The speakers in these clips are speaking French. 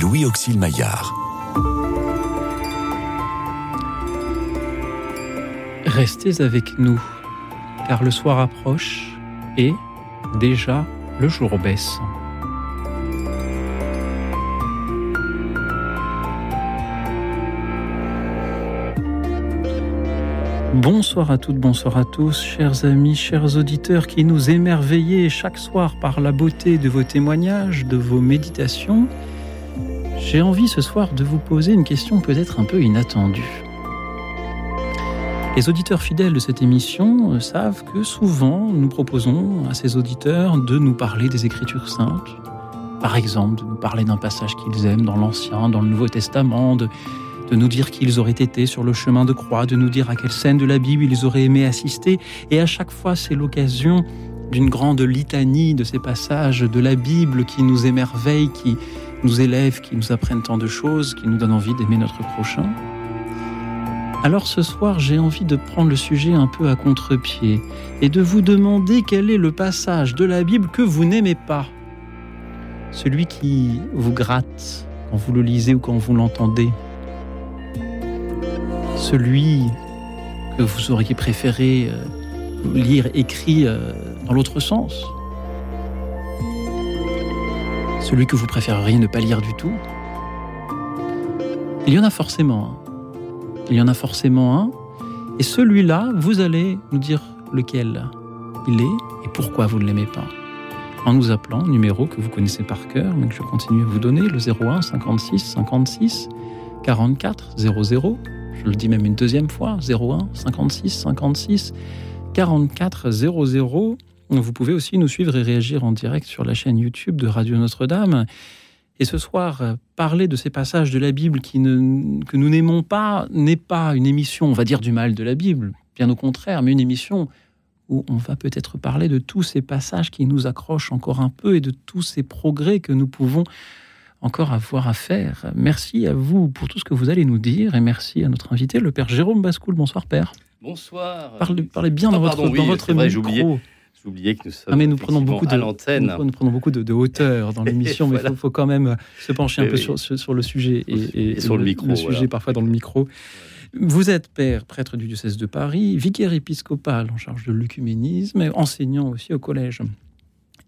Louis Auxil Maillard. Restez avec nous, car le soir approche et déjà le jour baisse. Bonsoir à toutes, bonsoir à tous, chers amis, chers auditeurs qui nous émerveillez chaque soir par la beauté de vos témoignages, de vos méditations. J'ai envie ce soir de vous poser une question peut-être un peu inattendue. Les auditeurs fidèles de cette émission savent que souvent nous proposons à ces auditeurs de nous parler des Écritures saintes, par exemple de nous parler d'un passage qu'ils aiment dans l'Ancien, dans le Nouveau Testament, de de nous dire qu'ils auraient été sur le chemin de croix, de nous dire à quelle scène de la Bible ils auraient aimé assister. Et à chaque fois, c'est l'occasion d'une grande litanie de ces passages de la Bible qui nous émerveillent, qui nous élèvent, qui nous apprennent tant de choses, qui nous donnent envie d'aimer notre prochain. Alors ce soir, j'ai envie de prendre le sujet un peu à contre-pied et de vous demander quel est le passage de la Bible que vous n'aimez pas. Celui qui vous gratte quand vous le lisez ou quand vous l'entendez celui que vous auriez préféré euh, lire écrit euh, dans l'autre sens Celui que vous préféreriez ne pas lire du tout Il y en a forcément un. Il y en a forcément un. Et celui-là, vous allez nous dire lequel il est et pourquoi vous ne l'aimez pas. En nous appelant, numéro que vous connaissez par cœur, mais que je continue à vous donner, le 01 56 56 44 00 je le dis même une deuxième fois, 01 56 56 44 00. Vous pouvez aussi nous suivre et réagir en direct sur la chaîne YouTube de Radio Notre-Dame. Et ce soir, parler de ces passages de la Bible que nous n'aimons pas n'est pas une émission, on va dire, du mal de la Bible, bien au contraire, mais une émission où on va peut-être parler de tous ces passages qui nous accrochent encore un peu et de tous ces progrès que nous pouvons encore avoir à faire. Merci à vous pour tout ce que vous allez nous dire et merci à notre invité, le Père Jérôme Bascoul. Bonsoir Père. Bonsoir. Parlez, bien dans votre, dans votre micro. J'oubliais que nous sommes ah, mais nous prenons beaucoup de, l'antenne. Nous, prenons beaucoup de, hauteur dans l'émission, mais il faut, quand même se pencher un peu sur, sur, le sujet et, sur le, micro. Le sujet parfois dans le micro. Vous êtes père, prêtre du diocèse de Paris, vicaire épiscopal en charge de l'œcuménisme, enseignant aussi au collège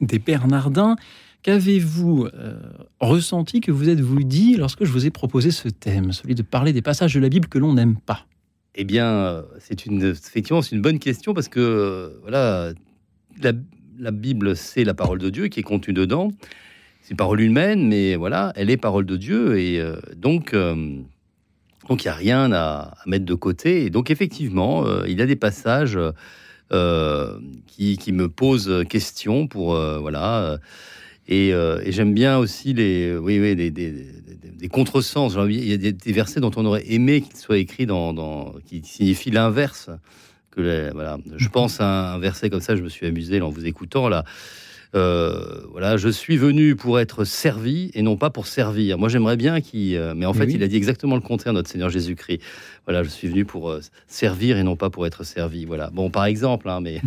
des Bernardins. Qu'avez-vous euh, ressenti, que vous êtes-vous dit lorsque je vous ai proposé ce thème, celui de parler des passages de la Bible que l'on n'aime pas? Eh bien, c'est une, effectivement, une bonne question parce que voilà, la, Bible, c'est la parole de Dieu qui est contenue dedans. C'est une parole humaine, mais voilà, elle est parole de Dieu et euh, donc. Euh, donc il n'y a rien à, mettre de côté. Et donc effectivement, il y a des passages qui, qui, me posent question pour voilà euh, et, j'aime bien aussi les, oui, oui, des, des, contresens. Il y a des, versets dont on aurait aimé qu'ils soient écrits dans, qui signifient l'inverse. Que voilà. Je pense à un verset comme ça, je me suis amusé en vous écoutant là. Euh, voilà, je suis venu pour être servi et non pas pour servir. Moi, j'aimerais bien qu'il. Euh, mais en fait, il a dit exactement le contraire, notre Seigneur Jésus-Christ. Voilà, je suis venu pour servir et non pas pour être servi. Voilà. Bon, par exemple, hein, mais.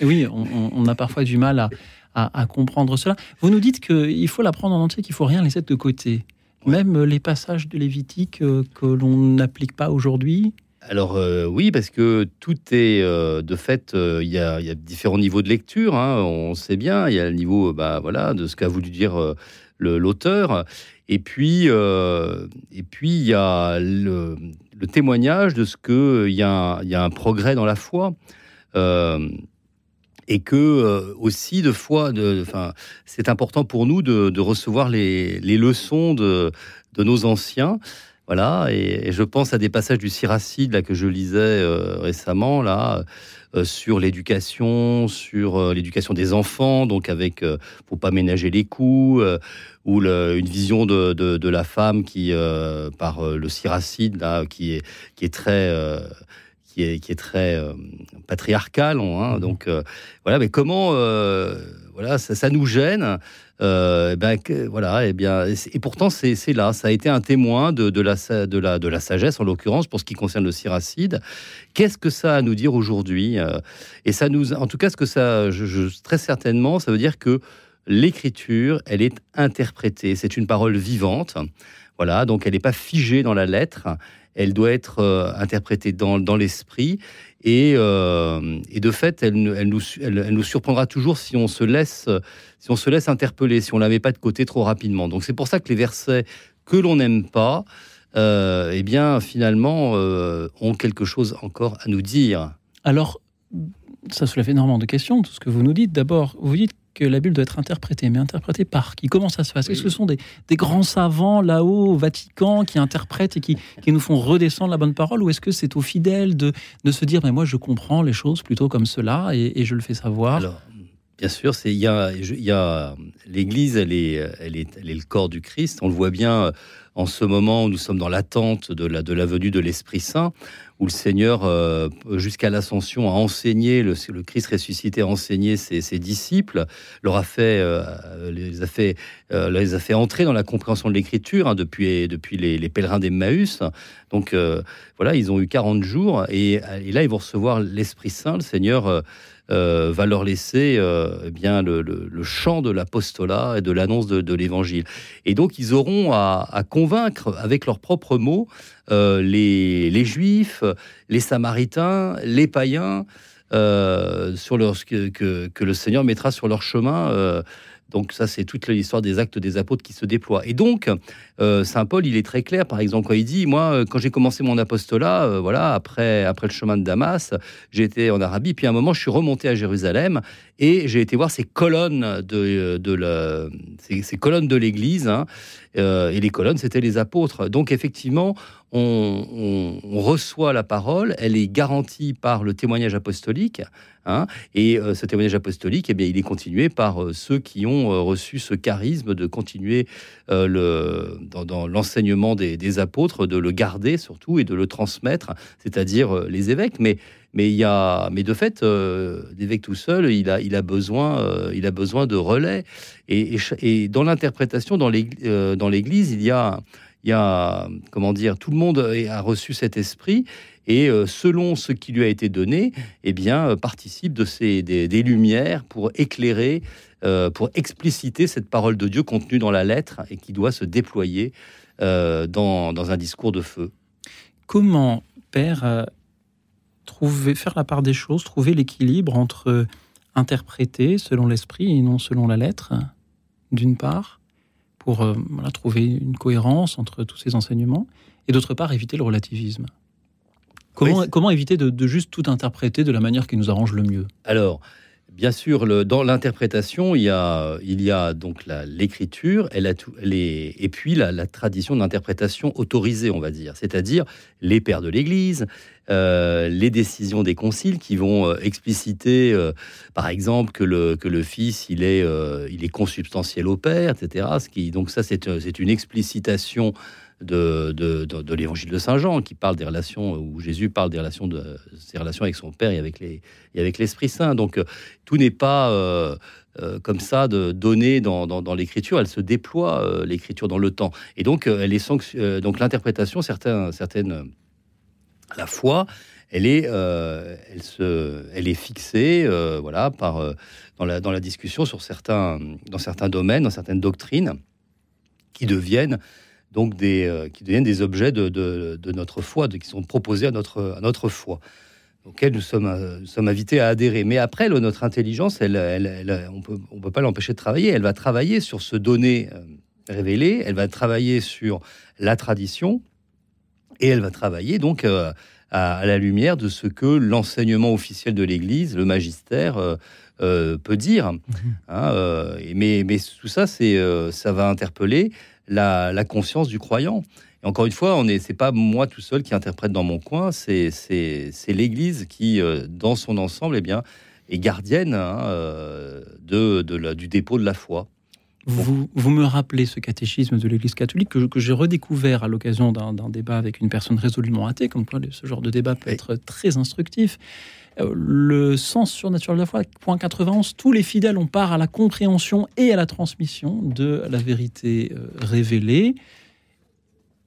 oui, on, a parfois du mal à, à, comprendre cela. Vous nous dites qu'il faut l'apprendre en entier, qu'il faut rien laisser de côté. Même les passages de Lévitique euh, que l'on n'applique pas aujourd'hui alors euh, oui, parce que tout est euh, de fait, il y, a différents niveaux de lecture. Hein, on sait bien, il y a le niveau, bah voilà, de ce qu'a voulu dire l'auteur, et puis et puis il y a le, témoignage de ce que il y, a, y a un progrès dans la foi et que euh, aussi de fois, de, c'est important pour nous de, recevoir les, leçons de, de, nos anciens. Voilà, et, je pense à des passages du Siracide là que je lisais euh, récemment là euh, sur l'éducation, sur l'éducation des enfants, donc avec pour pas ménager les coups, ou une vision de, de, la femme qui par le Siracide là qui est qui est très qui est, qui est très euh, patriarcal. Hein, mhm. donc euh, voilà, mais comment euh, voilà, ça, ça, nous gêne. ben, voilà, et eh bien, et pourtant c'est là, ça a été un témoin de, de, la, de, la, de la sagesse en l'occurrence pour ce qui concerne le siracide. Qu'est-ce que ça a à nous dire aujourd'hui Et ça nous, en tout cas, ce que ça, je, très certainement, ça veut dire que l'écriture, elle est interprétée. C'est une parole vivante. Voilà, donc elle n'est pas figée dans la lettre. Elle doit être euh, interprétée dans, dans l'esprit. Et, euh, et, de fait, elle, elle, nous, elle, nous, surprendra toujours si on se laisse, si on se laisse interpeller, si on la met pas de côté trop rapidement. Donc c'est pour ça que les versets que l'on n'aime pas, euh, eh bien finalement, ont quelque chose encore à nous dire. Alors, ça soulève énormément de questions, tout ce que vous nous dites. D'abord, vous dites que la Bible doit être interprétée, mais interprétée par qui? Comment ça se passe? Est-ce que ce sont des, des, grands savants là-haut au Vatican qui interprètent et qui, qui, nous font redescendre la bonne parole? Ou est-ce que c'est aux fidèles de, de, se dire, mais moi je comprends les choses plutôt comme cela et, et je le fais savoir? Alors, Bien sûr, c'est il y a, y a l'Église, elle est, elle est, elle est le corps du Christ. On le voit bien en ce moment où nous sommes dans l'attente de la, de la venue de l'Esprit Saint, où le Seigneur, euh, jusqu'à l'ascension, a enseigné, le, Christ ressuscité a enseigné ses, disciples, leur a fait, euh, les, a fait, euh, les a fait entrer dans la compréhension de l'Écriture hein, depuis, depuis les, les pèlerins d'Emmaüs. Donc voilà, ils ont eu 40 jours et, et là, ils vont recevoir l'Esprit Saint, le Seigneur. Euh, va leur laisser euh, eh bien le, le, chant de l'apostolat et de l'annonce de, l'évangile. Et donc ils auront à, convaincre avec leurs propres mots euh, les, juifs, les samaritains, les païens sur leur, que, le Seigneur mettra sur leur chemin donc ça, c'est toute l'histoire des actes des apôtres qui se déploient. Et donc, euh, Saint Paul, il est très clair, par exemple, quand il dit, moi, euh, quand j'ai commencé mon apostolat, euh, voilà, après, après le chemin de Damas, j'ai été en Arabie, puis à un moment, je suis remonté à Jérusalem et j'ai été voir ces colonnes de, de la, ces, colonnes de l'Église. Hein, euh, et les colonnes, c'était les apôtres. Donc effectivement, on, reçoit la parole, elle est garantie par le témoignage apostolique. Hein, et euh, ce témoignage apostolique, eh bien, il est continué par euh, ceux qui ont euh, reçu ce charisme de continuer euh, le, dans, l'enseignement des, des, apôtres, de le garder surtout et de le transmettre, c'est-à-dire euh, les évêques. Mais mais il y a, mais de fait, euh, l'évêque tout seul, il a, il a besoin, euh, il a besoin de relais. Et, dans l'interprétation, dans l'Église, il y a, il y a, comment dire, tout le monde a reçu cet esprit et euh, selon ce qui lui a été donné, eh bien, participe de ces des, lumières pour éclairer, euh, pour expliciter cette parole de Dieu contenue dans la lettre et qui doit se déployer euh, dans, dans un discours de feu. Comment, Père, trouver, faire la part des choses, trouver l'équilibre entre interpréter selon l'esprit et non selon la lettre, d'une part, pour euh, voilà, trouver une cohérence entre tous ces enseignements, et d'autre part, éviter le relativisme. Comment, oui, comment éviter de, de, juste tout interpréter de la manière qui nous arrange le mieux? Alors, bien sûr, le, dans l'interprétation, il y a, donc l'écriture et puis la, tradition d'interprétation autorisée, on va dire, c'est-à-dire les pères de l'Église, euh, les décisions des conciles qui vont euh, expliciter, euh, par exemple, que le, Fils, il est, il est consubstantiel au Père, etc. Ce qui, donc ça, c'est une explicitation de, de, de, de l'évangile de Saint Jean, qui parle des relations, où Jésus parle des relations, de, ses relations avec son Père et avec, les, et avec l'Esprit Saint. Donc euh, tout n'est pas euh, euh, comme ça de donné dans, dans, dans l'écriture, elle se déploie, euh, l'écriture, dans le temps. Et donc, euh, elle est donc l'interprétation, certains, certaines, la foi, elle est, elle, se, elle est fixée voilà, par, dans, la, dans la discussion sur certains, dans certains domaines, dans certaines doctrines qui deviennent donc des, euh, qui deviennent des objets de, de, de, notre foi, de, qui sont proposés à notre, à notre foi, auxquels nous sommes, euh, nous sommes invités à adhérer. Mais après, le, notre intelligence, elle, elle, elle, on peut, ne peut pas l'empêcher de travailler. Elle va travailler sur ce donné euh, révélé, elle va travailler sur la tradition, et elle va travailler donc à, à, la lumière de ce que l'enseignement officiel de l'Église, le magistère, peut dire. Mmh. Hein, mais, mais tout ça, ça va interpeller la, la, conscience du croyant. Et encore une fois, on est, c'est pas moi tout seul qui interprète dans mon coin, c'est, c'est, c'est l'Église qui, euh, dans son ensemble, eh bien, est gardienne hein, euh, de, de la, du dépôt de la foi. Vous, vous, me rappelez ce catéchisme de l'Église catholique que, que j'ai redécouvert à l'occasion d'un, d'un, débat avec une personne résolument athée, comme quoi ce genre de débat peut être très instructif. Euh, le sens surnaturel de la foi, point 91, tous les fidèles ont part à la compréhension et à la transmission de la vérité euh, révélée.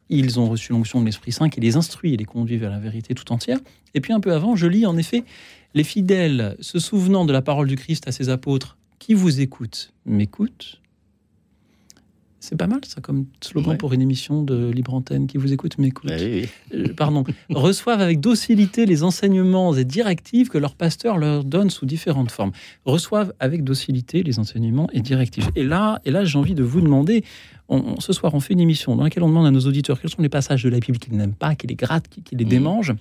Ils ont reçu l'onction de l'Esprit Saint qui les instruit et les conduit vers la vérité tout entière. Et puis un peu avant, je lis en effet les fidèles se souvenant de la parole du Christ à ses apôtres qui vous écoute m'écoute. C'est pas mal ça comme slogan Ouais. pour une émission de libre antenne qui vous écoute m'écoute. Oui, oui. Euh, pardon, reçoivent avec docilité les enseignements et directives que leur pasteur leur donne sous différentes formes. Reçoivent avec docilité les enseignements et directives. Et là, et là j'ai envie de vous demander, on- on- ce soir, on fait une émission dans laquelle on demande à nos auditeurs quels sont les passages de la Bible qu'ils n'aiment pas, qui les grattent, qui, qui les Mhm. démangent.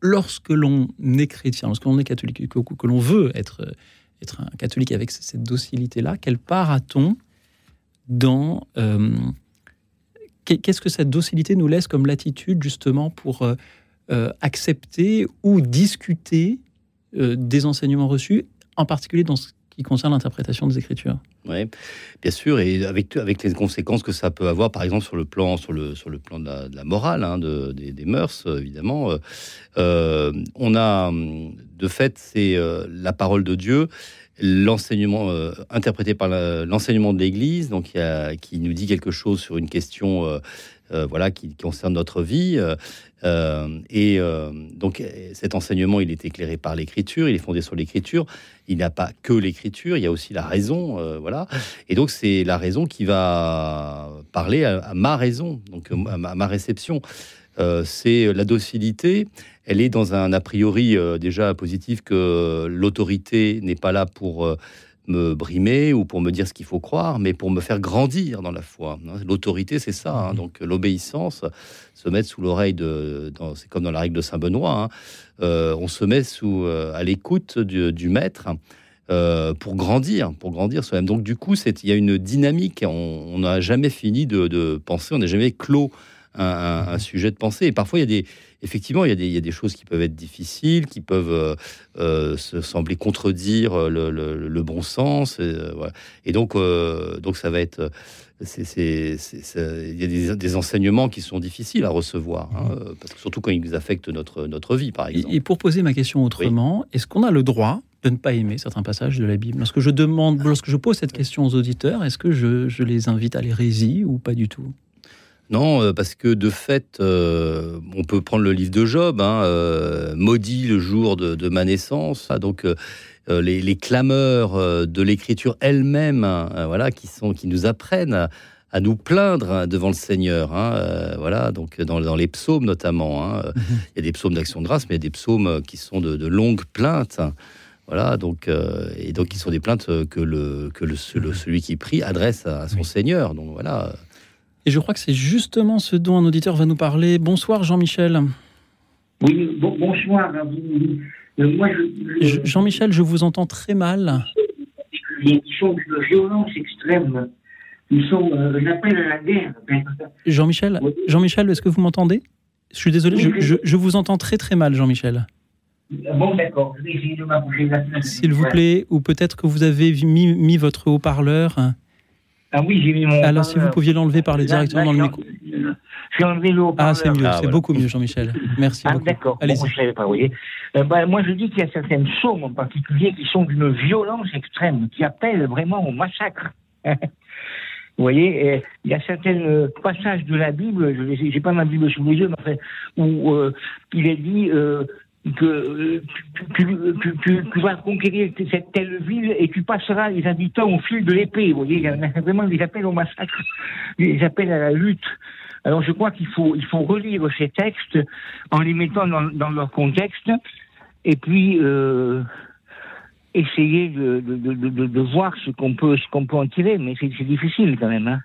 Lorsque l'on est chrétien, lorsque l'on est catholique, que, que l'on veut être, être un catholique avec cette docilité-là, quelle part a-t-on dans... euh, qu'est- Qu'est-ce que cette docilité nous laisse comme latitude justement pour euh, euh, accepter ou discuter des enseignements reçus, en particulier dans ce qui concerne l'interprétation des Écritures? Ouais, bien sûr, et avec, avec les conséquences que ça peut avoir, par exemple, sur le plan, sur le, sur le plan de la, morale, hein, de, des, mœurs, évidemment. On a, de fait, c'est la parole de Dieu, l'enseignement euh, interprété par l'enseignement de l'Église, donc a- qui nous dit quelque chose sur une question, euh, euh, voilà, qui, concerne notre vie. et donc cet enseignement, il est éclairé par l'Écriture, il est fondé sur l'Écriture. Il n'a pas que l'Écriture, il y a aussi la raison, voilà. Et donc c'est la raison qui va parler à, ma raison, donc à ma, à ma réception. C'est la docilité. Elle est dans un a priori euh, déjà positif que l'autorité n'est pas là pour euh, me brimer ou pour me dire ce qu'il faut croire, mais pour me faire grandir dans la foi. hein. L'autorité, c'est ça. hein. Donc l'obéissance, se mettre sous l'oreille de, c'est comme dans la règle de Saint Benoît. hein. Euh, on se met sous euh, à l'écoute du, du maître. euh, pour grandir, pour grandir soi-même. Donc du coup, il y a une dynamique. On on n'a jamais fini de, de penser, on n'a jamais clos un, un- un sujet de pensée. Et parfois, il y a des, effectivement, il y a des, il y a des choses qui peuvent être difficiles, qui peuvent euh, euh, se sembler contredire euh, le, le- le bon sens. Et, euh, voilà. Et donc, euh, donc ça va être, il y a des, des enseignements qui sont difficiles à recevoir, hein, parce que surtout quand ils affectent notre notre vie, par exemple. Et, et pour poser ma question autrement, est-ce qu'on a le droit de ne pas aimer certains passages de la Bible? Lorsque je demande, lorsque je pose cette question aux auditeurs, est-ce que je, je les invite à l'hérésie ou pas du tout? Non, euh, parce que de fait, euh, on peut prendre le livre de Job, hein, euh, maudit le jour de, de ma naissance. Ah, donc, euh, les, les clameurs de l'écriture elle-même, hein, voilà, qui sont, qui nous apprennent à, à nous plaindre hein, devant le Seigneur. hein, voilà, donc dans, dans les psaumes notamment. euh, Il y a des psaumes d'action de grâce, mais il y a des psaumes qui sont de, de longues plaintes. Voilà, donc euh, et donc qui sont des plaintes que le que le, le- celui qui prie adresse à, à son Oui. Seigneur. Donc voilà. Et je crois que c'est justement ce dont un auditeur va nous parler. Bonsoir Jean-Michel. Oui, bon- bonsoir. Euh, moi, je, Je- Jean-Michel, je vous entends très mal. ils sont de violence extrême. Ils sont, euh, j'appelle à la guerre. Jean-Michel. Jean-Michel, est-ce que vous m'entendez? Je suis désolé, je, vous entends très très mal, Jean-Michel. Bon, d'accord, je vais essayer de m'approcher de la fenêtre. S'il vous plaît, ou peut-être que vous avez mis, mis votre haut-parleur. Ah oui, j'ai mis mon. Alors, si vous pouviez l'enlever, parler directement là, dans le micro. J'ai enlevé le haut-parleur. Ah, c'est mieux, Ah, c'est voilà. beaucoup mieux, Jean-Michel. Merci Ah, beaucoup. d'accord. Bon, Allez-y. je ne savais pas, vous voyez. Euh, bah, moi, je dis qu'il y a certaines psaumes en particulier qui sont d'une violence extrême, qui appellent vraiment au massacre. vous voyez, il y a certains euh, passages de la Bible, je n'ai pas ma Bible sous les yeux, mais enfin, où euh, il est dit euh, que euh, tu, tu- tu- vas conquérir cette telle ville et tu passeras les habitants au fil de l'épée. Vous voyez, il y a vraiment des appels au massacre, des appels à la lutte. Alors je crois qu'il faut, il faut relire ces textes en les mettant dans, dans leur contexte et puis euh, essayer de, de, de, de, voir ce qu'on peut, ce qu'on peut en tirer. Mais c'est difficile quand même. Hein.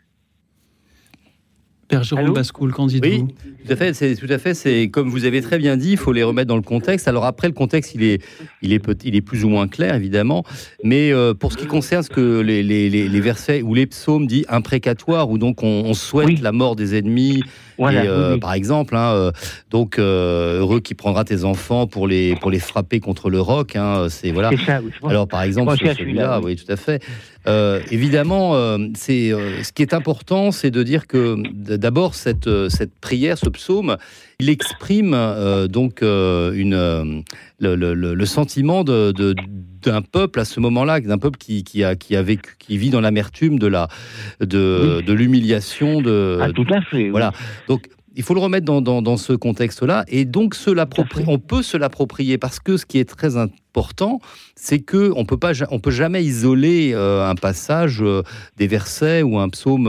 Père Jérôme Bascoul, qu'en dites-vous Tout à fait, c'est tout à fait, c'est comme vous avez très bien dit, il faut les remettre dans le contexte. Alors après, le contexte, il est, il est, peut- il est plus ou moins clair, évidemment. Mais euh, pour ce qui concerne ce que les, les, les, versets ou les psaumes dit imprécatoire, où donc on, on souhaite Oui. la mort des ennemis, Voilà. et, euh, oui, oui. par exemple, hein, euh, donc heureux qui prendra tes enfants pour les pour les frapper contre le roc. Hein, c'est voilà. Ça. Oui. Alors, par exemple, celui-là, oui. oui, tout à fait. Évidemment, c'est ce qui est important, c'est de dire que d'abord cette euh, cette prière, ce psaume, il exprime euh, donc euh, une euh, le, le- le- le sentiment de, de- d'un peuple à ce moment-là, d'un peuple qui, qui a qui a vécu, qui vit dans l'amertume de la de, Oui. de l'humiliation de Ah, tout à fait. oui. voilà. Donc, il faut le remettre dans, dans, dans ce contexte-là. Et donc, se l'appropri- Tout à fait. on peut se l'approprier parce que ce qui est très important important, c'est que on peut pas, on peut jamais isoler un passage, des versets ou un psaume.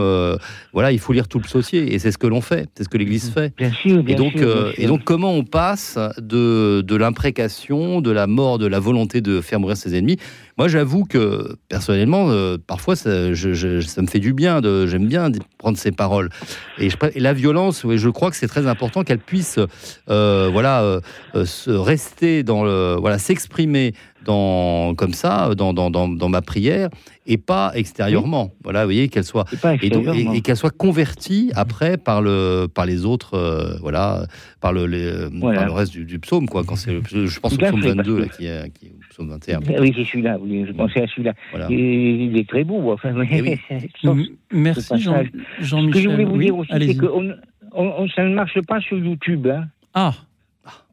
voilà, il faut lire tout le psautier, et c'est ce que l'on fait, c'est ce que l'Église fait. Bien sûr, bien et donc, sûr, et donc, comment on passe de, de l'imprécation, de la mort, de la volonté de faire mourir ses ennemis? Moi, j'avoue que personnellement, euh, parfois, ça, je, ça, me fait du bien. J'aime bien prendre ces paroles. Et, je, et la violence, oui, je crois que c'est très important qu'elle puisse, euh, voilà, euh, se rester dans le, voilà, s'exprimer dans comme ça dans, dans, dans, dans, ma prière et pas extérieurement. Voilà, vous voyez qu'elle soit et, et, qu'elle soit convertie après par le par les autres voilà par le par le reste du, du, psaume quoi quand c'est je pense au psaume 22 là, qui est, qui est psaume 21. Oui, c'est celui-là, oui, je pensais à celui-là. Voilà. Il est très beau. Enfin, oui. Merci Jean, Jean-Michel. Ce que je voulais vous dire aussi, c'est que on, on, ça ne marche pas sur YouTube. Hein. Ah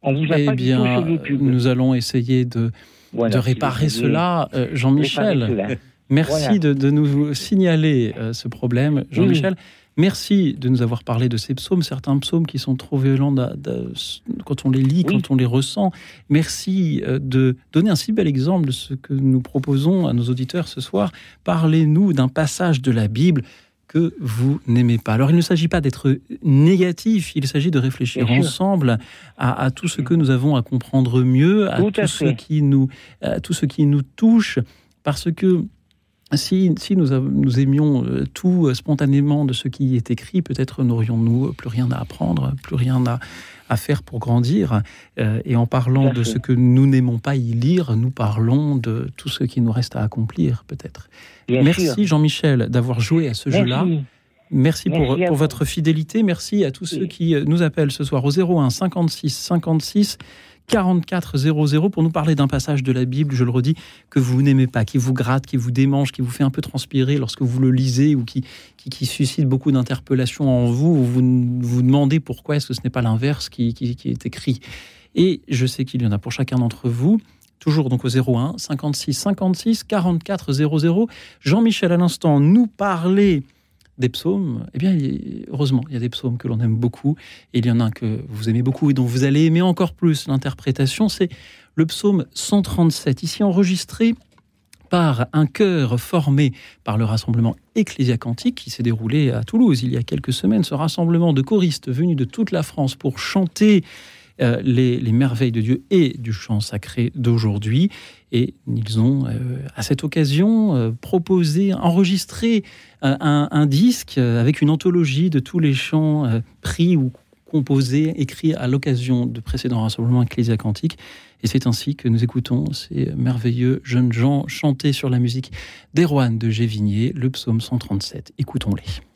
on vous a eh pas bien, du tout sur YouTube. nous allons essayer de, voilà, de réparer si cela. Euh, Jean-Michel, merci voilà. de, de, nous signaler euh, ce problème. Jean-Michel, oui. Merci de nous avoir parlé de ces psaumes, certains psaumes qui sont trop violents quand on les lit, oui. quand on les ressent. Merci euh, de donner un si bel exemple de ce que nous proposons à nos auditeurs ce soir. Parlez-nous d'un passage de la Bible que vous n'aimez pas. Alors il ne s'agit pas d'être négatif, il s'agit de réfléchir Bien ensemble à, à, tout ce que nous avons à comprendre mieux, à tout, ce qui nous, à tout ce qui nous touche, parce que si, si nous, nous, aimions euh, tout spontanément de ce qui est écrit, peut-être n'aurions-nous plus rien à apprendre, plus rien à, à faire pour grandir. Euh, et en parlant de ce que nous n'aimons pas y lire, nous parlons de tout ce qui nous reste à accomplir, peut-être. Merci Jean-Michel d'avoir joué à ce jeu-là. Merci, Merci pour, pour votre fidélité. Merci à tous oui. ceux qui nous appellent ce soir au 01 56 56 44 00 pour nous parler d'un passage de la Bible, je le redis, que vous n'aimez pas, qui vous gratte, qui vous démange, qui vous fait un peu transpirer lorsque vous le lisez ou qui, qui, suscite beaucoup d'interpellations en vous, ou vous vous demandez pourquoi est-ce que ce n'est pas l'inverse qui, qui, est écrit. Et je sais qu'il y en a pour chacun d'entre vous. Toujours donc au 01 56 56 44 00. Jean-Michel à l'instant nous parlait des psaumes, eh bien, heureusement, il y a des psaumes que l'on aime beaucoup, et il y en a un que vous aimez beaucoup et dont vous allez aimer encore plus l'interprétation, c'est le psaume 137, ici enregistré par un chœur formé par le rassemblement ecclésiacantique qui s'est déroulé à Toulouse il y a quelques semaines. Ce rassemblement de choristes venus de toute la France pour chanter euh, les, les, merveilles de Dieu et du chant sacré d'aujourd'hui. Et ils ont, euh, à cette occasion, euh, proposé, enregistré un, disque avec une anthologie de tous les chants pris ou composés, écrits à l'occasion de précédents rassemblements ecclésiastiques. Et c'est ainsi que nous écoutons ces merveilleux jeunes gens chanter sur la musique d'Erwan de Gévigné, le psaume 137. Écoutons-les.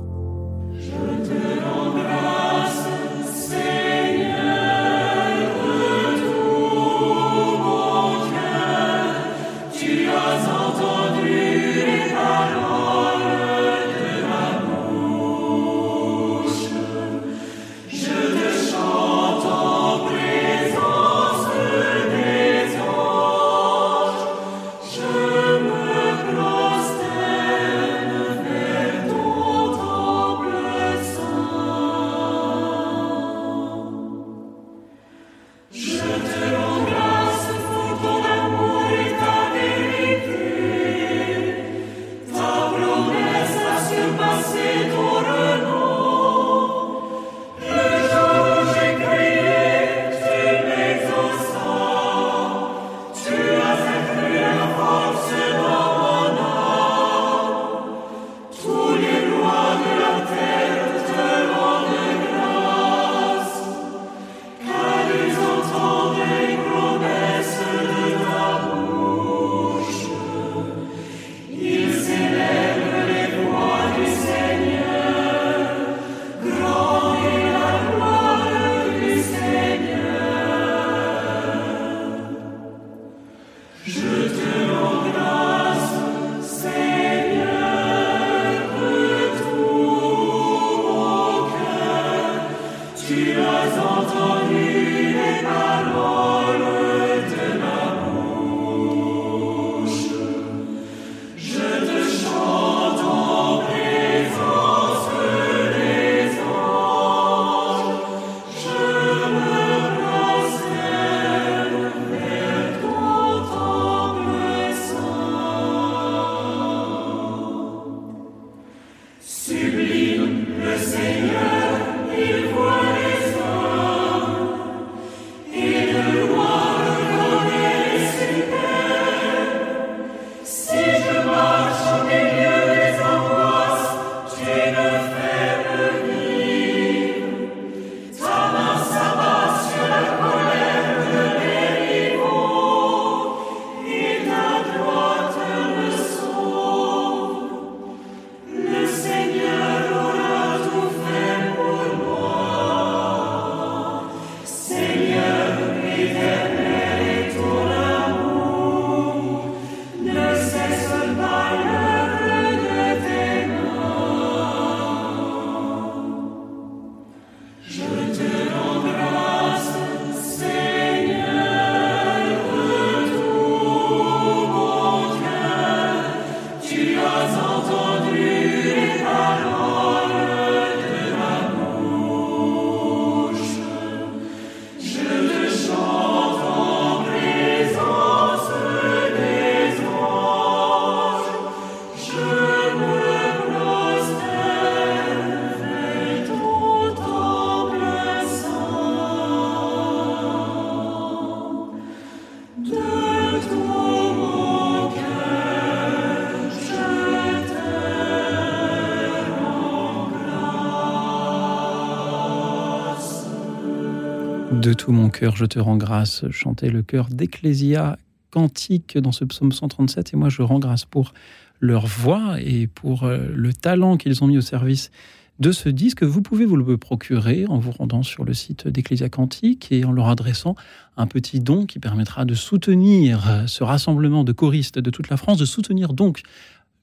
De tout mon cœur, je te rends grâce, chantait le cœur d'Ecclésia cantique dans ce psaume 137. Et moi, je rends grâce pour leur voix et pour euh, le talent qu'ils ont mis au service de ce disque. Vous pouvez vous le procurer en vous rendant sur le site d'Ecclésia Cantique et en leur adressant un petit don qui permettra de soutenir euh, ce rassemblement de choristes de toute la France, de soutenir donc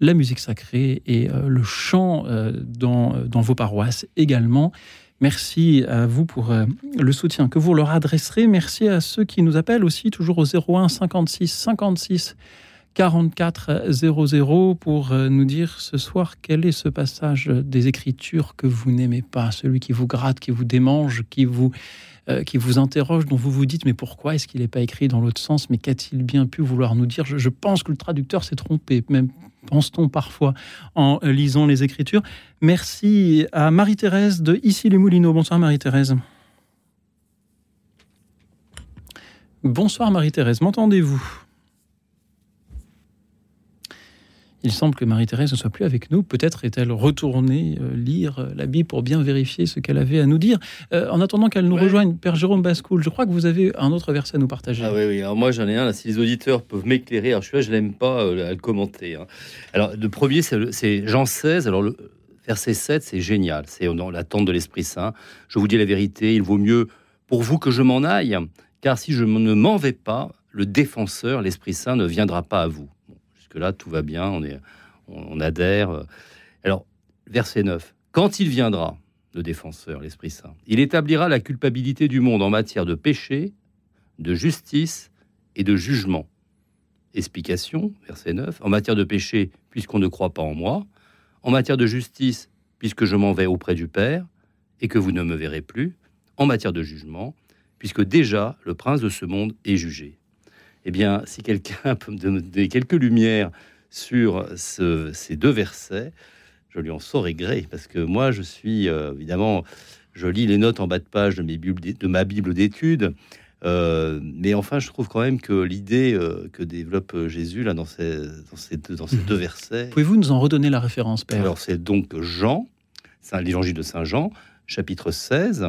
la musique sacrée et euh, le chant dans, dans vos paroisses également. Merci à vous pour euh, le soutien que vous leur adresserez. Merci à ceux qui nous appellent aussi, toujours au 01 56 56 44 00 pour euh, nous dire ce soir quel est ce passage des Écritures que vous n'aimez pas, celui qui vous gratte, qui vous démange, qui vous, euh, qui vous interroge, dont vous vous dites mais pourquoi est-ce qu'il n'est pas écrit dans l'autre sens? Mais qu'a-t-il bien pu vouloir nous dire? Je, je, pense que le traducteur s'est trompé, même pense-t-on parfois en lisant les Écritures. Merci à Marie-Thérèse de Ici les Moulineaux. Bonsoir Marie-Thérèse. Bonsoir Marie-Thérèse, m'entendez-vous? Il semble que Marie-Thérèse ne soit plus avec nous. Peut-être est-elle retournée euh, lire euh, la Bible pour bien vérifier ce qu'elle avait à nous dire. Euh, en attendant qu'elle nous Ouais. rejoigne, Père Jérôme Bascoul, je crois que vous avez un autre verset à nous partager. Ah oui, oui. Alors moi, j'en ai un. Là, si les auditeurs peuvent m'éclairer, alors celui-là, je l'aime pas euh, à le commenter. hein. Alors, le premier, c'est Jean 16. Alors, le verset 7, c'est génial. C'est dans l'attente de l'Esprit Saint. Je vous dis la vérité, il vaut mieux pour vous que je m'en aille, car si je ne m'en vais pas, le défenseur, l'Esprit Saint, ne viendra pas à vous. Jusque-là, tout va bien, on, est, on, on adhère. Alors, verset 9. Quand il viendra, le défenseur, l'Esprit Saint, il établira la culpabilité du monde en matière de péché, de justice et de jugement. Explication, verset 9. En matière de péché, puisqu'on ne croit pas en moi. En matière de justice, puisque je m'en vais auprès du Père et que vous ne me verrez plus. En matière de jugement, puisque déjà le prince de ce monde est jugé. Eh bien, si quelqu'un peut me donner quelques lumières sur ce- ces deux versets, je lui en saurai gré, parce que moi, je suis euh, évidemment, je lis les notes en bas de page de, mes de ma Bible d'études, euh, mais enfin, je trouve quand même que l'idée euh, que développe Jésus là dans ces, dans ces, deux, dans ces deux versets, Pouvez-vous nous en redonner la référence, Père? Alors c'est donc Jean, c'est l'évangile de Saint Jean, chapitre 16,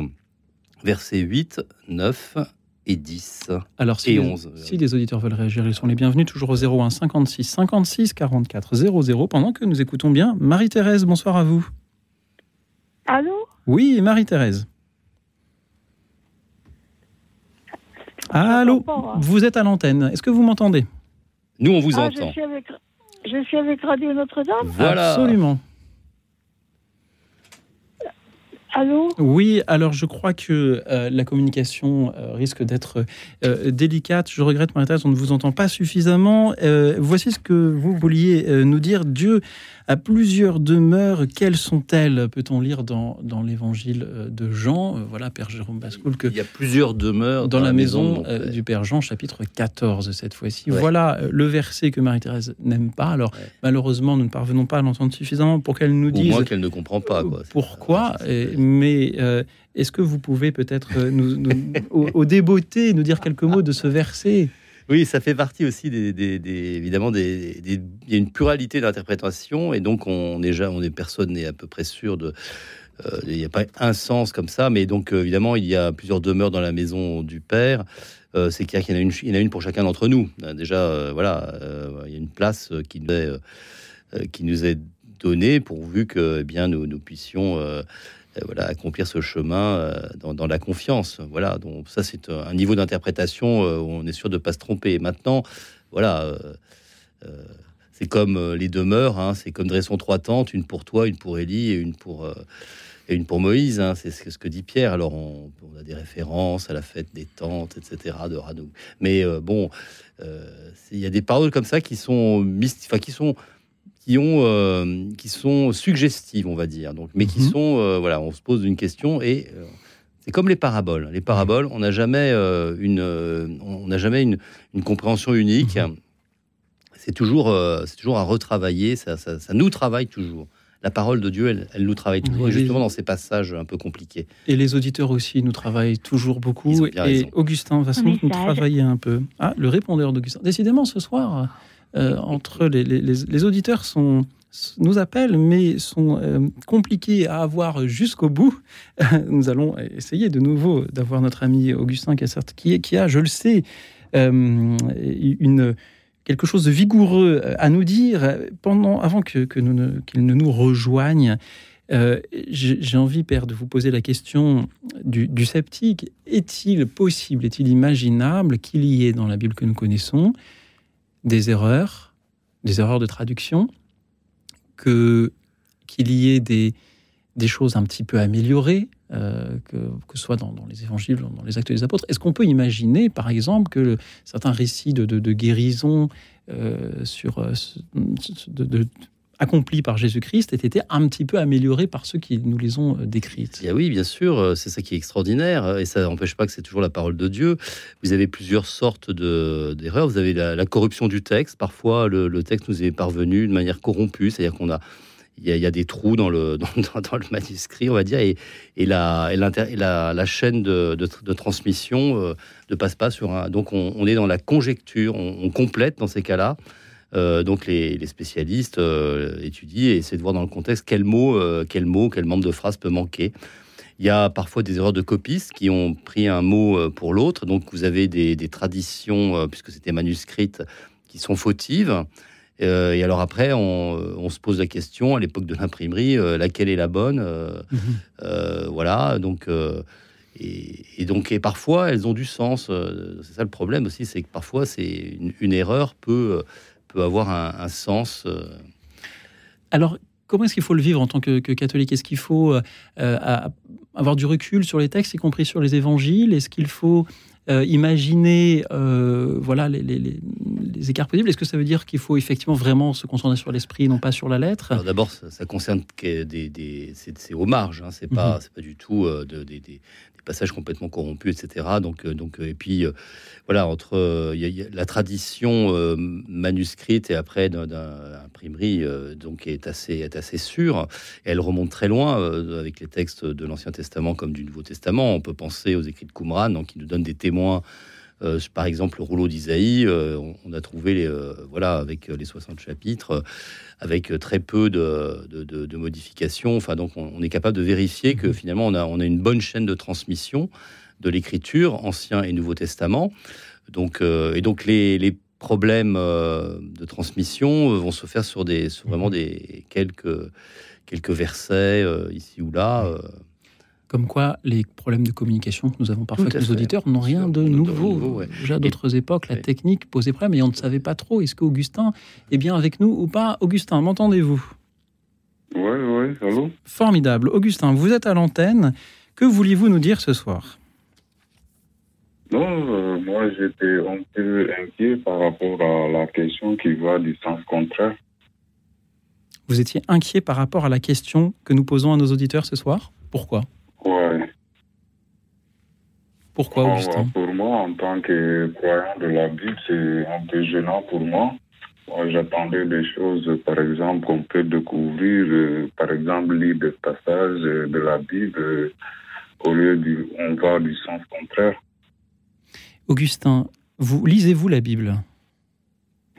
versets 8, 9 et 10 Alors, si et les, 11. si les auditeurs veulent réagir, ils sont les bienvenus, toujours au 01 56 56 44 00, pendant que nous écoutons bien Marie-Thérèse. Bonsoir à vous. Allô? Oui, Marie-Thérèse. Allô? Vous êtes à l'antenne. Est-ce que vous m'entendez? Nous, on vous Ah, entend. je suis avec, je suis avec Radio Notre-Dame. Voilà. Absolument. Allô Oui, alors je crois que euh, la communication euh, risque d'être euh, délicate. Je regrette, Marie-Thérèse, on ne vous entend pas suffisamment. Voici ce que vous vouliez nous dire. Dieu a plusieurs demeures. Quelles sont-elles Peut-on lire dans, dans l'évangile euh, de Jean Euh, Voilà, Père Jérôme Bascoul, que Il y a plusieurs demeures dans, la maison, euh, du Père Jean, chapitre 14 cette fois-ci. Ouais. Voilà le verset que Marie-Thérèse n'aime pas. Alors, Ouais. malheureusement, nous ne parvenons pas à l'entendre suffisamment pour qu'elle nous dise moins qu'elle ne comprend pas. Quoi. Pourquoi. et- mais euh, est-ce que vous pouvez peut-être nous, nous- au, au débeauté nous dire quelques mots de ce verset? Oui, ça fait partie aussi des, évidemment des, il y a une pluralité d'interprétations et donc on déjà, on est personne n'est à peu près sûr de. euh, il n'y a pas un sens comme ça, mais donc euh, évidemment il y a plusieurs demeures dans la maison du père. Euh, c'est qu'il y en a une, il y en a une pour chacun d'entre nous. Euh, Déjà, voilà, il y a une place qui nous est, qui nous est donnée pourvu que eh bien nous, puissions voilà, accomplir ce chemin euh, dans, la confiance. Voilà, donc ça c'est un niveau d'interprétation euh, où on est sûr de ne pas se tromper. Maintenant, voilà, euh, euh, c'est comme euh, les demeures, hein, c'est comme dresson trois tentes, une pour toi, une pour Élie et une pour, euh, et une pour Moïse. hein, c'est ce que- dit Pierre. Alors on, on a des références à la fête des tentes, etc. de Hanou. Mais euh, bon, euh, il y a des paroles comme ça qui sont mysti- enfin qui sont qui ont euh, qui sont suggestives, on va dire. Donc, mais qui Mhm. sont euh, voilà, on se pose une question et euh, c'est comme les paraboles. Les paraboles, on n'a jamais euh, une euh, on n'a jamais une, une compréhension unique. C'est toujours euh, c'est toujours à retravailler. Ça, ça, ça nous travaille toujours. La parole de Dieu, elle, elle nous travaille toujours, Oui, et justement dans ces passages un peu compliqués. Et les auditeurs aussi nous travaillent toujours Ils beaucoup. Et bien raison. Augustin va sans doute nous travailler un peu. Ah, le répondeur d'Augustin. Décidément, ce soir, entre les, auditeurs sont nous appellent, mais sont euh, compliqués à avoir jusqu'au bout. nous allons essayer de nouveau d'avoir notre ami Augustin Cassert, qui, a, je le sais, euh, quelque chose de vigoureux à nous dire pendant, avant que, qu'il ne nous rejoigne. Euh, j'ai envie, Père, de vous poser la question du sceptique. Est-il possible, est-il imaginable qu'il y ait dans la Bible que nous connaissons des erreurs, des erreurs de traduction, que qu'il y ait des, des choses un petit peu améliorées, euh, que, ce soit dans, dans, les évangiles, dans les actes des apôtres. Est-ce qu'on peut imaginer, par exemple, que certains récits de, de, guérison euh, sur, euh, de, accomplis par Jésus-Christ aient été un petit peu améliorés par ceux qui nous les ont décrites. Et oui, bien sûr, c'est ça qui est extraordinaire, et ça n'empêche pas que c'est toujours la parole de Dieu. Vous avez plusieurs sortes d'erreurs. Vous avez la, corruption du texte. Parfois, le, texte nous est parvenu de manière corrompue, c'est-à-dire qu'on a il y, a, des trous dans le, manuscrit, on va dire, et, et, la, et, la, chaîne de, de, transmission euh, ne passe pas sur un. Donc, on, est dans la conjecture, on, on complète dans ces cas-là. Euh, donc, les, les spécialistes euh, étudient et essaient de voir dans le contexte quel mot, euh, quel mot, quel membre de phrase peut manquer. Il y a parfois des erreurs de copistes qui ont pris un mot euh, pour l'autre. Donc, vous avez des, des traditions, puisque c'était manuscrite, qui sont fautives. Euh, et alors après, on, on, se pose la question à l'époque de l'imprimerie, euh, laquelle est la bonne euh, mmh. Voilà, donc et, et, donc et parfois elles ont du sens. c'est ça le problème aussi, c'est que parfois c'est une, une, erreur peut peut avoir un, un sens. Alors comment est-ce qu'il faut le vivre en tant que, que catholique? Est-ce qu'il faut avoir du recul sur les textes, y compris sur les évangiles? Est-ce qu'il faut euh, imaginer euh, voilà, les, les, les, écarts possibles? Est-ce que ça veut dire qu'il faut effectivement vraiment se concentrer sur l'esprit, non pas sur la lettre? D'abord, ça, ça, concerne des, des c'est aux marges, hein, c'est pas, mm -hmm. pas du tout euh, de, de, des passages complètement corrompus, etc. Donc, euh, donc et puis euh, voilà, entre la tradition euh, manuscrite et après d'imprimerie, donc est assez, est assez sûre. Elle remonte très loin avec les textes de l'Ancien Testament comme du Nouveau Testament. On peut penser aux écrits de Qumran, donc, qui nous donnent des témoins euh, par exemple, le rouleau d'Isaïe, euh, on, on, a trouvé les, euh, voilà, avec les 60 chapitres, avec très peu de, de, de, de modifications. Enfin, donc, on, on, est capable de vérifier que finalement, on a, on a une bonne chaîne de transmission de l'écriture, Ancien et Nouveau Testament. Donc, et donc, les, les problèmes de transmission vont se faire sur, des, sur vraiment des quelques, quelques versets ici ou là. Comme quoi, les problèmes de communication que nous avons parfois avec nos auditeurs n'ont rien de nouveau. nouveau ouais. Déjà à d'autres époques, la ouais. technique posait problème et on ne savait pas trop est-ce qu'Augustin est bien avec nous ou pas. Augustin, m'entendez-vous? Oui, oui, allô? Formidable. Augustin, vous êtes à l'antenne. Que vouliez-vous nous dire ce soir? Non, euh, moi j'étais un peu inquiet par rapport à la question qui va du sens contraire. Vous étiez inquiet par rapport à la question que nous posons à nos auditeurs ce soir? Pourquoi? Ouais. Pourquoi, Augustin Pour moi, en tant que croyant de la Bible, c'est un peu gênant pour moi. moi J'attendais des choses, par exemple, qu'on peut découvrir, euh, par exemple, lire des passages de la Bible, euh, au lieu du, on va du sens contraire. Augustin, vous lisez-vous la Bible?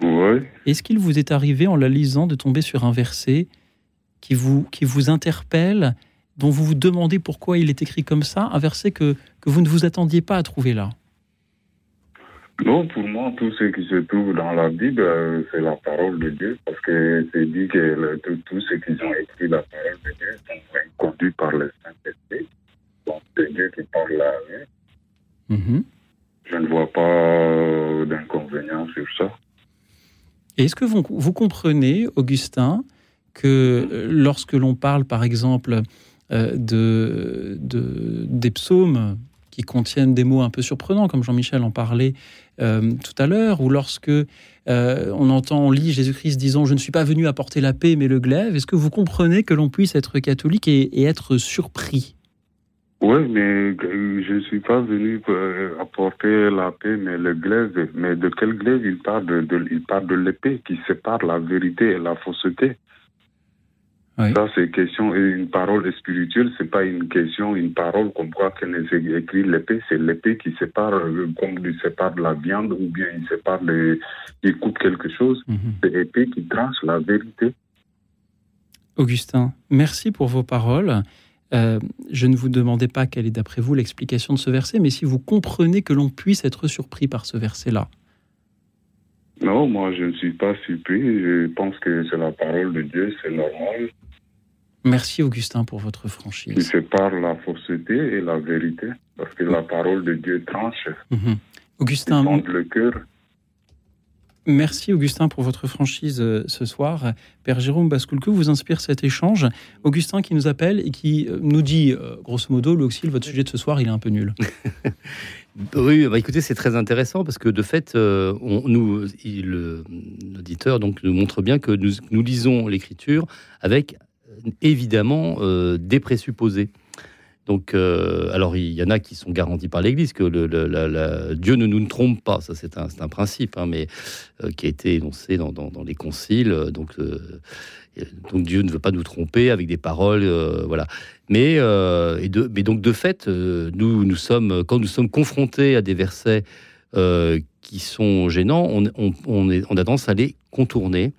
Oui. Est-ce qu'il vous est arrivé, en la lisant, de tomber sur un verset qui vous, qui vous interpelle dont vous vous demandez pourquoi il est écrit comme ça, un verset que, que vous ne vous attendiez pas à trouver là Non, pour moi, tout ce qui se trouve dans la Bible, euh, c'est la parole de Dieu, parce que c'est dit que le, tout, tout ce qu'ils ont écrit, la parole de Dieu, sont conduits par le Saint-Esprit. Donc, c'est Dieu qui parle là. Mm -hmm. Je ne vois pas d'inconvénient sur ça. Et est-ce que vous, vous comprenez, Augustin, que lorsque l'on parle, par exemple, euh, de, de, des psaumes qui contiennent des mots un peu surprenants, comme Jean-Michel en parlait euh, tout à l'heure, ou lorsque euh, on entend, on lit Jésus-Christ disant Je ne suis pas venu apporter la paix, mais le glaive, est-ce que vous comprenez que l'on puisse être catholique et, être surpris? Oui, mais je ne suis pas venu apporter la paix, mais le glaive. Mais de quel glaive il parle? De il parle de l'épée qui sépare la vérité et la fausseté. Oui. Ça, c'est question, une parole spirituelle, c'est pas une question, une parole comme quoi qu'elle est écrit l'épée, c'est l'épée qui sépare, comme il sépare la viande ou bien il sépare, les, il coupe quelque chose. Mm -hmm. C'est l'épée qui tranche la vérité. Augustin, merci pour vos paroles. Euh, je ne vous demandais pas quelle est d'après vous l'explication de ce verset, mais si vous comprenez que l'on puisse être surpris par ce verset-là. Non, moi je ne suis pas surpris. Je pense que c'est la parole de Dieu, c'est normal. Merci Augustin pour votre Qui franchise. sépare la fausseté et la vérité. Parce que la parole de Dieu tranche, Mhm. Augustin, le cœur. Merci Augustin pour votre franchise euh, ce soir. Père Jérôme Bascoul, que vous inspire cet échange Augustin qui nous appelle et qui euh, nous dit, euh, grosso modo, lui aussi, votre sujet de ce soir, il est un peu nul. Oui, bah écoutez, c'est très intéressant parce que de fait, on, nous, il- l'auditeur donc nous montre bien que nous, nous lisons l'écriture avec évidemment euh, des présupposés. Donc, euh, alors il y en a qui sont garantis par l'Église que le, Dieu ne nous trompe pas, ça c'est un, un principe, hein, mais euh, qui a été énoncé dans, dans- les conciles. Donc, donc Dieu ne veut pas nous tromper avec des paroles, voilà. Mais, et de, mais donc de fait, nous, nous sommes, quand nous sommes confrontés à des versets qui sont gênants, on, on- on est- on a tendance à les contourner.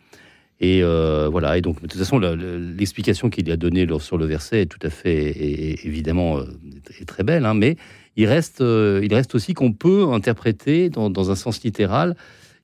Et euh, voilà. Et donc, de toute façon, l'explication qu'il a donnée sur le verset est tout à fait, et évidemment, euh, est très belle. hein, mais il reste, euh, il reste aussi qu'on peut interpréter dans, dans un sens littéral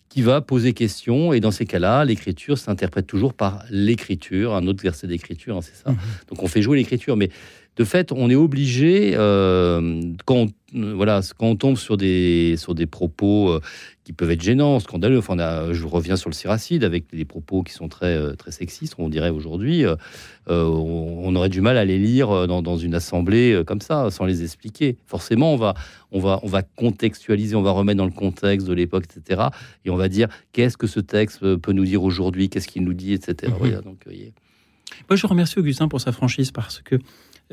qui va poser question. Et dans ces cas-là, l'écriture s'interprète toujours par l'écriture, un autre verset d'écriture, hein, c'est ça. Mhm. Donc on fait jouer l'écriture, mais de fait, on est obligé, euh, quand, on, euh, voilà, quand on tombe sur des, sur des propos euh, qui peuvent être gênants, scandaleux, enfin, on a- je reviens sur le siracide avec des propos qui sont très, très sexistes, on dirait aujourd'hui, euh, on, on aurait du mal à les lire dans, dans une assemblée comme ça, sans les expliquer. Forcément, on va, on, va, on va contextualiser, on va remettre dans le contexte de l'époque, etc. Et on va dire, qu'est-ce que ce texte peut nous dire aujourd'hui, qu'est-ce qu'il nous dit, etc. Mhm. Voilà, donc, voyez. Moi, je remercie Augustin pour sa franchise parce que,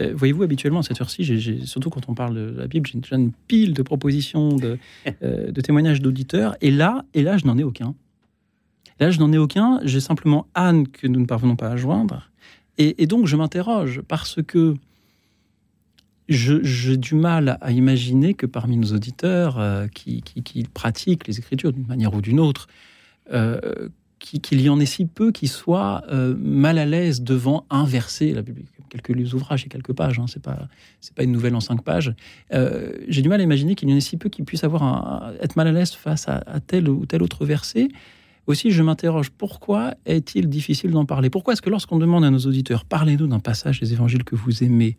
euh, voyez-vous, habituellement à cette heure-ci, surtout quand on parle de la Bible, j'ai déjà une pile de propositions, de, euh, de témoignages d'auditeurs. Et là, et là, je n'en ai aucun. Là, je n'en ai aucun. J'ai simplement Anne que nous ne parvenons pas à joindre. Et, et donc, je m'interroge parce que j'ai du mal à imaginer que parmi nos auditeurs euh, qui, qui- qui pratiquent les Écritures d'une manière ou d'une autre, euh, qui- qu'il y en ait si peu qui soient euh, mal à l'aise devant un verset. La Bible, quelques ouvrages et quelques pages, hein, c'est pas pas une nouvelle en cinq pages. Euh, J'ai du mal à imaginer qu'il y en ait si peu qui puissent avoir être mal à l'aise face à, à tel ou tel autre verset. Aussi, je m'interroge pourquoi est-il difficile d'en parler? Pourquoi est-ce que lorsqu'on demande à nos auditeurs parlez-nous d'un passage des évangiles que vous aimez,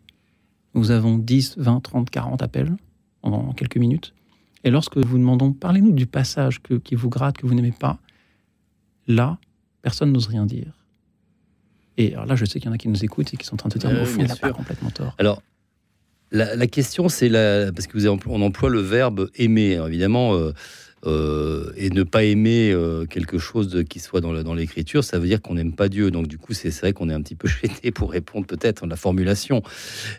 nous avons 10, 20, 30, 40 appels en quelques minutes Et lorsque vous demandons parlez-nous du passage que- qui vous gratte, que vous n'aimez pas, là, personne n'ose rien dire. Et alors là, je sais qu'il y en a qui nous écoutent et qui sont en train de se dire, Ouais, au fond, il n'a pas sûr. complètement tort. Alors, la, la question, c'est la, parce que vous avez, on emploie le verbe aimer, Alors, évidemment, euh, euh, et ne pas aimer euh, quelque chose de- qui soit dans, l'écriture, ça veut dire qu'on n'aime pas Dieu. Donc, du coup, c'est vrai qu'on est un petit peu gêné pour répondre peut-être à la formulation.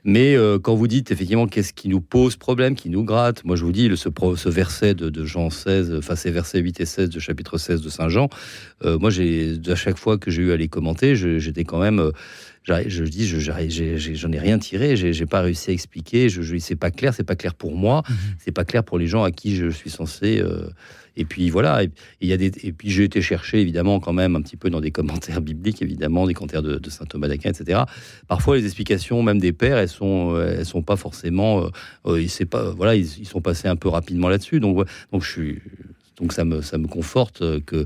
Mais euh, quand vous dites effectivement qu'est-ce qui nous pose problème, qui nous gratte, moi je vous dis le, ce, verset de, Jean 16, enfin ces versets 8 et 16 de chapitre 16 de Saint Jean, moi j'ai à chaque fois que j'ai eu à les commenter, j'étais quand même je dis, je- ai rien tiré, j'ai pas réussi à expliquer, je, je- c'est pas clair, c'est pas clair pour moi, c'est pas clair pour les gens à qui je suis censé. euh, et puis voilà, et, y a des, et puis j'ai été chercher évidemment quand même un petit peu dans des commentaires bibliques, évidemment, des commentaires de, de saint Thomas d'Aquin, etc. Parfois les explications même des pères, elles sont, euh, elles sont pas forcément, euh, euh, il sait pas, voilà, ils, ils sont passés un peu rapidement là-dessus. Donc, donc je suis, donc ça me, ça me conforte euh, que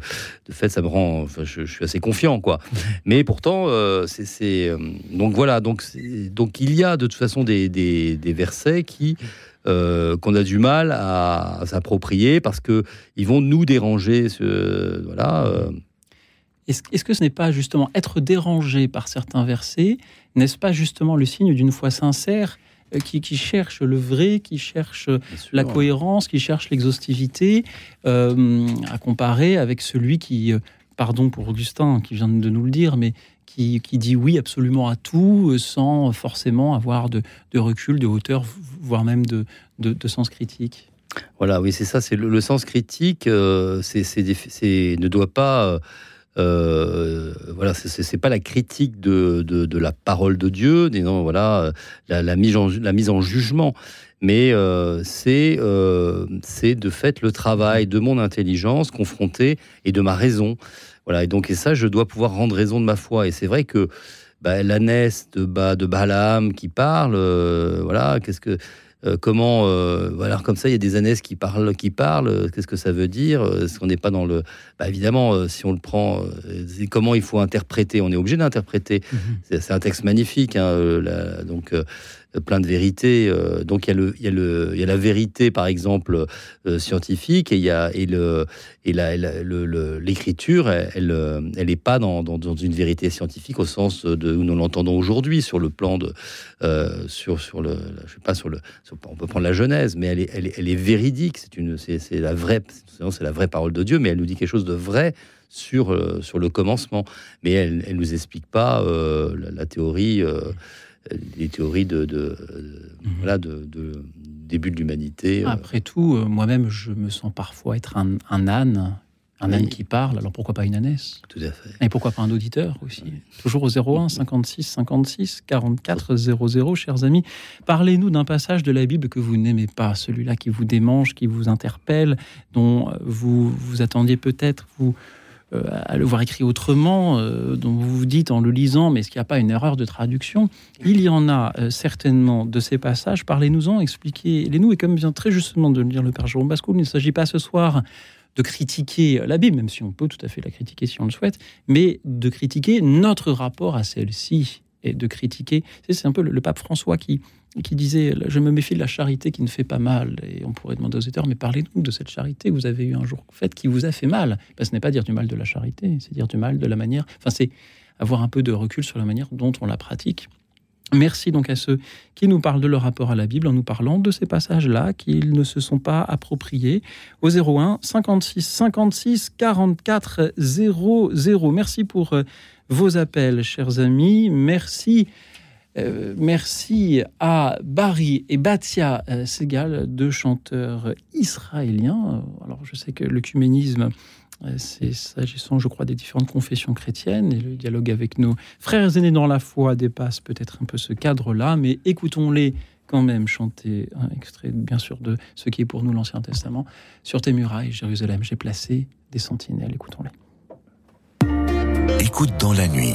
de fait ça me rend, enfin, je, je suis assez confiant quoi. Mais pourtant, euh, c'est, euh, donc voilà, donc, donc il y a de toute façon des, des, des versets qui euh, qu'on a du mal à, à s'approprier parce que ils vont nous déranger. Ce, voilà. euh, Est-ce est-ce que ce n'est pas justement être dérangé par certains versets N'est-ce pas justement le signe d'une foi sincère qui, qui cherche le vrai, qui cherche sûr. la cohérence, qui cherche l'exhaustivité, euh, à comparer avec celui qui, euh, pardon pour Augustin qui vient de nous le dire, mais qui, qui dit oui absolument à tout euh, sans forcément avoir de, de recul, de hauteur, voire même de, de, de sens critique. Voilà, oui, c'est ça. C'est le, le sens critique. euh, c'est, ne doit pas. euh, euh, voilà, c'est- pas la critique de, de, la parole de Dieu, disons, voilà, la, mise en, la mise en jugement, mais euh, c'est euh, c'est de fait le travail de mon intelligence confrontée et de ma raison. Voilà, et donc et ça, je dois pouvoir rendre raison de ma foi. Et c'est vrai que bah, l'ânesse de, bah, de Balaam qui parle. euh, voilà, qu'est-ce que. Euh, comment, euh, voilà, comme ça, il y a des ânesses qui parlent, qui parlent. euh, Qu'est-ce que ça veut dire Est-ce qu'on n'est pas dans le, bah, évidemment, si on le prend, comment il faut interpréter On est obligé d'interpréter. C'est c'est un texte magnifique, hein, la- donc plein de vérités. euh, donc il y a le, il y a le, il y a la vérité, par exemple euh, scientifique, et il y a et le et la- l'écriture, elle, elle, euh, elle est pas dans, dans, une vérité scientifique au sens de où nous l'entendons aujourd'hui sur le plan de euh, sur sur le, je sais pas sur le, on peut prendre la Genèse, mais elle est elle est, elle est véridique. C'est une, c'est c'est la vraie, c'est la vraie parole de Dieu, mais elle nous dit quelque chose de vrai sur, sur le commencement. Mais elle ne nous explique pas la, théorie, les théories de, de, de- Mhm. voilà, de, de début de l'humanité. euh. Après tout, euh, moi-même, je me sens parfois être un, un âne, un âne qui parle. Alors pourquoi pas une ânesse? Tout à fait. Et pourquoi pas un auditeur aussi? Toujours au 01 56 56 44 00, chers amis. Parlez-nous d'un passage de la Bible que vous n'aimez pas, celui-là qui vous démange, qui vous interpelle, dont euh, vous vous attendiez peut-être vous à le voir écrit autrement, euh, dont vous vous dites en le lisant, mais est-ce qu'il n'y a pas une erreur de traduction? Il y en a euh, certainement de ces passages. Parlez-nous-en, expliquez-les-nous. Et comme vient très justement de le dire le Père Jérôme Bascoul, il ne s'agit pas ce soir de critiquer la Bible, même si on peut tout à fait la critiquer si on le souhaite, mais de critiquer notre rapport à celle-ci et de critiquer. C'est un peu le pape François qui, qui disait Je me méfie de la charité qui ne fait pas mal. Et on pourrait demander aux auteurs Mais parlez-nous de cette charité que vous avez eu un jour faite qui vous a fait mal. Ben, ce n'est pas dire du mal de la charité, c'est dire du mal de la manière. Enfin, c'est avoir un peu de recul sur la manière dont on la pratique. Merci donc à ceux qui nous parlent de leur rapport à la Bible en nous parlant de ces passages-là qu'ils ne se sont pas appropriés au 01 56 56 44 00. Merci pour euh, vos appels, chers amis. Merci. Euh, merci à Barry et Batia euh, Segal, deux chanteurs israéliens. Alors, je sais que l'œcuménisme, euh, c'est s'agissant, je crois, des différentes confessions chrétiennes et le dialogue avec nos frères aînés dans la foi dépasse peut-être un peu ce cadre-là, mais écoutons-les quand même chanter un extrait, bien sûr, de ce qui est pour nous l'Ancien Testament. Sur tes murailles, Jérusalem, j'ai placé des sentinelles. Écoutons-les. Écoute dans la nuit.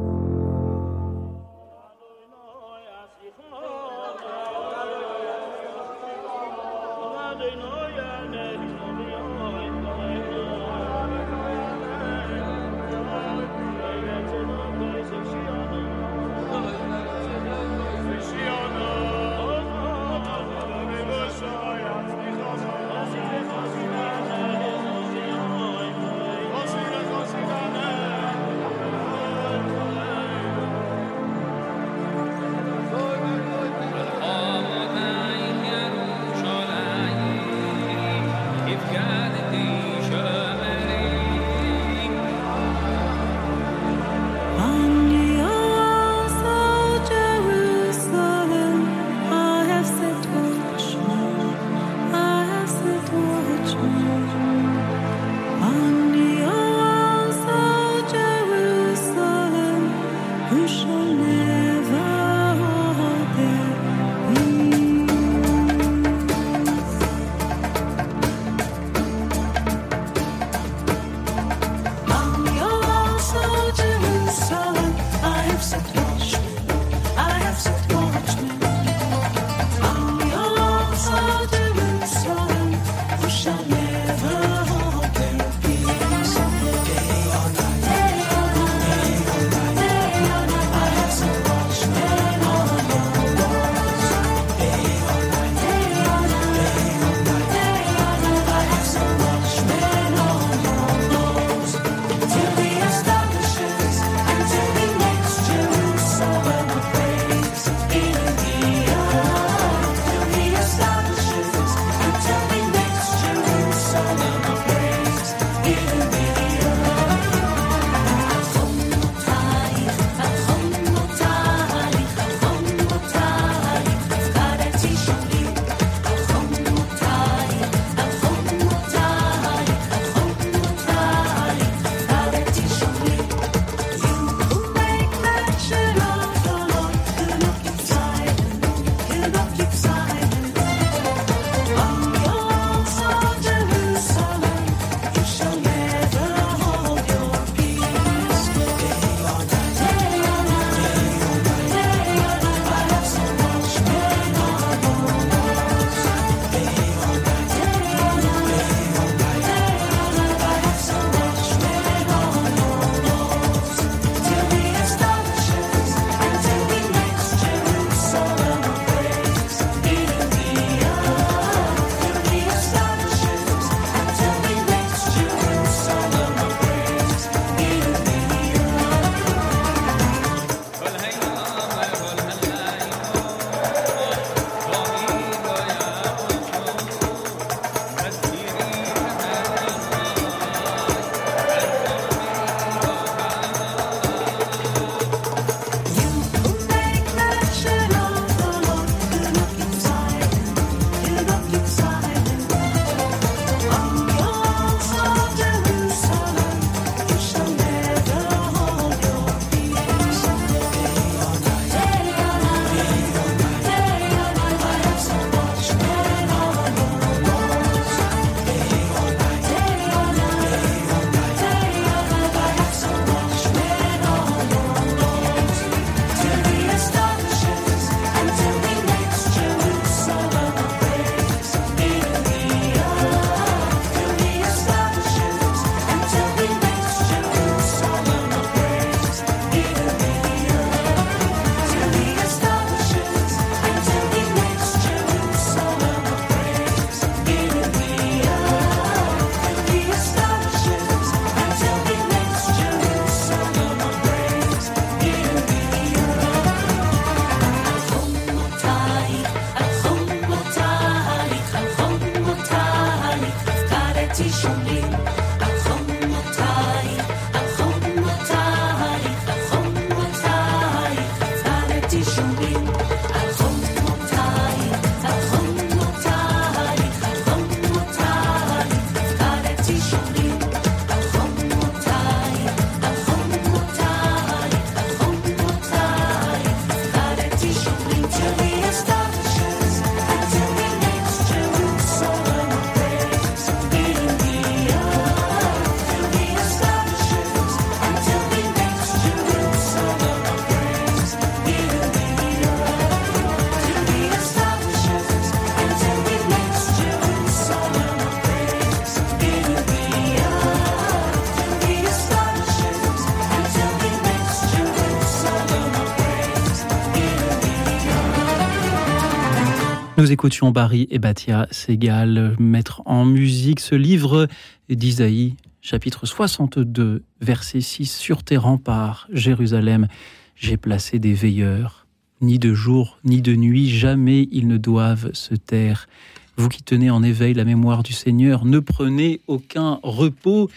Écoutions Barry et Batia Segal mettre en musique ce livre d'Isaïe, chapitre 62, verset 6. Sur tes remparts, Jérusalem, j'ai placé des veilleurs. Ni de jour, ni de nuit, jamais ils ne doivent se taire. Vous qui tenez en éveil la mémoire du Seigneur, ne prenez aucun repos.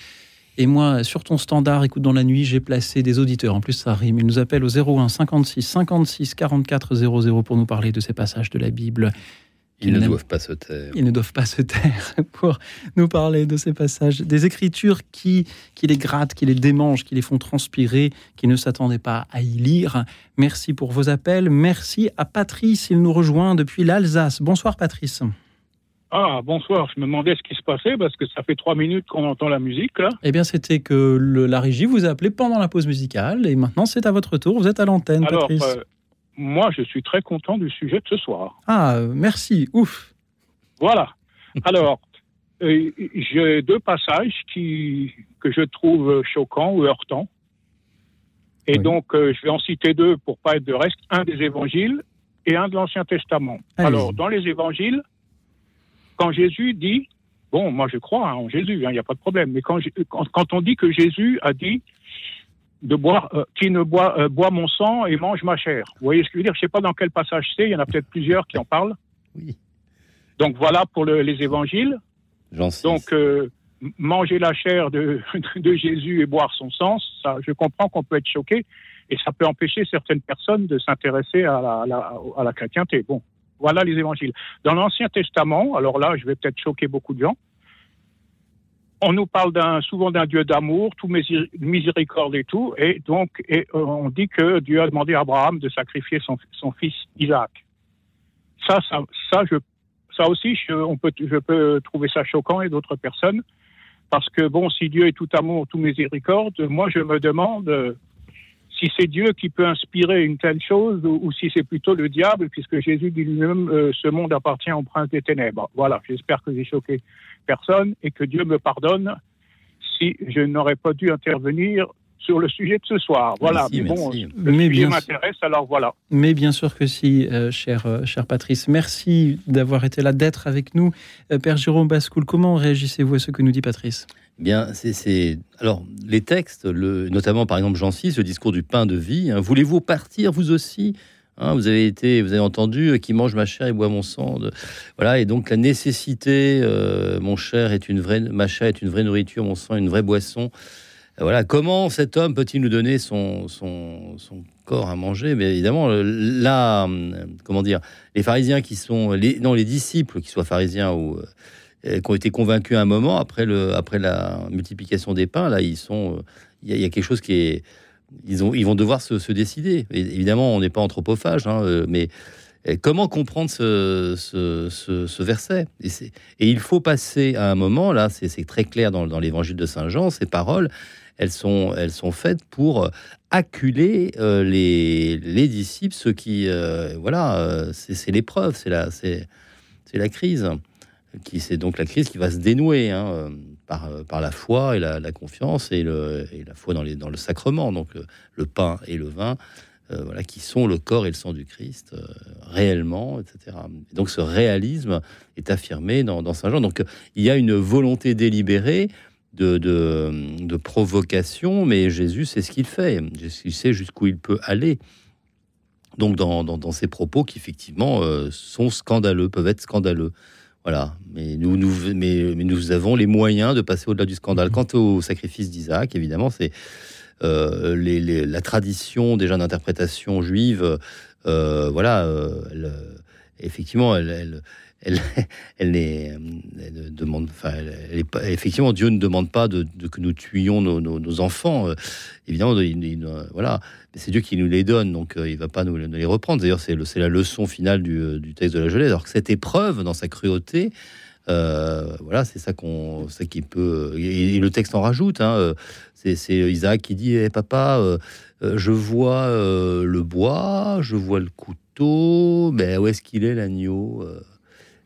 Et moi, sur ton standard, écoute dans la nuit, j'ai placé des auditeurs. En plus, ça rime. Ils nous appellent au 01 56 56 44 00 pour nous parler de ces passages de la Bible. Ils ne doivent pas se taire. Ils ne doivent pas se taire pour nous parler de ces passages, des écritures qui, qui les grattent, qui les démangent, qui les font transpirer, qui ne s'attendaient pas à y lire. Merci pour vos appels. Merci à Patrice. Il nous rejoint depuis l'Alsace. Bonsoir, Patrice. Ah, bonsoir. Je me demandais ce qui se passait parce que ça fait trois minutes qu'on entend la musique, là. Eh bien, c'était que le- la régie vous a appelé pendant la pause musicale et maintenant c'est à votre tour. Vous êtes à l'antenne, Alors, Patrice. euh, moi, je suis très content du sujet de ce soir. Ah, merci. Ouf. Voilà. Alors, euh, j'ai deux passages qui, que je trouve choquants ou heurtants. Et Oui. donc, euh, je vais en citer deux pour pas être de reste. Un des évangiles et un de l'Ancien Testament. Alors, dans les évangiles, quand Jésus dit, bon, moi je crois hein, en Jésus, il n'y a pas de problème, mais quand, quand on dit que Jésus a dit de boire, euh, qui ne boit, euh, boit mon sang et mange ma chair. Vous voyez ce que je veux dire? Je ne sais pas dans quel passage c'est, il y en a peut-être plusieurs qui en parlent. Oui. Donc voilà pour le- les évangiles. Donc, euh, manger la chair de, de Jésus et boire son sang, ça, je comprends qu'on peut être choqué et ça peut empêcher certaines personnes de s'intéresser à la, à, la, à la chrétienté. Bon, voilà les évangiles. Dans l'Ancien Testament, alors là, je vais peut-être choquer beaucoup de gens. On nous parle souvent d'un Dieu d'amour, tout misé- miséricorde et tout, et donc euh, on dit que Dieu a demandé à Abraham de sacrifier son, fils Isaac. Ça, ça, je aussi, je, on peut, je peux trouver ça choquant et d'autres personnes. Parce que, bon, si Dieu est tout amour, tout miséricorde, moi, je me demande euh, si c'est Dieu qui peut inspirer une telle chose ou, ou si c'est plutôt le diable, puisque Jésus dit lui-même euh, ce monde appartient au prince des ténèbres. Voilà, j'espère que j'ai choqué personne et que Dieu me pardonne si je n'aurais pas dû intervenir sur le sujet de ce soir. Voilà, Merci, mais bon, merci. le Mais sujet bien sûr. m'intéresse, alors voilà. Mais bien sûr que si, euh, cher, euh, cher Patrice. Merci d'avoir été là, d'être avec nous. Euh, Père Jérôme Bascoul, comment réagissez-vous à ce que nous dit Patrice? Bien, c'est-. Alors, les textes, notamment par exemple Jean 6, le discours du pain de vie. hein, Voulez-vous partir vous aussi? Hein, Vous avez été, vous avez entendu, euh, qui mange ma chair et boit mon sang. Voilà, et donc la nécessité, euh, mon cher est une vraie, ma chair est une vraie nourriture, mon sang est une vraie boisson. Voilà, comment cet homme peut-il nous donner son, son, son corps à manger? Mais évidemment, là, euh, comment dire, les pharisiens qui sont, les, non, les disciples, qui soient pharisiens ou qui ont été convaincus à un moment après le après la multiplication des pains. Là ils sont euh, il y, a- quelque chose qui est ils ont ils vont devoir se, décider. Évidemment on n'est pas anthropophage hein, euh, mais euh, comment comprendre ce, ce, verset? Et, il faut passer à un moment là c'est très clair dans, l'évangile de saint Jean ces paroles elles sont elles sont faites pour acculer les, les disciples ceux qui voilà c'est l'épreuve c'est la la crise qui c'est donc la crise qui va se dénouer hein, euh, par, euh, par la foi et la, confiance et, la foi dans, le sacrement, donc euh, le pain et le vin, qui sont le corps et le sang du Christ réellement, etc. Et donc ce réalisme est affirmé dans, Saint Jean. Donc il y a une volonté délibérée de, provocation, mais Jésus sait ce qu'il fait, il sait jusqu'où il peut aller. Donc dans, dans, ces propos qui effectivement sont scandaleux, peuvent être scandaleux. Voilà, mais nous, nous, mais, mais nous avons les moyens de passer au-delà du scandale. Quant au sacrifice d'Isaac, évidemment, c'est euh, les, les- la tradition déjà d'interprétation juive. euh, voilà, euh, elle, effectivement, elle, elle, elle, elle, est- demande. Enfin, effectivement, Dieu ne demande pas de, que nous tuions nos, enfants. euh, évidemment, il- il- euh, voilà, c'est Dieu qui nous les donne, donc euh, il va pas nous, les reprendre. D'ailleurs, c'est la leçon finale du, euh, du texte de la Genèse. Alors que cette épreuve, dans sa cruauté, euh, voilà, c'est ça qu'on, qui peut. Et, le texte en rajoute. Hein, euh, c'est, Isaac qui dit Eh, Papa, euh, euh, je vois euh, le bois, je vois le couteau, mais où est-ce qu'il est l'agneau Euh,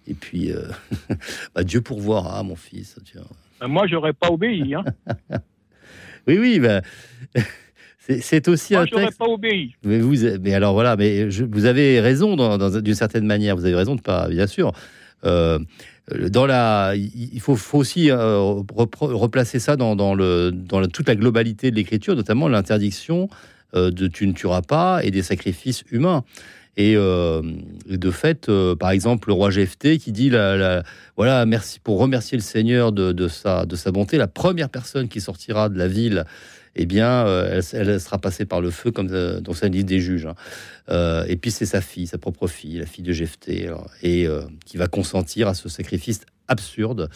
Et puis, euh, bah, Dieu pourvoira, mon fils. Tiens. Ben, moi, j'aurais pas obéi. Hein. Oui, oui, bah, C'est- aussi Moi, un texte. pas obéi. Mais vous, mais alors voilà, mais je- vous avez raison d'une certaine manière. Vous avez raison de pas, bien sûr. Euh, dans la, il faut, faut aussi euh, replacer ça dans, dans le, dans toute la globalité de l'écriture, notamment l'interdiction euh, de tu ne tueras pas et des sacrifices humains. Et euh, de fait, euh, par exemple, le roi Jephthé qui dit voilà, merci pour remercier le Seigneur de, sa, bonté. La première personne qui sortira de la ville, eh bien, euh, elle, sera passée par le feu, comme dans sa liste des juges. hein. Et puis c'est sa fille, sa propre fille, la fille de Jephthé, et qui va consentir à ce sacrifice absurde.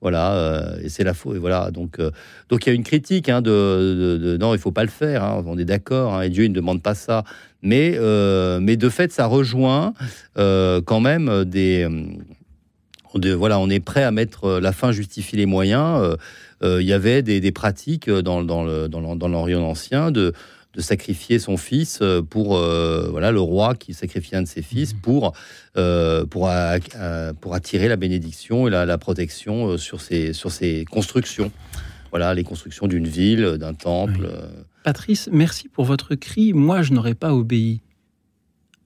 Voilà, et c'est la faute. Et voilà, donc, donc il y a une critique hein, de, de- non, il faut pas le faire. hein, on est d'accord. hein, et Dieu ne demande pas ça. Mais, euh, mais de fait, ça rejoint euh, quand même des. euh, de- voilà, on est prêt à mettre la fin justifie les moyens. Il y avait des, des pratiques dans, dans l'Orient ancien de, de sacrifier son fils pour euh, voilà le roi qui sacrifiait un de ses fils pour euh, pour, a- a- pour attirer la bénédiction et la, la protection sur ses sur ses constructions. Voilà les constructions d'une ville, d'un temple. Oui. euh, Patrice, merci pour votre cri. Moi, je n'aurais pas obéi.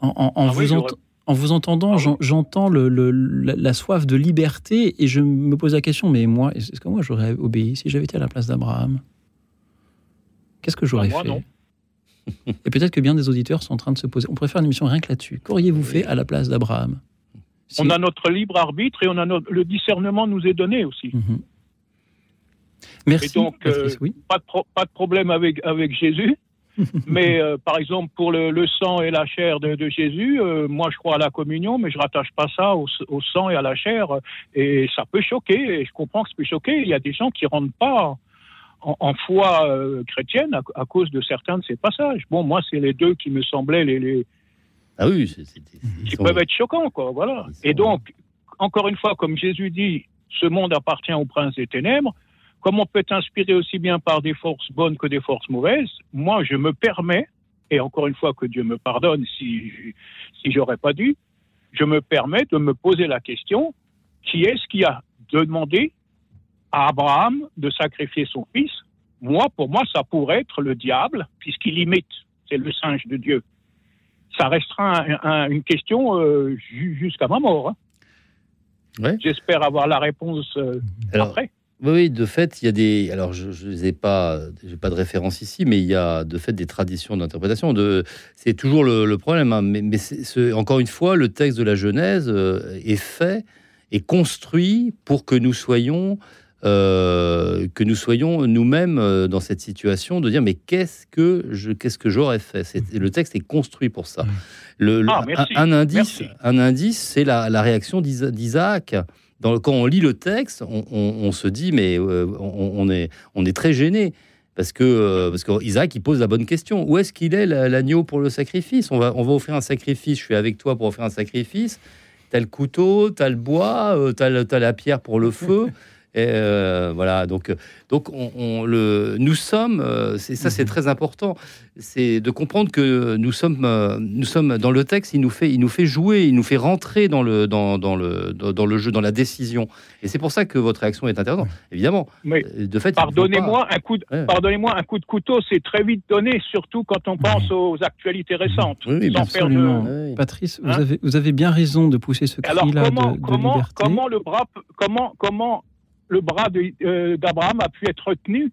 En, en- en Ah oui, vous, j'aurais- ent- en vous entendant, Ah j'entends le- le- la, la soif de liberté et je me pose la question, mais moi, est-ce que moi j'aurais obéi si j'avais été à la place d'Abraham? Qu'est-ce que j'aurais moi, fait? non. Et peut-être que bien des auditeurs sont en train de se poser. On pourrait faire une émission rien que là-dessus. Qu'auriez-vous fait à la place d'Abraham? Si- On a notre libre arbitre et on a notre- le discernement nous est donné aussi. Mhm. Merci. Et donc, Patrice, euh, oui. Pas de, pro- pas de problème avec, avec Jésus. mais euh, par exemple, pour le, le sang et la chair de, de Jésus, euh, moi je crois à la communion, mais je rattache pas ça au, au sang et à la chair. Et ça peut choquer, et je comprends que ça peut choquer. Il y a des gens qui rentrent pas en, en foi euh, chrétienne à, à cause de certains de ces passages. Bon, moi, c'est les deux qui me semblaient les, les, Ah oui, c'est- qui sont- peuvent être choquants, quoi. Voilà. Sont- Et donc, encore une fois, comme Jésus dit, ce monde appartient au prince des ténèbres. Comme on peut être inspiré aussi bien par des forces bonnes que des forces mauvaises, moi, je me permets, et encore une fois, que Dieu me pardonne si, si j'aurais pas dû, je me permets de me poser la question qui est-ce qui a demandé à Abraham de sacrifier son fils? Moi, pour moi, ça pourrait être le diable, puisqu'il imite, c'est le singe de Dieu ça restera un- un- une question euh, ju- jusqu'à ma mort. hein. Ouais. J'espère avoir la réponse euh, Alors, après. Oui, oui, de fait, il y a des. Alors, je n'ai pas, j'ai pas de référence ici, mais il y a de fait des traditions d'interprétation. De, c'est toujours le, le problème. hein, mais mais c'est- c'est- encore une fois, le texte de la Genèse euh, est fait et construit pour que nous soyons, euh, que nous soyons nous-mêmes euh, dans cette situation de dire mais qu'est-ce que je, qu'est-ce que j'aurais fait? C'est- le texte est construit pour ça. Le, le- Ah, un, un indice, merci. un indice, c'est la, la réaction d'Isa- d'Isaac. Quand on lit le texte, on, se dit mais euh, on, est, on est très gêné. Parce que, euh, parce Isaac, il pose la bonne question. Où est-ce qu'il est, la- l'agneau pour le sacrifice? On va, on va offrir un sacrifice. Je suis avec toi pour offrir un sacrifice. T'as le couteau, t'as le bois, euh, t'as la pierre pour le feu. Et euh, voilà, donc, donc on, on le, nous sommes, euh, c'est, ça c'est très important, c'est de comprendre que nous sommes, euh, nous sommes dans le texte, il nous fait, il nous fait jouer, il nous fait rentrer dans le, dans, dans le, dans, dans le jeu, dans la décision. Et c'est pour ça que votre réaction est intéressante. Évidemment, Mais euh, de fait, pardonnez-moi un coup de, Ouais. pardonnez-moi un coup de couteau, c'est très vite donné, surtout quand on pense aux actualités récentes. Oui, oui, sans faire de- absolument. pas- Oui. Patrice, vous, Hein avez, vous avez bien raison de pousser ce Alors cri-là comment, de, de comment, liberté. comment le bras, comment, comment le bras euh, d'Abraham a pu être retenu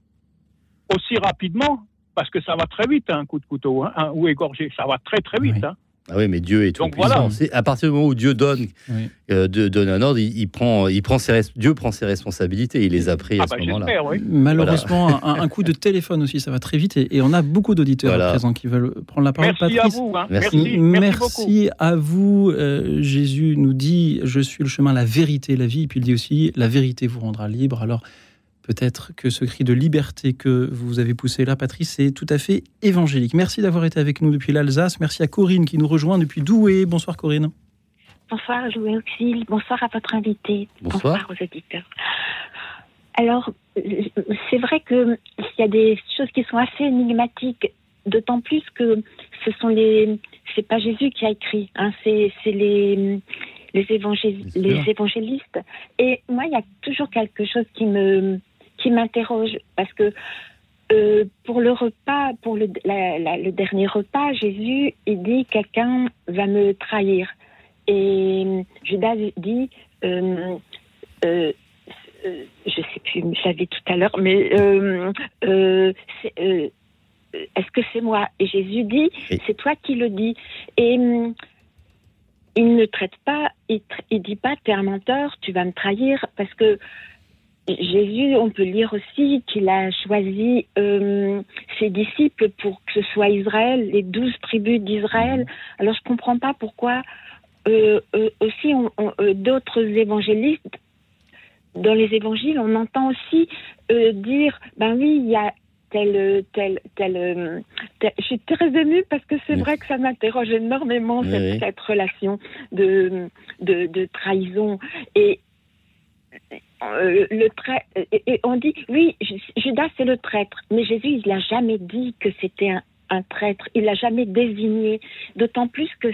aussi rapidement Parce que ça va très vite, un coup de couteau, hein, ou égorgé, ça va très très vite. Oui. hein. Ah oui, mais Dieu est tout Donc puissant. voilà. C'est à partir du moment où Dieu donne, Oui. euh, de- donne un ordre, il, il prend, il prend ses, Dieu prend ses responsabilités. Il les a pris Ah à ce bah, moment-là. oui. Malheureusement, un, un coup de téléphone aussi, ça va très vite et, et on a beaucoup d'auditeurs Voilà. à présent qui veulent prendre la parole. Merci à vous. hein. Merci. Merci. Merci à vous. Euh, Jésus nous dit Je suis le chemin, la vérité, la vie. Et puis il dit aussi La vérité vous rendra libre. Alors peut-être que ce cri de liberté que vous avez poussé là, Patrice, est tout à fait évangélique. Merci d'avoir été avec nous depuis l'Alsace. Merci à Corinne qui nous rejoint depuis Douai. Bonsoir Corinne. Bonsoir, Louis Auxil. Bonsoir à votre invité. Bonsoir. aux auditeurs. Alors, c'est vrai qu'il y a des choses qui sont assez énigmatiques, d'autant plus que ce sont les. C'est pas Jésus qui a écrit, hein, c'est les, les, les évangélistes. Et moi, il y a toujours quelque chose qui me qui m'interroge parce que euh, pour le repas, pour le, la- la- le dernier repas, Jésus, il dit quelqu'un va me trahir. Et Judas dit, euh, euh, je sais plus, je l'avais tout à l'heure, mais est-ce que c'est moi? Et Jésus dit, c'est toi qui le dis. Et hum, il ne traite pas, il, il dit pas, t'es un menteur, tu vas me trahir, parce que Jésus, on peut lire aussi qu'il a choisi euh, ses disciples pour que ce soit Israël, les douze tribus d'Israël. Alors je comprends pas pourquoi euh, euh, aussi on- on- euh, d'autres évangélistes dans les évangiles, on entend aussi euh, dire, ben oui, il y a tel, tel, tel, tel- Je suis très émue parce que c'est Oui. vrai que ça m'interroge énormément Oui, cette, oui. cette relation de, de, de trahison. Et euh, trai- et, on dit, oui, Ju- Judas c'est le traître, mais Jésus il n'a jamais dit que c'était un, un traître, il l'a jamais désigné. D'autant plus que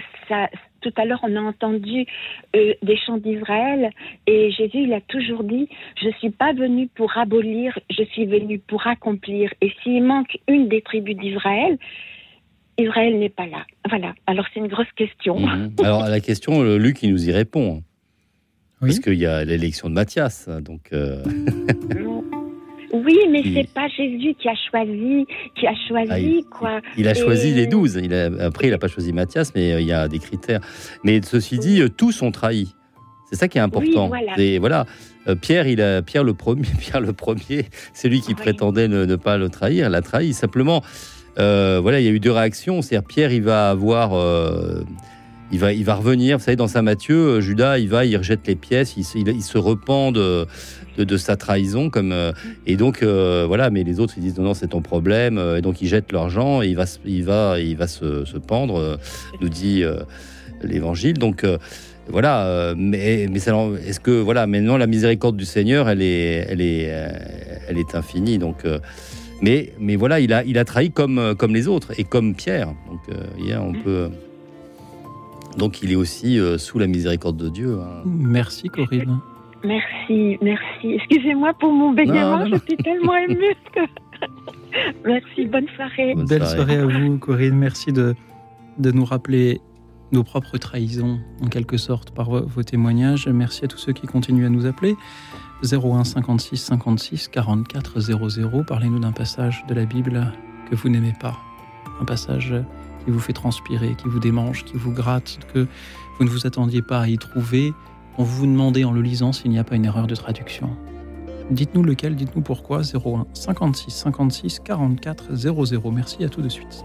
tout à l'heure on a entendu euh, des chants d'Israël et Jésus il a toujours dit, je suis pas venu pour abolir, je suis venu pour accomplir. Et s'il manque une des tribus d'Israël, Israël n'est pas là. Voilà. Alors c'est une grosse question. Mhm. Alors, la question, euh, Luc, il nous y répond. Oui. Parce qu'il y a l'élection de Matthias. hein, Donc, euh, Oui, mais Il- c'est pas Jésus qui a choisi, qui a choisi Ah, il- quoi. il a choisi les douze. Il a- après, il n'a pas choisi Matthias, mais euh, il y a des critères. Mais ceci dit, euh, tous ont trahi. C'est ça qui est important. voilà. Et voilà. Pierre, il a Pierre le premier. Pierre le premier, c'est lui qui Oui. prétendait ne, ne pas le trahir. L'a trahi simplement. euh, voilà, il y a eu deux réactions. C'est-à-dire Pierre, il va avoir, euh, il va, il va revenir. Vous savez, dans Saint Matthieu, euh, Judas, il va, il rejette les pièces, il, se- il- il se repent de, de, de sa trahison, comme euh, et donc euh, voilà. Mais les autres, ils disent non, non, c'est ton problème. Et donc ils jettent l'argent et il va, se- il va, il va se, se pendre. nous dit euh, l'Évangile. Donc euh, voilà, mais, est-ce que voilà, maintenant la miséricorde du Seigneur, elle est, elle est, elle est infinie. Donc, mais, mais voilà, il a, il a trahi comme, comme les autres et comme Pierre. Donc, hier, on peut. Donc, il est aussi euh, sous la miséricorde de Dieu. hein. Merci Corinne. Merci, merci. Excusez-moi pour mon bégaiement, je suis tellement émue. que- merci, bonne soirée. Bonne Belle soirée. soirée à vous Corinne. Merci de, de nous rappeler nos propres trahisons en quelque sorte par vos, vos témoignages. Merci à tous ceux qui continuent à nous appeler. 01 56 56 44 00. Parlez-nous d'un passage de la Bible que vous n'aimez pas. Un passage qui vous fait transpirer, qui vous démange, qui vous gratte, que vous ne vous attendiez pas à y trouver. On vous demandez en le lisant s'il n'y a pas une erreur de traduction. Dites-nous lequel, dites-nous pourquoi. 01 56 56 44 00. Merci à tout de suite.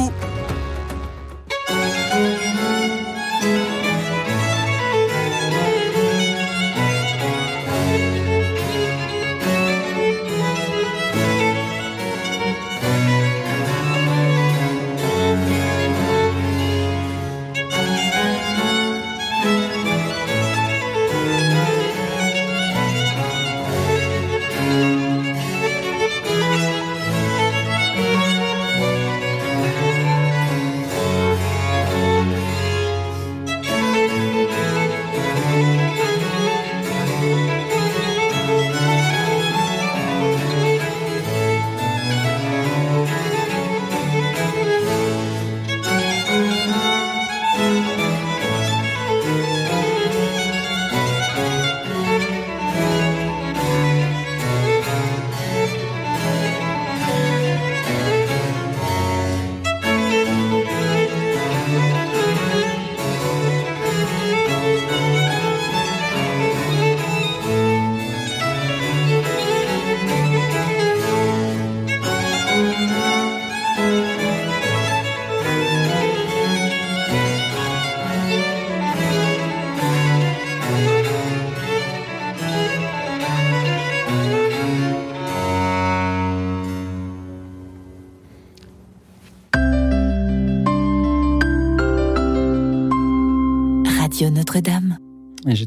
Radio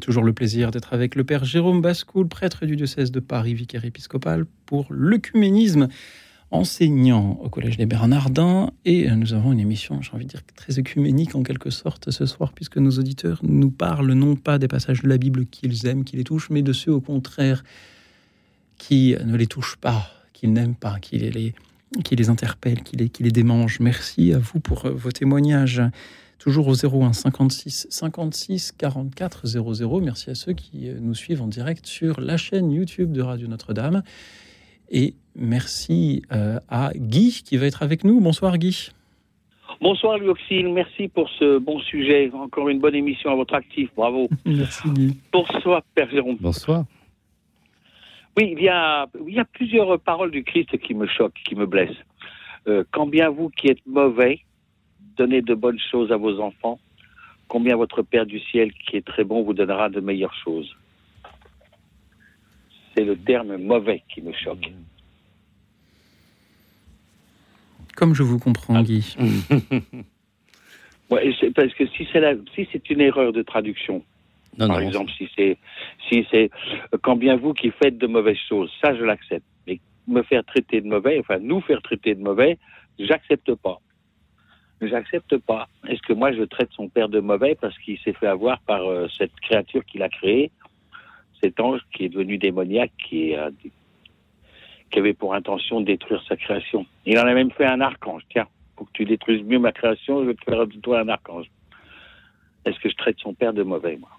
toujours le plaisir d'être avec le Père Jérôme Bascoul, prêtre du diocèse de Paris, vicaire épiscopal pour l'œcuménisme, enseignant au Collège des Bernardins. Et nous avons une émission, j'ai envie de dire, très œcuménique en quelque sorte ce soir, puisque nos auditeurs nous parlent non pas des passages de la Bible qu'ils aiment, qui les touchent, mais de ceux au contraire qui ne les touchent pas, qu'ils n'aiment pas, qui les, qui les interpellent, qui les, qui les démangent. Merci à vous pour euh, vos témoignages. Toujours au 01 56 56 44 00. Merci à ceux qui euh, nous suivent en direct sur la chaîne YouTube de Radio Notre-Dame. Et merci euh, à Guy qui va être avec nous. Bonsoir Guy. Bonsoir Luoxine, merci pour ce bon sujet. Encore une bonne émission à votre actif, bravo. Merci Guy. Bonsoir Père Jérôme. Bonsoir. Oui, il y, a, il y a plusieurs paroles du Christ qui me choquent, qui me blessent. Euh, quand bien vous qui êtes mauvais, donnez de bonnes choses à vos enfants, combien votre Père du ciel qui est très bon vous donnera de meilleures choses. C'est le terme mauvais qui me choque. Comme je vous comprends, Guy. Ouais, parce que si c'est la- si c'est une erreur de traduction, Non, par non, exemple, si c'est si c'est euh, quand bien vous qui faites de mauvaises choses, ça je l'accepte. Mais me faire traiter de mauvais, enfin nous faire traiter de mauvais, j'accepte pas. J'accepte pas. Est-ce que moi je traite son père de mauvais parce qu'il s'est fait avoir par euh, cette créature qu'il a créée, cet ange qui est devenu démoniaque, euh, qui avait pour intention de détruire sa création. Il en a même fait un archange. Tiens, pour que tu détruises mieux ma création, je vais te faire de toi un archange. Est-ce que je traite son père de mauvais, moi?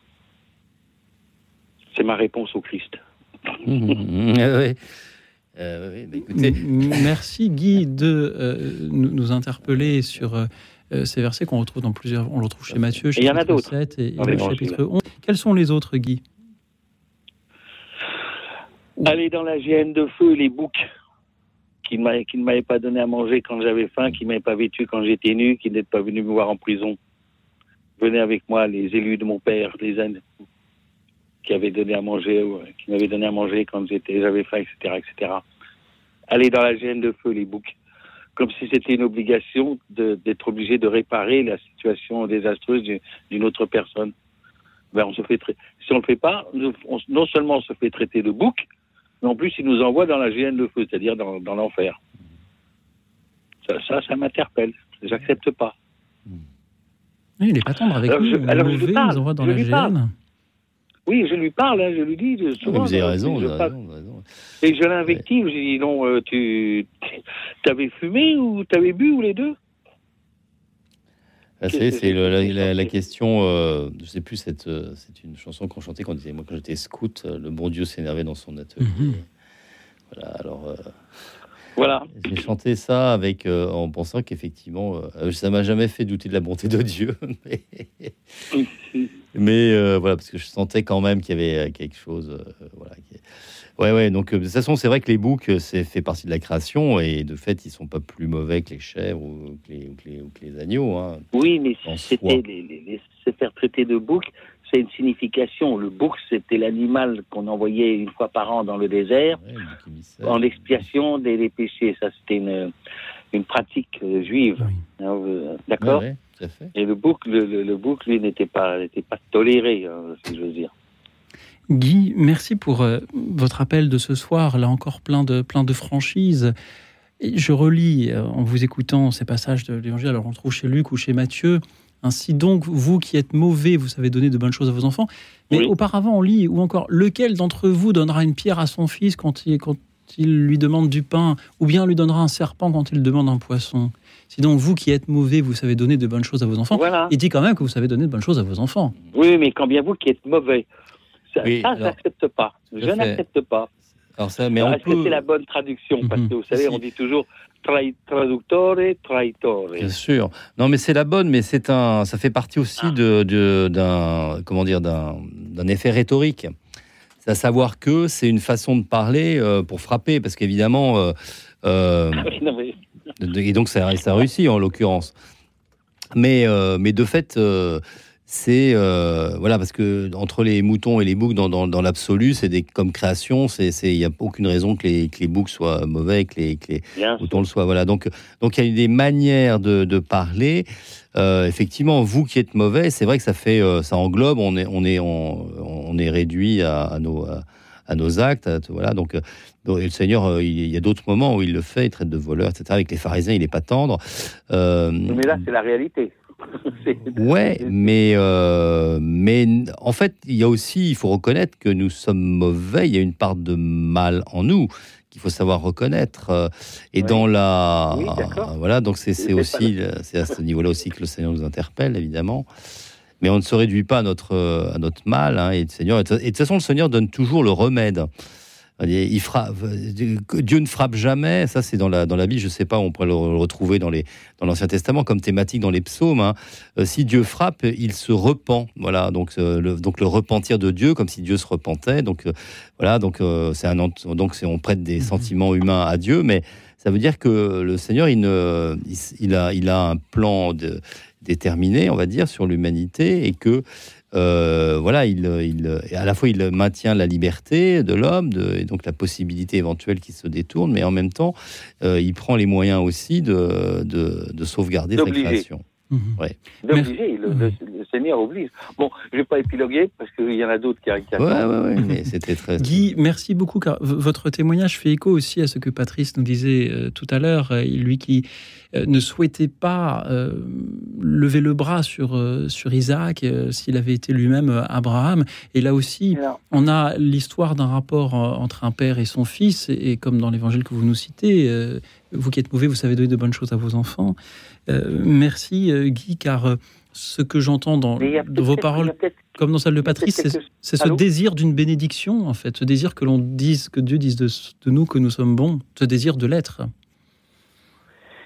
C'est ma réponse au Christ. Ouais. Euh, oui, bah, écoutez, Merci Guy de euh, nous, interpeller sur euh, ces versets qu'on retrouve dans plusieurs. On le retrouve chez Matthieu, a chapitre d'autres 7 et, chapitre 11. Quels sont les autres, Guy? Aller dans la géhenne de feu et les boucs qui ne m'avaient- qui ne m'avaient pas donné à manger quand j'avais faim, qui ne m'avaient pas vêtu quand j'étais nu, qui n'êtes pas venus me voir en prison. Venez avec moi, les élus de mon père, les ânes qui avaient donné à manger, euh, qui m'avaient donné à manger quand j'étais, j'avais faim, etc., etc. Aller dans la géhenne de feu, les boucs. Comme si c'était une obligation d'être obligé de réparer la situation désastreuse d'une- autre personne. Ben, on se fait si on le fait pas, on- non seulement on se fait traiter de bouc, mais en plus il nous envoie dans la géhenne de feu, c'est-à-dire dans, dans l'enfer. Ça, ça, ça m'interpelle. J'accepte pas. Oui, Il n'est pas tendre avec Alors, nous. je- alors, je parle, nous envoie dans je la géhenne. Oui, je lui parle, hein, je lui dis de- mais souvent. vous avez raison, je vous avez parle- raison, vous avez raison. Et je l'invective, j'ai dit non, euh, tu avais fumé ou t'avais bu ou les deux? Ah, c'est la, la- la question, euh, je sais plus, euh, c'est une chanson qu'on chantait quand on disait, moi quand j'étais scout, euh, le bon Dieu s'énervait dans son atelier. Mhm. Voilà, alors euh, Voilà. j'ai chanté ça avec, euh, en pensant qu'effectivement, euh, ça m'a jamais fait douter de la bonté de Dieu. mais mais, euh, voilà, parce que je sentais quand même qu'il y avait euh, quelque chose. voilà, qui- Ouais, ouais, donc de toute façon, c'est vrai que les boucs, c'est fait partie de la création et de fait, ils sont pas plus mauvais que les chèvres ou que les, ou que les, ou que les agneaux. Hein. Oui, mais c'était les, les- les- se faire traiter de bouc, une signification. Le bouc, c'était l'animal qu'on envoyait une fois par an dans le désert Ouais, en expiation des, des péchés. Ça, c'était une, une pratique euh, juive. Oui. Hein, euh, D'accord Ouais, ouais. Et le bouc, le, le- le bouc, lui, n'était pas, n'était pas toléré, hein, si j'ose dire. Guy, merci pour euh, votre appel de ce soir, là encore plein de, plein de franchise. Et je relis euh, en vous écoutant ces passages de l'Évangile, alors on le trouve chez Luc ou chez Matthieu. Ainsi donc, vous qui êtes mauvais, vous savez donner de bonnes choses à vos enfants. Mais Oui. auparavant, on lit, ou encore, lequel d'entre vous donnera une pierre à son fils quand il, quand il lui demande du pain, ou bien lui donnera un serpent quand il demande un poisson? Si donc, vous qui êtes mauvais, vous savez donner de bonnes choses à vos enfants, Voilà. il dit quand même que vous savez donner de bonnes choses à vos enfants. Oui, mais quand bien vous qui êtes mauvais, ça, Oui, ça, alors, j'accepte pas. Je n'accepte pas. Alors ça, mais on Est-ce que peut, c'est la bonne traduction Parce Mhm. que vous savez, on dit toujours traductore, traitore. bien sûr. Non, mais c'est la bonne, mais c'est un, ça fait partie aussi de, de- d'un, comment dire, d'un, d'un effet rhétorique. C'est à savoir que c'est une façon de parler euh, pour frapper, parce qu'évidemment, euh, euh, Ah non, mais- Et donc ça, ça réussit en l'occurrence. Mais, mais de fait, c'est euh, voilà parce que entre les moutons et les boucs dans, dans, dans l'absolu, c'est des comme création, c'est il y a aucune raison que les, que les boucs soient mauvais, que les, que les moutons le soient. Voilà donc donc il y a des manières de, de parler. Euh, effectivement, vous qui êtes mauvais, c'est vrai que ça fait euh, ça englobe. On est on est on, on est réduit à, à nos à, à nos actes. voilà donc. le Seigneur, il y a d'autres moments où il le fait, il traite de voleurs, etc. Avec les pharisiens, il n'est pas tendre. Euh, Mais là, c'est la réalité. Ouais, mais, euh, mais en fait, il y a aussi, il faut reconnaître que nous sommes mauvais, il y a une part de mal en nous qu'il faut savoir reconnaître. Et dans la. Oui, voilà, donc c'est aussi, c'est à ce niveau-là aussi que le Seigneur nous interpelle, évidemment. Mais on ne se réduit pas à notre, à notre mal. hein, et, le Seigneur, et de toute façon, le Seigneur donne toujours le remède. Il frappe, Dieu ne frappe jamais. Ça, c'est dans la, dans la Bible. Je ne sais pas, on pourrait le retrouver dans les, dans l'Ancien Testament comme thématique dans les psaumes. hein. Euh, si Dieu frappe, il se repent. Voilà, donc, euh, le, donc le repentir de Dieu, comme si Dieu se repentait. Donc euh, voilà, donc c'est un donc c'est on prête des sentiments humains à Dieu, mais ça veut dire que le Seigneur, il, ne, il, il a, il a un plan de, déterminé, on va dire, sur l'humanité et que euh, voilà, il, il, à la fois il maintient la liberté de l'homme de- et donc la possibilité éventuelle qu'il se détourne, mais en même temps, euh, il prend les moyens aussi de, de, de sauvegarder sa création. Ouais. D'obliger, le, le- le Seigneur oblige. Bon, je vais pas épiloguer parce qu'il y en a d'autres qui, qui Ouais, attendent. ouais, ouais, mais c'était très. Guy, merci beaucoup car votre témoignage fait écho aussi à ce que Patrice nous disait euh, tout à l'heure. Euh, Lui qui ne souhaitait pas euh, lever le bras sur, euh, sur Isaac euh, s'il avait été lui-même euh, Abraham. Et là aussi, Alors, on a l'histoire d'un rapport euh, entre un père et son fils. Et, et comme dans l'évangile que vous nous citez, euh, vous qui êtes mauvais, vous savez donner de bonnes choses à vos enfants. Euh, merci euh, Guy, car euh, ce que j'entends dans, vos paroles comme dans celle de Patrice, c'est ce désir d'une bénédiction, en fait, ce désir que l'on dise, que Dieu dise de, de nous que nous sommes bons, ce désir de l'être.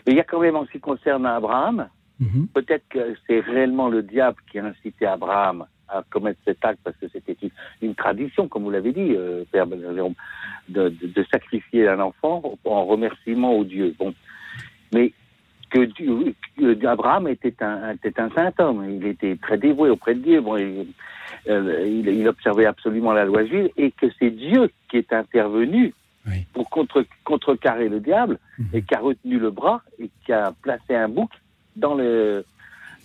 Mais il y a quand même en ce qui concerne Abraham, Mhm. peut-être que c'est réellement le diable qui a incité Abraham à commettre cet acte parce que c'était une, une tradition, comme vous l'avez dit, euh, Père Jérôme, de, de- de sacrifier un enfant en remerciement au Dieu. Bon, mais que, Dieu- que Abraham était un, était un saint homme, il était très dévoué auprès de Dieu. Bon, il, euh, il, il observait absolument la loi juive et que c'est Dieu qui est intervenu Oui. pour contre, contrecarrer le diable Mhm. et qui a retenu le bras et qui a placé un bouc dans, le,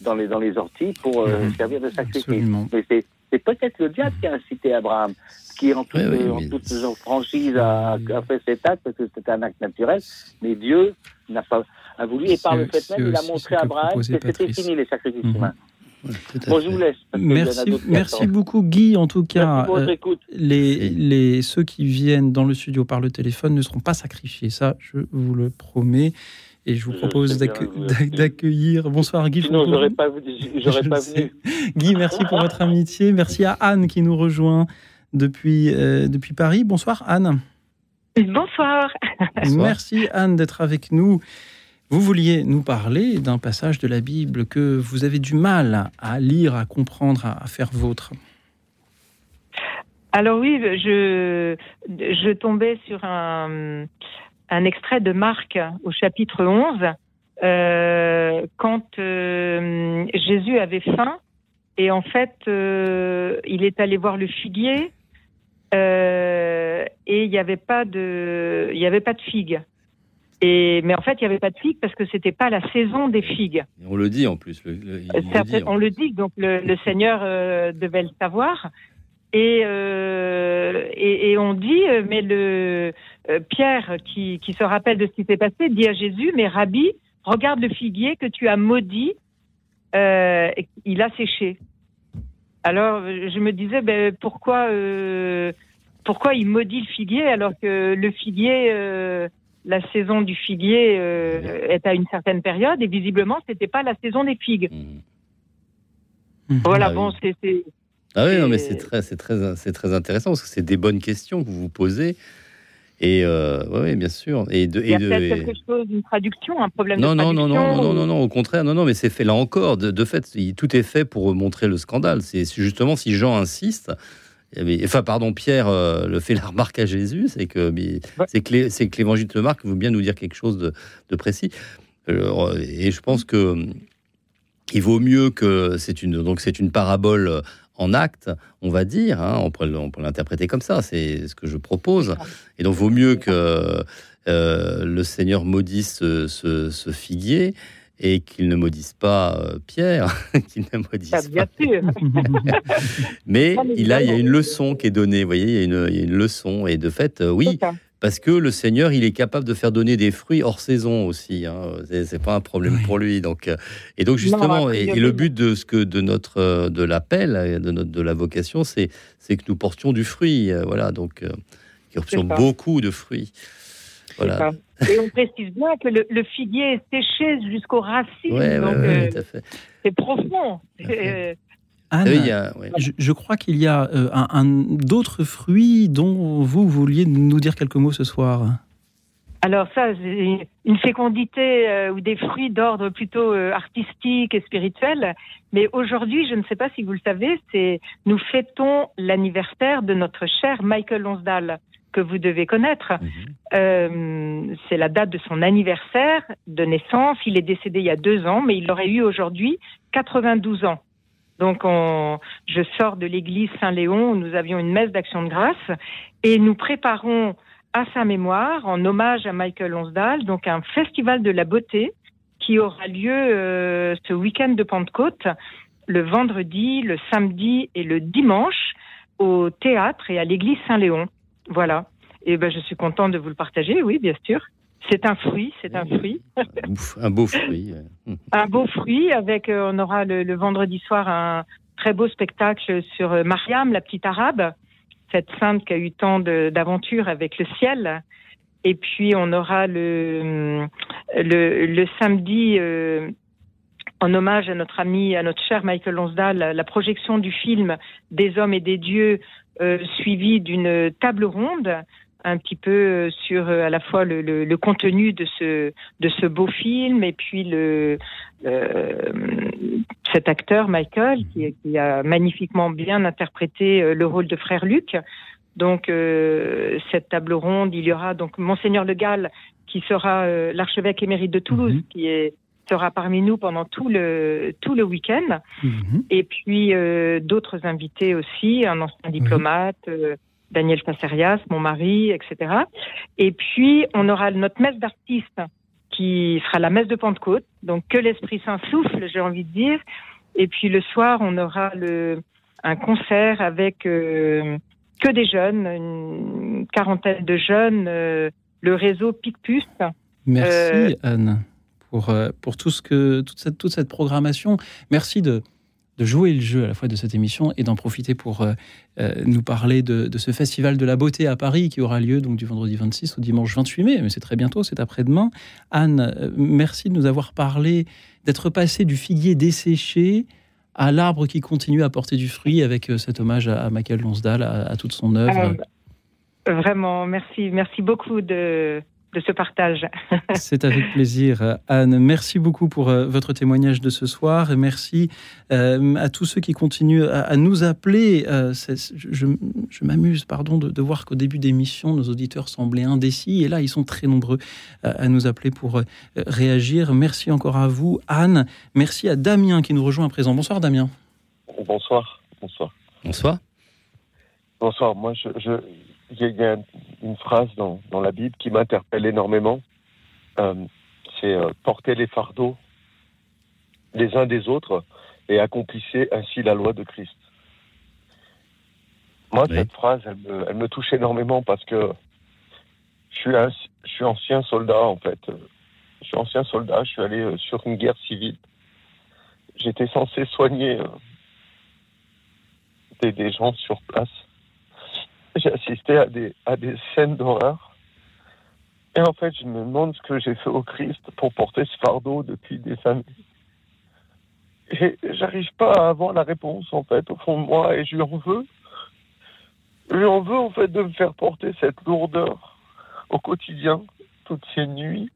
dans, les, dans les orties pour euh, servir de sacrifice. Mais c'est, peut-être le diable qui a incité Abraham, qui en toute, Oui, oui, en mais- toute franchise a, a fait cet acte parce que c'était un acte naturel, mais Dieu n'a pas a voulu et par le fait même, il a montré à Abraham que c'était fini les sacrifices Mhm. humains. Bon, je vous laisse. Merci, beaucoup, Guy. En tout cas, Merci pour votre euh, écoute. les, les, ceux qui viennent dans le studio par le téléphone ne seront pas sacrifiés. Ça, je vous le promets. Et je vous propose d'accueillir. Bonsoir, Guy. je Sinon, j'aurais pas, pas venu. Guy, merci pour votre amitié. Merci à Anne qui nous rejoint depuis, euh, depuis Paris. Bonsoir, Anne. Bonsoir. Bonsoir. Merci Anne d'être avec nous. Vous vouliez nous parler d'un passage de la Bible que vous avez du mal à lire, à comprendre, à faire vôtre. Alors oui, je, tombais sur un, extrait de Marc au chapitre 11, euh, quand euh, Jésus avait faim et en fait, euh, il est allé voir le figuier et il n'y avait avait pas de figues. Et, mais en fait, il n'y avait pas de figues parce que c'était pas la saison des figues. On le dit en plus. le- le- il le Certes, dit, en on le dit, donc le, Seigneur euh, devait le savoir. Et, euh, et, et on dit, euh, mais le euh, Pierre, qui, qui se rappelle de ce qui s'est passé, dit à Jésus, mais Rabbi, regarde le figuier que tu as maudit, il a séché. Alors je me disais, ben, pourquoi, pourquoi il maudit le figuier alors que le figuier, la saison du figuier euh, est à une certaine période et visiblement c'était pas la saison des figues. Mhm. Voilà, Ah oui. bon, c'est c'est- Ah oui, non, mais c'est très, c'est très, c'est très intéressant parce que c'est des bonnes questions que vous vous posez. Et euh, ouais, ouais, bien sûr. Et de, il y a et- quelque chose, une traduction, un problème Non, de non, non, traduction. non, non, non, ou- non, au contraire, non, non, mais c'est fait là encore. De, de fait, tout est fait pour montrer le scandale. C'est c'est justement si Jean insiste, enfin, pardon, Pierre euh, le fait la remarque à Jésus, c'est que mais Ouais. c'est que l'évangile de Marc veut bien nous dire quelque chose de, de précis. Et je pense que il vaut mieux que c'est une donc c'est une parabole en acte, on va dire, hein, on peut, l'interpréter comme ça, c'est ce que je propose. Et donc vaut mieux que euh, le Seigneur maudisse ce, ce- ce figuier et qu'il ne maudisse pas euh, Pierre, qu'il ne maudisse Ah, bien sûr. mais Ah, mais il, a, il y a une leçon qui est donnée, vous voyez, il y a une, il y a une leçon. Et de fait, euh, oui, parce que le Seigneur, il est capable de faire donner des fruits hors saison aussi. Hein. C'est, c'est pas un problème pour lui. Donc, euh, et donc justement, a et, le but de ce que de notre euh, de l'appel, euh, de notre de la vocation, c'est c'est que nous portions du fruit. euh, Voilà, donc euh, qui portions beaucoup de fruits. C'est Voilà. Et on précise bien que le, le figuier est séché jusqu'aux racines. Ouais, donc, ouais, euh, tout à fait. c'est profond. Euh, Anne, Oui, il y a- ouais. je, je crois qu'il y a euh, un, un- d'autres fruits dont vous vouliez nous dire quelques mots ce soir. Alors ça, c'est une fécondité euh, ou des fruits d'ordre plutôt euh, artistique et spirituel. Mais aujourd'hui, je ne sais pas si vous le savez, c'est nous fêtons l'anniversaire de notre cher Michael Lonsdale que vous devez connaître. Euh, c'est la date de son anniversaire de naissance. Il est décédé il y a deux ans, mais il aurait eu aujourd'hui 92 ans. Donc, on, je sors de l'église Saint-Léon où nous avions une messe d'action de grâce et nous préparons à sa mémoire, en hommage à Michael Lonsdale, donc un festival de la beauté qui aura lieu euh, ce week-end de Pentecôte, le vendredi, le samedi et le dimanche au théâtre et à l'église Saint-Léon. Voilà. Et ben, je suis contente de vous le partager, oui, bien sûr. C'est un fruit, c'est un fruit. Ouf, un beau fruit. un beau fruit avec, euh, on aura le, le vendredi soir un très beau spectacle sur euh, Mariam, la petite arabe, cette sainte qui a eu tant d'aventures avec le ciel. Et puis on aura le, le, le samedi, euh, en hommage à notre ami, à notre cher Michael Lonsdale, la, la projection du film Des hommes et des dieux, euh, suivi d'une table ronde un petit peu euh, sur euh, à la fois le, le, le contenu de ce de ce beau film et puis le euh, cet acteur Michael qui, qui a magnifiquement bien interprété euh, le rôle de frère Luc. Donc euh, cette table ronde, il y aura donc monseigneur Le Gall qui sera euh, l'archevêque émérite de Toulouse qui est sera parmi nous pendant tout le tout le week-end. Et puis euh, d'autres invités aussi, un ancien diplomate, euh, Daniel Passerias, mon mari, etc. Et puis on aura notre messe d'artistes qui sera la messe de Pentecôte, donc que l'Esprit Saint souffle, j'ai envie de dire. Et puis le soir, on aura le un concert avec euh, que des jeunes, une quarantaine de jeunes, le réseau Picpus. Merci Anne pour, euh, pour tout ce que, toute, cette, programmation. Merci de, jouer le jeu à la fois de cette émission et d'en profiter pour euh, euh, nous parler de, ce festival de la beauté à Paris qui aura lieu donc du vendredi 26 au dimanche 28 mai, mais c'est très bientôt, c'est après-demain. Anne, merci de nous avoir parlé, d'être passé du figuier desséché à l'arbre qui continue à porter du fruit avec cet hommage à, Michael Lonsdale, à, toute son œuvre. Vraiment, merci, merci beaucoup de, de ce partage. C'est avec plaisir, Anne. Merci beaucoup pour euh, votre témoignage de ce soir et merci euh, à tous ceux qui continuent à, nous appeler. Euh, je m'amuse, pardon, de, de voir qu'au début d'émission, nos auditeurs semblaient indécis et là, ils sont très nombreux à nous appeler pour réagir. Merci encore à vous, Anne. Merci à Damien qui nous rejoint à présent. Bonsoir, Damien. Bonsoir. Bonsoir. Bonsoir. Bonsoir. Moi, je, je, il y a- une phrase dans, dans la Bible qui m'interpelle énormément. Euh, c'est euh, porter les fardeaux les uns des autres et accomplissez ainsi la loi de Christ. Moi, cette phrase, elle me, elle me touche énormément parce que je suis, un- je suis ancien soldat, en fait. Je suis ancien soldat, je suis allé euh, sur une guerre civile. J'étais censé soigner euh, des, des gens sur place. J'ai assisté à des, à des scènes d'horreur. Et en fait, je me demande ce que j'ai fait au Christ pour porter ce fardeau depuis des années. Et j'arrive pas à avoir la réponse, en fait, au fond de moi, et je lui en veux. Je lui en veux, en fait, de me faire porter cette lourdeur au quotidien, toutes ces nuits.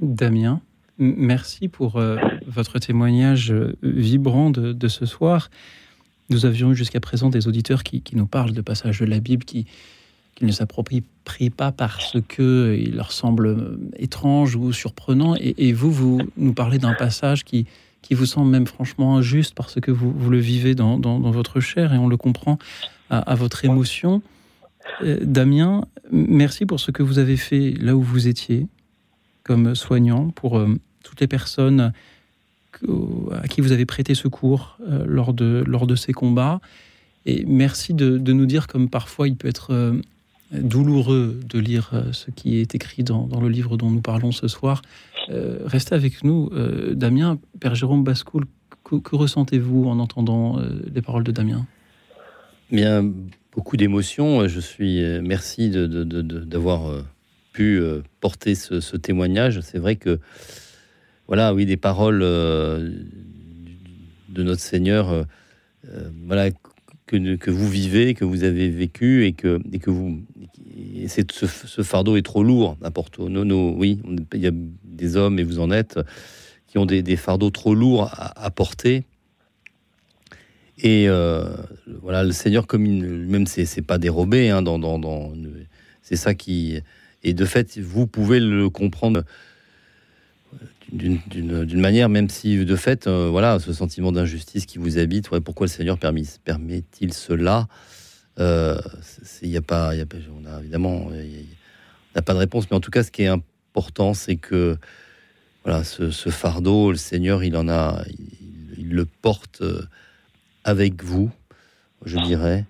Damien, merci pour euh, votre témoignage euh, vibrant de, ce soir. Nous avions eu jusqu'à présent des auditeurs qui, nous parlent de passages de la Bible qui ne s'approprient pas parce que leur semble euh, étrange ou surprenant. Et, vous, vous nous parlez d'un passage qui, qui vous semble même franchement injuste parce que vous, le vivez dans, votre chair et on le comprend à, votre émotion. Damien, merci pour ce que vous avez fait là où vous étiez, comme soignant, pour toutes les personnes à qui vous avez prêté secours euh, lors, de, lors de ces combats. Et merci de, de nous dire comme parfois il peut être euh, douloureux de lire euh, ce qui est écrit dans, dans le livre dont nous parlons ce soir. Restez avec nous, Damien. Père Jérôme Bascoul, que, ressentez-vous en entendant les paroles de Damien? Bien, beaucoup d'émotions. Je suis merci de- de- de- de- d'avoir pu porter ce, ce témoignage. C'est vrai que voilà, oui, des paroles euh, de notre Seigneur, euh, euh, voilà que, vous vivez, que vous avez vécu et que et que vous ce, fardeau est trop lourd à Porto. Nos, nos- oui, il y a des hommes et vous en êtes qui ont des, fardeaux trop lourds à, porter. Et voilà, le Seigneur, comme même c'est pas dérobé, hein, dans- c'est ça qui. Et de fait, vous pouvez le comprendre d'une- manière, même si de fait, euh, voilà, ce sentiment d'injustice qui vous habite, ouais, pourquoi le Seigneur permet-il cela? Euh, Il n'y a pas, y a on a évidemment, on n'a pas de réponse, mais en tout cas, ce qui est important, c'est que voilà, ce, fardeau, le Seigneur, il en a, il, le porte euh, avec vous, je dirais.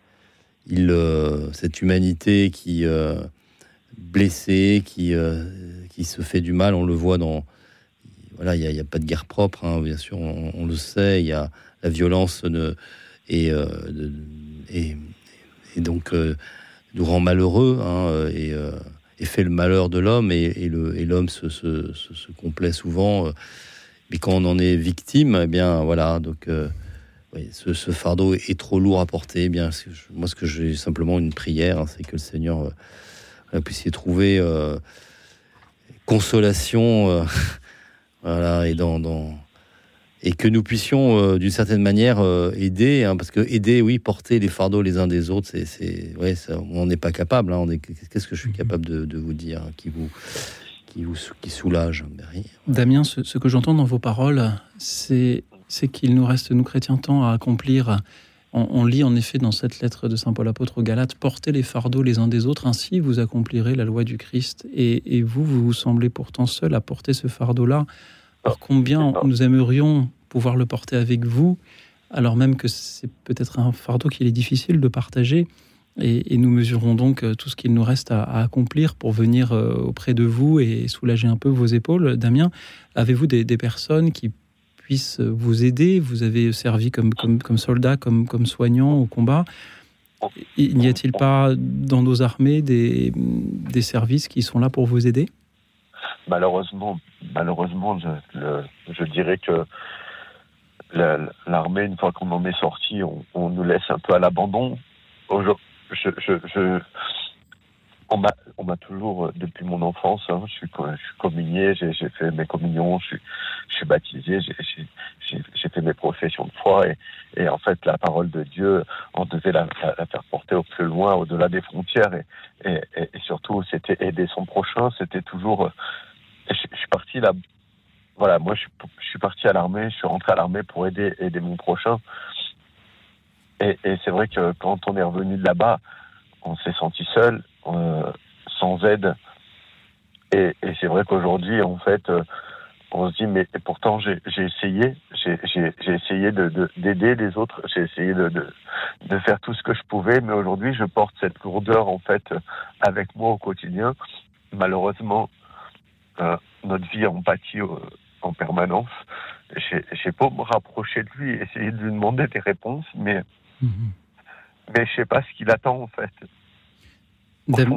Il, euh, cette humanité qui euh, blessée, qui euh, qui se fait du mal, on le voit dans voilà, il n'y a, pas de guerre propre, hein, bien sûr, on, le sait. Il y a la violence euh, et, et donc euh, nous rend malheureux hein, et, euh, et fait le malheur de l'homme et, l'homme se, se, complaît souvent. mais quand on en est victime, eh bien voilà, donc ce, fardeau est trop lourd à porter. Eh bien, moi, ce que j'ai simplement une prière, hein, c'est que le Seigneur puisse y trouver consolation, voilà, et dans, dans- et que nous puissions euh, d'une certaine manière euh, aider, hein, parce que aider, oui, porter les fardeaux les uns des autres, c'est, c'est, ouais, ça, on n'est pas capable. hein, on est, qu'est-ce que je suis capable de, de vous dire, hein, qui vous, qui vous, qui soulage. Damien, ce, ce que j'entends dans vos paroles, c'est c'est qu'il nous reste, nous chrétiens, tant à accomplir. On, on lit en effet dans cette lettre de Saint Paul apôtre aux Galates, portez les fardeaux les uns des autres, ainsi vous accomplirez la loi du Christ. Et, et vous, vous vous semblez pourtant seul à porter ce fardeau-là. Alors combien nous aimerions pouvoir le porter avec vous, alors même que c'est peut-être un fardeau qu'il est difficile de partager. Et, et nous mesurons donc euh, tout ce qu'il nous reste à, à accomplir pour venir euh, auprès de vous et soulager un peu vos épaules. Damien, avez-vous des, des personnes qui vous aider Vous avez servi comme, soldat, comme, soignant au combat. N'y a-t-il pas dans nos armées des, services qui sont là pour vous aider? Malheureusement, malheureusement, je, dirais que la- l'armée, une fois qu'on en est sorti, on, nous laisse un peu à l'abandon. Je, je- on m'a, on m'a toujours, euh, depuis mon enfance, hein, je, suis, je suis communié, j'ai, fait mes communions, je suis, je suis baptisé, j'ai, j'ai, fait mes professions de foi et, et en fait la parole de Dieu, on devait la, faire porter au plus loin, au-delà des frontières et, et, surtout c'était aider son prochain, c'était toujours. euh, je, suis parti là, voilà, moi je, je suis parti à l'armée, je suis rentré à l'armée pour aider aider mon prochain. Et, et c'est vrai que quand on est revenu de là-bas, on s'est senti seul, euh, sans aide. Et, et c'est vrai qu'aujourd'hui, en fait, euh, on se dit, mais pourtant, j'ai essayé, j'ai essayé de- de- d'aider les autres, j'ai essayé de, de, de faire tout ce que je pouvais, mais aujourd'hui, je porte cette lourdeur, en fait, avec moi au quotidien. Malheureusement, euh, notre vie en pâtit euh, en permanence. J'ai beau me rapprocher de lui, essayer de lui demander des réponses, mais, mais je sais pas ce qu'il attend, en fait. Dam-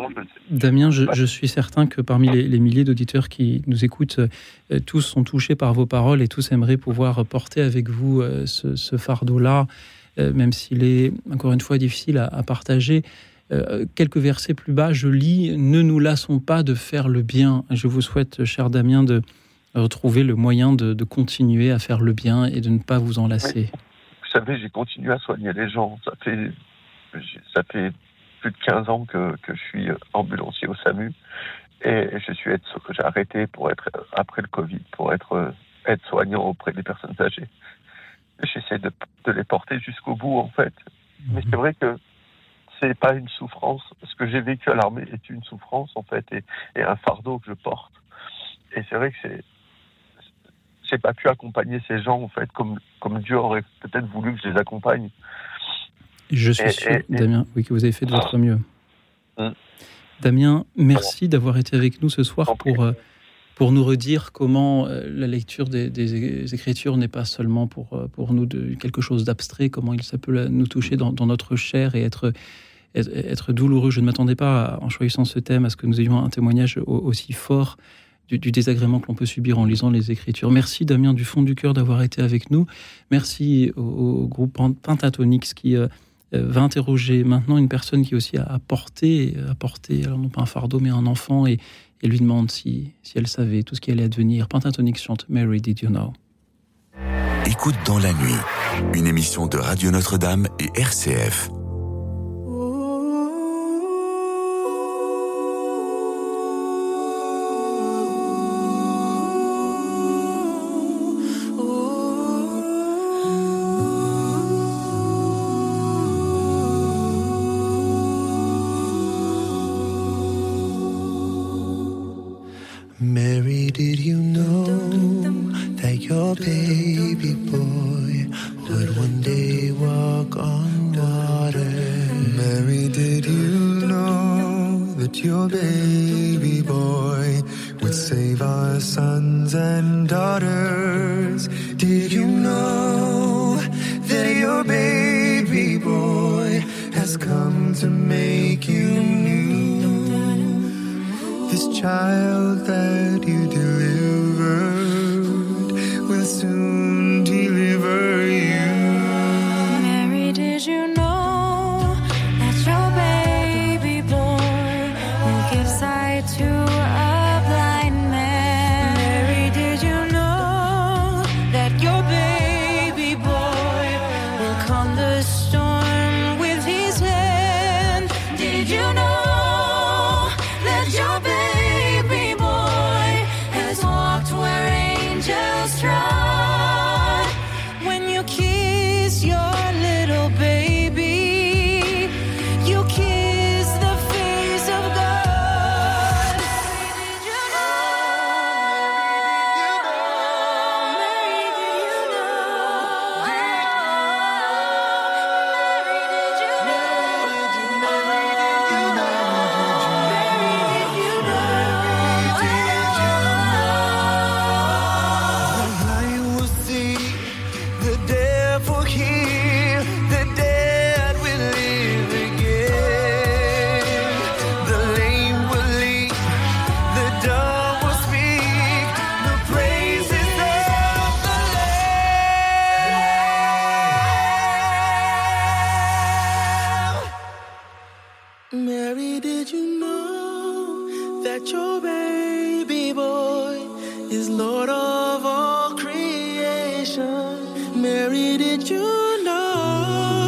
Damien, je, je suis certain que parmi les, les milliers d'auditeurs qui nous écoutent, euh, tous sont touchés par vos paroles et tous aimeraient pouvoir porter avec vous euh, ce, ce fardeau-là, euh, même s'il est, encore une fois, difficile à, à partager. Quelques versets plus bas, je lis Ne nous lassons pas de faire le bien. Je vous souhaite, cher Damien, de retrouver le moyen de, de continuer à faire le bien et de ne pas vous en lasser. Vous savez, j'ai continué à soigner les gens. Ça fait, ça fait plus de 15 ans que, que je suis ambulancier au SAMU. Et je suis aide, j'ai arrêté pour être, après le Covid, pour être euh, aide-soignant auprès des personnes âgées. J'essaie de, de les porter jusqu'au bout, en fait. Mais c'est vrai que c'est pas une souffrance. Ce que j'ai vécu à l'armée est une souffrance, en fait, et, et un fardeau que je porte. Et c'est vrai que c'est, j'ai pas pu accompagner ces gens, en fait, comme, comme Dieu aurait peut-être voulu que je les accompagne. Je suis Et- sûr, et- Damien, oui, que vous avez fait de votre mieux. Hum. Damien, merci d'avoir été avec nous ce soir pour, euh, pour nous redire comment euh, la lecture des, des Écritures n'est pas seulement pour, euh, pour nous de, quelque chose d'abstrait, comment ça peut nous toucher dans, dans notre chair et être, être, douloureux. Je ne m'attendais pas, en choisissant ce thème, à ce que nous ayons un témoignage au- aussi fort du, du désagrément que l'on peut subir en lisant les Écritures. Merci Damien du fond du cœur d'avoir été avec nous. Merci au, au groupe Pentatonix qui euh, va interroger maintenant une personne qui aussi a, porté, a porté, alors non pas un fardeau, mais un enfant, et, lui demande si, si elle savait tout ce qui allait advenir. Pentatonix chante Mary, did you know? Écoute dans la nuit, une émission de Radio Notre-Dame et RCF.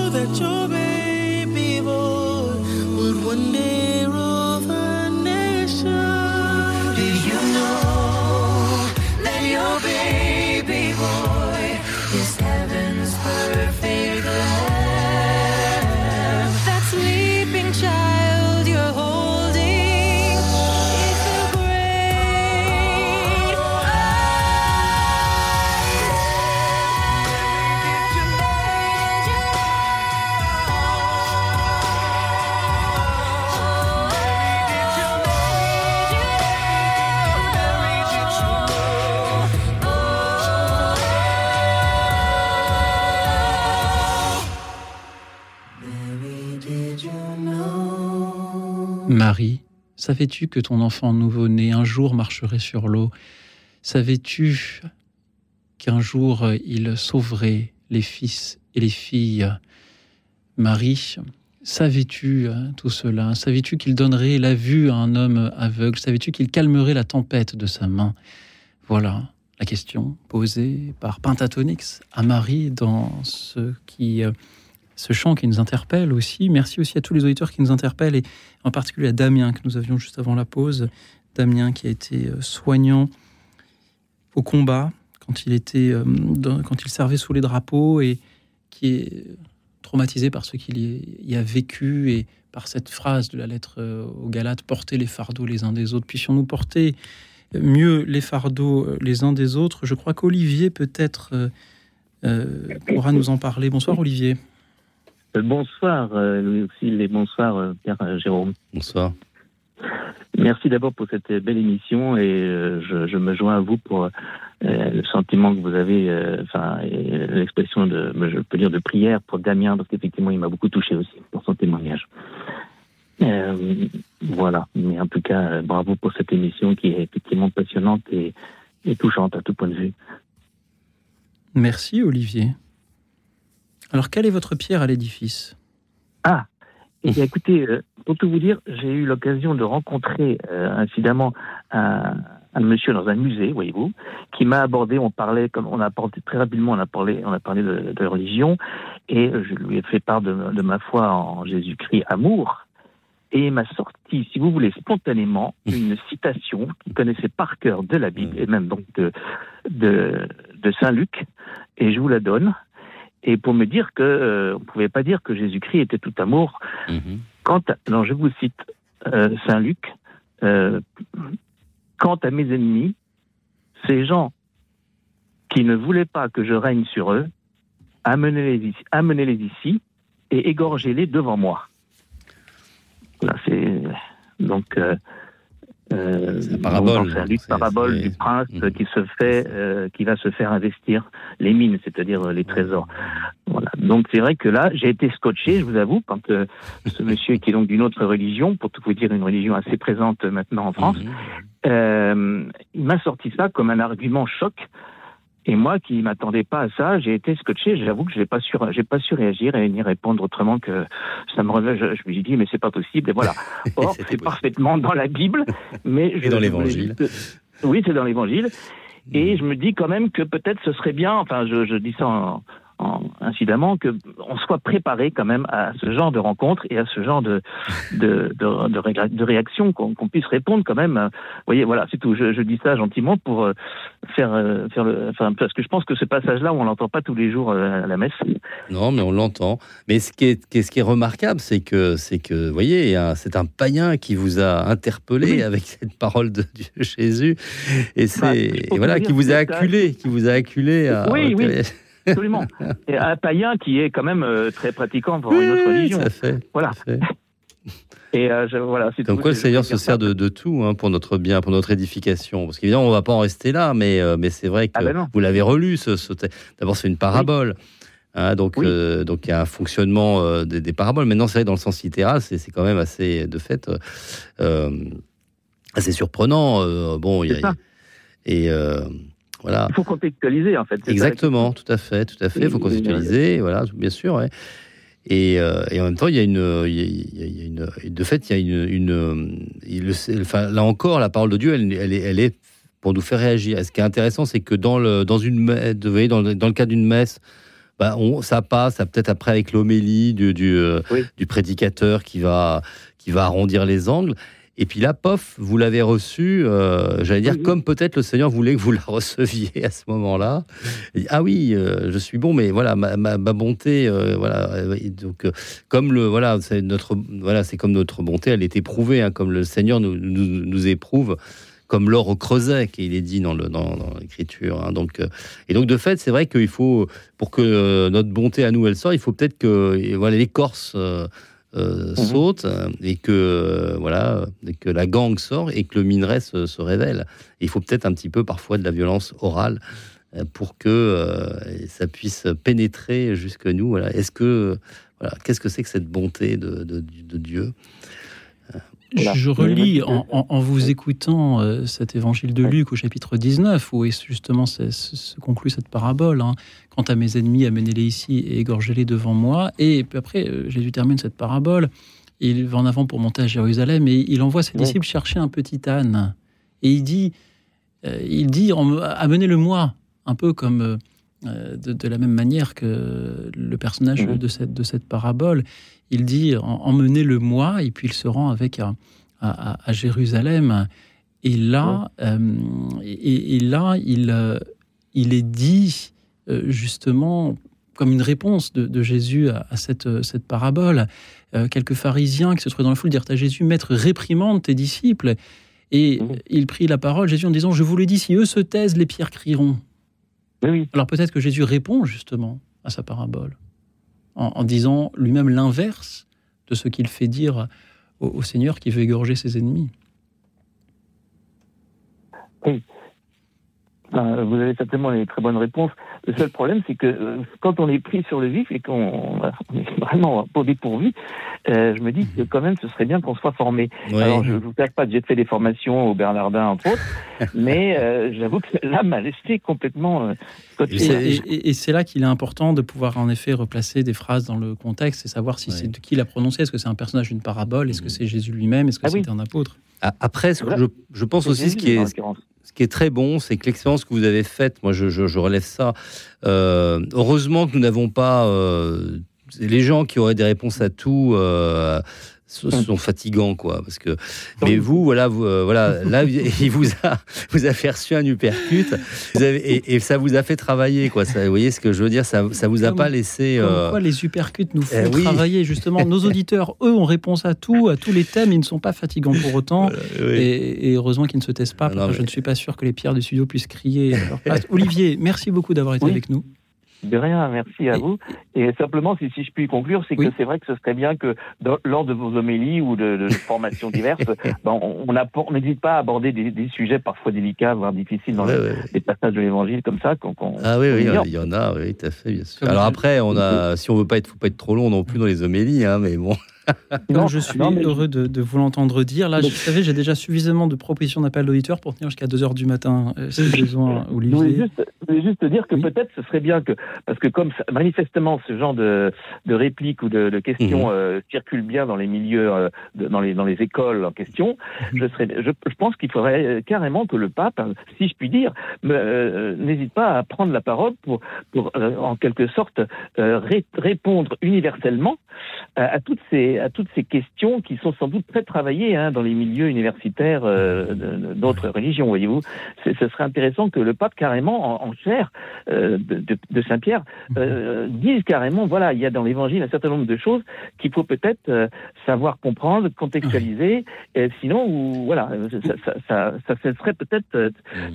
That your baby boy Marie, savais-tu que ton enfant nouveau-né un jour marcherait sur l'eau? Savais-tu qu'un jour euh, il sauverait les fils et les filles? Marie, savais-tu euh, tout cela? Savais-tu qu'il donnerait la vue à un homme aveugle? Savais-tu qu'il calmerait la tempête de sa main? Voilà la question posée par Pentatonix à Marie dans ce qui euh, ce chant qui nous interpelle aussi. Merci aussi à tous les auditeurs qui nous interpellent et en particulier à Damien que nous avions juste avant la pause. Damien qui a été euh, soignant au combat quand il était euh, quand il servait sous les drapeaux et qui est traumatisé par ce qu'il y a vécu et par cette phrase de la lettre euh, aux Galates portez les fardeaux les uns des autres. Puissions-nous porter mieux les fardeaux euh, les uns des autres. Je crois qu'Olivier peut-être euh, euh, pourra nous en parler. Bonsoir Olivier. Euh, Bonsoir euh, Louis Auxil et bonsoir euh, Pierre Jérôme. Bonsoir. Merci d'abord pour cette belle émission et je, je me joins à vous pour euh, le sentiment que vous avez, euh, enfin et l'expression de, je peux dire de prière pour Damien parce qu'effectivement il m'a beaucoup touché aussi pour son témoignage. Euh, voilà, mais en tout cas bravo pour cette émission qui est effectivement passionnante et, et touchante à tout point de vue. Merci Olivier. Alors quelle est votre pierre à l'édifice? Ah, eh bien, écoutez, euh, pour tout vous dire, j'ai eu l'occasion de rencontrer euh, incidemment un, un monsieur dans un musée, voyez-vous, qui m'a abordé. On parlait, comme on a parlé très rapidement, on a parlé, on a parlé de, de religion, et je lui ai fait part de, de ma foi en Jésus-Christ, amour. Et il m'a sorti, si vous voulez, spontanément une citation qu'il connaissait par cœur de la Bible, et même donc de, de, de Saint Luc, et je vous la donne. Et pour me dire que euh, on ne pouvait pas dire que Jésus-Christ était tout amour. Quant à, non, je vous cite euh, Saint Luc. euh, Quant à mes ennemis, ces gens qui ne voulaient pas que je règne sur eux, amenez-les ici, amenez-les ici et égorgez-les devant moi. Voilà, c'est donc euh, euh, parabole, donc, Luc, parabole du prince qui se fait, euh, qui va se faire investir les mines, c'est-à-dire euh, les trésors. Voilà. Donc c'est vrai que là, j'ai été scotché, je vous avoue, quand euh, ce monsieur qui est donc d'une autre religion, pour tout vous dire une religion assez présente maintenant en France, euh, il m'a sorti ça comme un argument choc. Et moi, qui m'attendais pas à ça, j'ai été scotché. J'avoue que je n'ai pas su, j'ai pas su réagir et ni répondre autrement que ça me revient. Je, je me suis dit, mais c'est pas possible. Et voilà. Or, c'est parfaitement dans la Bible, mais je, Et dans l'Évangile. Oui, c'est dans l'Évangile. Et je me dis quand même que peut-être ce serait bien. Enfin, je, je dis ça en, en- incidemment que on soit préparé quand même à ce genre de rencontre et à ce genre de de de, de, ré- de réaction qu'on qu'on puisse répondre quand même. Vous voyez, voilà, c'est tout. Je, je dis ça gentiment pour euh, faire euh, faire le. Enfin, parce que je pense que ce passage-là, on l'entend pas tous les jours euh, à la messe. Non, mais on l'entend. Mais ce qui est, ce qui est remarquable, c'est que, c'est que, vous voyez, c'est un païen qui vous a interpellé avec cette parole de Dieu Jésus, et c'est, Bah, et pour voilà, qui vous a c'est acculé, qui vous a acculé à. Oui, oui. Absolument. Et un païen qui est quand même euh, très pratiquant pour une autre religion. tout à fait, Voilà. Et euh, je- voilà, c'est Comme tout. quoi, le Seigneur se sert de, de tout hein, pour notre bien, pour notre édification. Parce qu'évidemment, on ne va pas en rester là, mais, euh, mais c'est vrai que Ah ben non. vous l'avez relu. Ce, ce te- D'abord, c'est une parabole. hein, donc, euh, donc, il y a un fonctionnement des, des paraboles. Maintenant, c'est vrai, dans le sens littéral, c'est quand même assez, de fait, assez surprenant. Bon, il y a. C'est ça. Et voilà. Il faut contextualiser, en fait. Exactement, tout à fait, tout à fait. Il faut Et- conceptualiser, voilà, bien sûr. ouais. Et, euh, et en même temps, il y a une, il y a- il y a- une, de fait, il y a une, il enfin, là encore, la parole de Dieu, elle, elle est, elle est pour nous faire réagir. Et ce qui est intéressant, c'est que dans le, dans une, vous voyez, dans le, dans le cas d'une messe, bah, on, ça passe, ça peut-être après avec l'homélie du, du, euh, du prédicateur qui va, qui va arrondir les angles. Et puis là, pof, vous l'avez reçu, euh, j'allais dire, comme peut-être le Seigneur voulait que vous la receviez à ce moment-là. Ah oui, euh, je suis bon, mais voilà, ma, ma- ma bonté, euh, voilà. et donc, comme le, voilà, c'est notre, voilà, c'est comme notre bonté, elle est éprouvée, hein, comme le Seigneur nous, nous, nous éprouve, comme l'or au creuset, qu'il est dit dans le dans, dans l'écriture. hein. donc, euh, et donc de fait, c'est vrai qu'il faut, pour que euh, notre bonté à nous elle sorte, il faut peut-être que, et voilà, l'écorce. euh, euh, saute euh, et que euh, voilà que la gangue sort et que le minerai se, se révèle. Et il faut peut-être un petit peu parfois de la violence orale pour que euh, ça puisse pénétrer jusque nous. Voilà. Est-ce que voilà, qu'est-ce que c'est que cette bonté de, de- de Dieu? Je relis en, en- en vous écoutant euh, cet évangile de Luc au chapitre 19, où est justement se, se conclut cette parabole. hein. Quant à mes ennemis, amenez-les ici et égorgez-les devant moi. Et puis après, euh, Jésus termine cette parabole. Il va en avant pour monter à Jérusalem et il envoie ses disciples chercher un petit âne. Et il dit, euh, il dit en- amenez-le-moi, un peu comme de, de la même manière que le personnage de, cette, de cette parabole. Il dit en- emmenez-le-moi, et puis il se rend avec à, à- Jérusalem. Et là, euh, et, et là il, euh, il est dit euh, justement comme une réponse de, de Jésus à, à cette, euh, cette parabole. Euh, quelques pharisiens qui se trouvaient dans la foule dirent à Jésus Maître, réprimande tes disciples. Et il prit la parole, Jésus, en disant Je vous le dis, si eux se taisent, les pierres crieront. Alors peut-être que Jésus répond justement à sa parabole en, disant lui-même l'inverse de ce qu'il fait dire au, Seigneur qui veut égorger ses ennemis. Vous avez certainement les très bonnes réponses. Le seul problème, c'est que euh, quand on est pris sur le vif et qu'on on est vraiment pas dépourvu, euh, je me dis que quand même, ce serait bien qu'on soit formé. Ouais. Alors, je ne vous cache pas que j'ai fait des formations au Bernardin, entre autres, mais euh, j'avoue que là m'a laissé complètement... euh, Et, c'est- là qu'il est important de pouvoir en effet replacer des phrases dans le contexte et savoir si c'est de qui l'a prononcé. Est-ce que c'est un personnage d'une parabole? Est-ce que c'est Jésus lui-même? Est-ce que c'est un apôtre? Après, ce que je, je pense aussi, ce qui est, ce qui est très bon, c'est que l'expérience que vous avez faite, moi je, je- je relève ça, euh, heureusement que nous n'avons pas... euh, les gens qui auraient des réponses à tout... euh, ce sont fatigants quoi parce que mais vous voilà vous, euh, voilà là il vous a vous a fait reçu un uppercut vous avez, et, et ça vous a fait travailler quoi ça, vous voyez ce que je veux dire ça ça vous a Comme- pas laissé euh, quoi les uppercuts nous font eh oui. travailler justement. Nos auditeurs, eux, ont réponse à tout, à tous les thèmes. Ils ne sont pas fatigants pour autant. et, et heureusement qu'ils ne se taisent pas. parce que Je ne suis pas sûr que les pierres du studio puissent crier. à leur place. Olivier, merci beaucoup d'avoir été Oui. avec nous. De rien, merci à vous. Et simplement, si, si je puis conclure, c'est que c'est vrai que ce serait bien que dans- lors de vos homélies ou de, de formations diverses, ben, on on appor- on n'hésite pas à aborder des, des sujets parfois délicats, voire difficiles dans le- les passages de l'Évangile comme ça. qu'on- qu'on- Ah oui, oui, il y en a, oui, tout à fait, bien sûr. Alors après, on a, si on veut pas être, faut pas être trop long non plus dans les homélies, hein, mais bon. Comme je suis heureux de, de vous l'entendre dire. Là, vous savez, j'ai déjà suffisamment de propositions d'appel d'auditeurs pour tenir jusqu'à 2h du matin, euh, si besoin, Je voulais Olivier. juste, je voulais juste te dire que peut-être ce serait bien que, parce que comme manifestement ce genre de, de répliques ou de, de questions Mhm. euh, circulent bien dans les milieux, euh, dans, les, dans les écoles en question, Mhm. je, serais, je, je pense qu'il faudrait euh, carrément que le pape, hein, si je puis dire, me- euh, n'hésite pas à prendre la parole pour, pour euh, en quelque sorte, euh, ré- répondre universellement à toutes ces, à toutes ces questions qui sont sans doute très travaillées hein, dans les milieux universitaires euh, d'autres religions, voyez-vous. Ce serait intéressant que le pape, carrément, en, en chair euh, de, Saint-Pierre, euh, dise carrément, voilà, il y a dans l'Évangile un certain nombre de choses qu'il faut peut-être savoir comprendre, contextualiser, et sinon, ou, voilà, ça, ça, ça, ça, ça serait peut-être euh,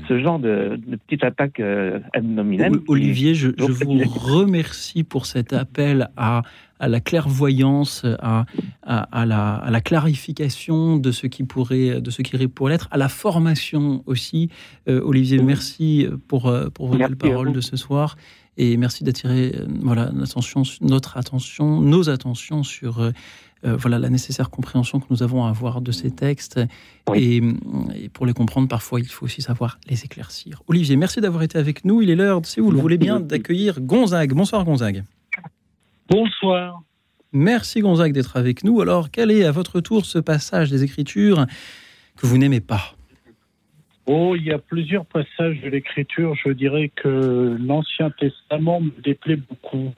ce genre de, de petite attaque ad nominem. Olivier, je, je vous remercie pour cet appel à, à la clairvoyance, à, à, à la, à la clarification de ce qui pourrait, de ce qui pourrait l'être, à la formation aussi. Euh, Olivier, merci pour, euh, pour vos belles paroles de ce soir. Et merci d'attirer euh, voilà, notre attention, nos attentions sur euh, euh, voilà, la nécessaire compréhension que nous avons à avoir de ces textes. Et, et pour les comprendre, parfois, il faut aussi savoir les éclaircir. Olivier, merci d'avoir été avec nous. Il est l'heure, si vous le voulez bien, d'accueillir Gonzague. Bonsoir Gonzague. Bonsoir. Merci Gonzague d'être avec nous. Alors, quel est à votre tour ce passage des Écritures que vous n'aimez pas? Oh, il y a plusieurs passages de l'Écriture. Je dirais que l'Ancien Testament me déplaît beaucoup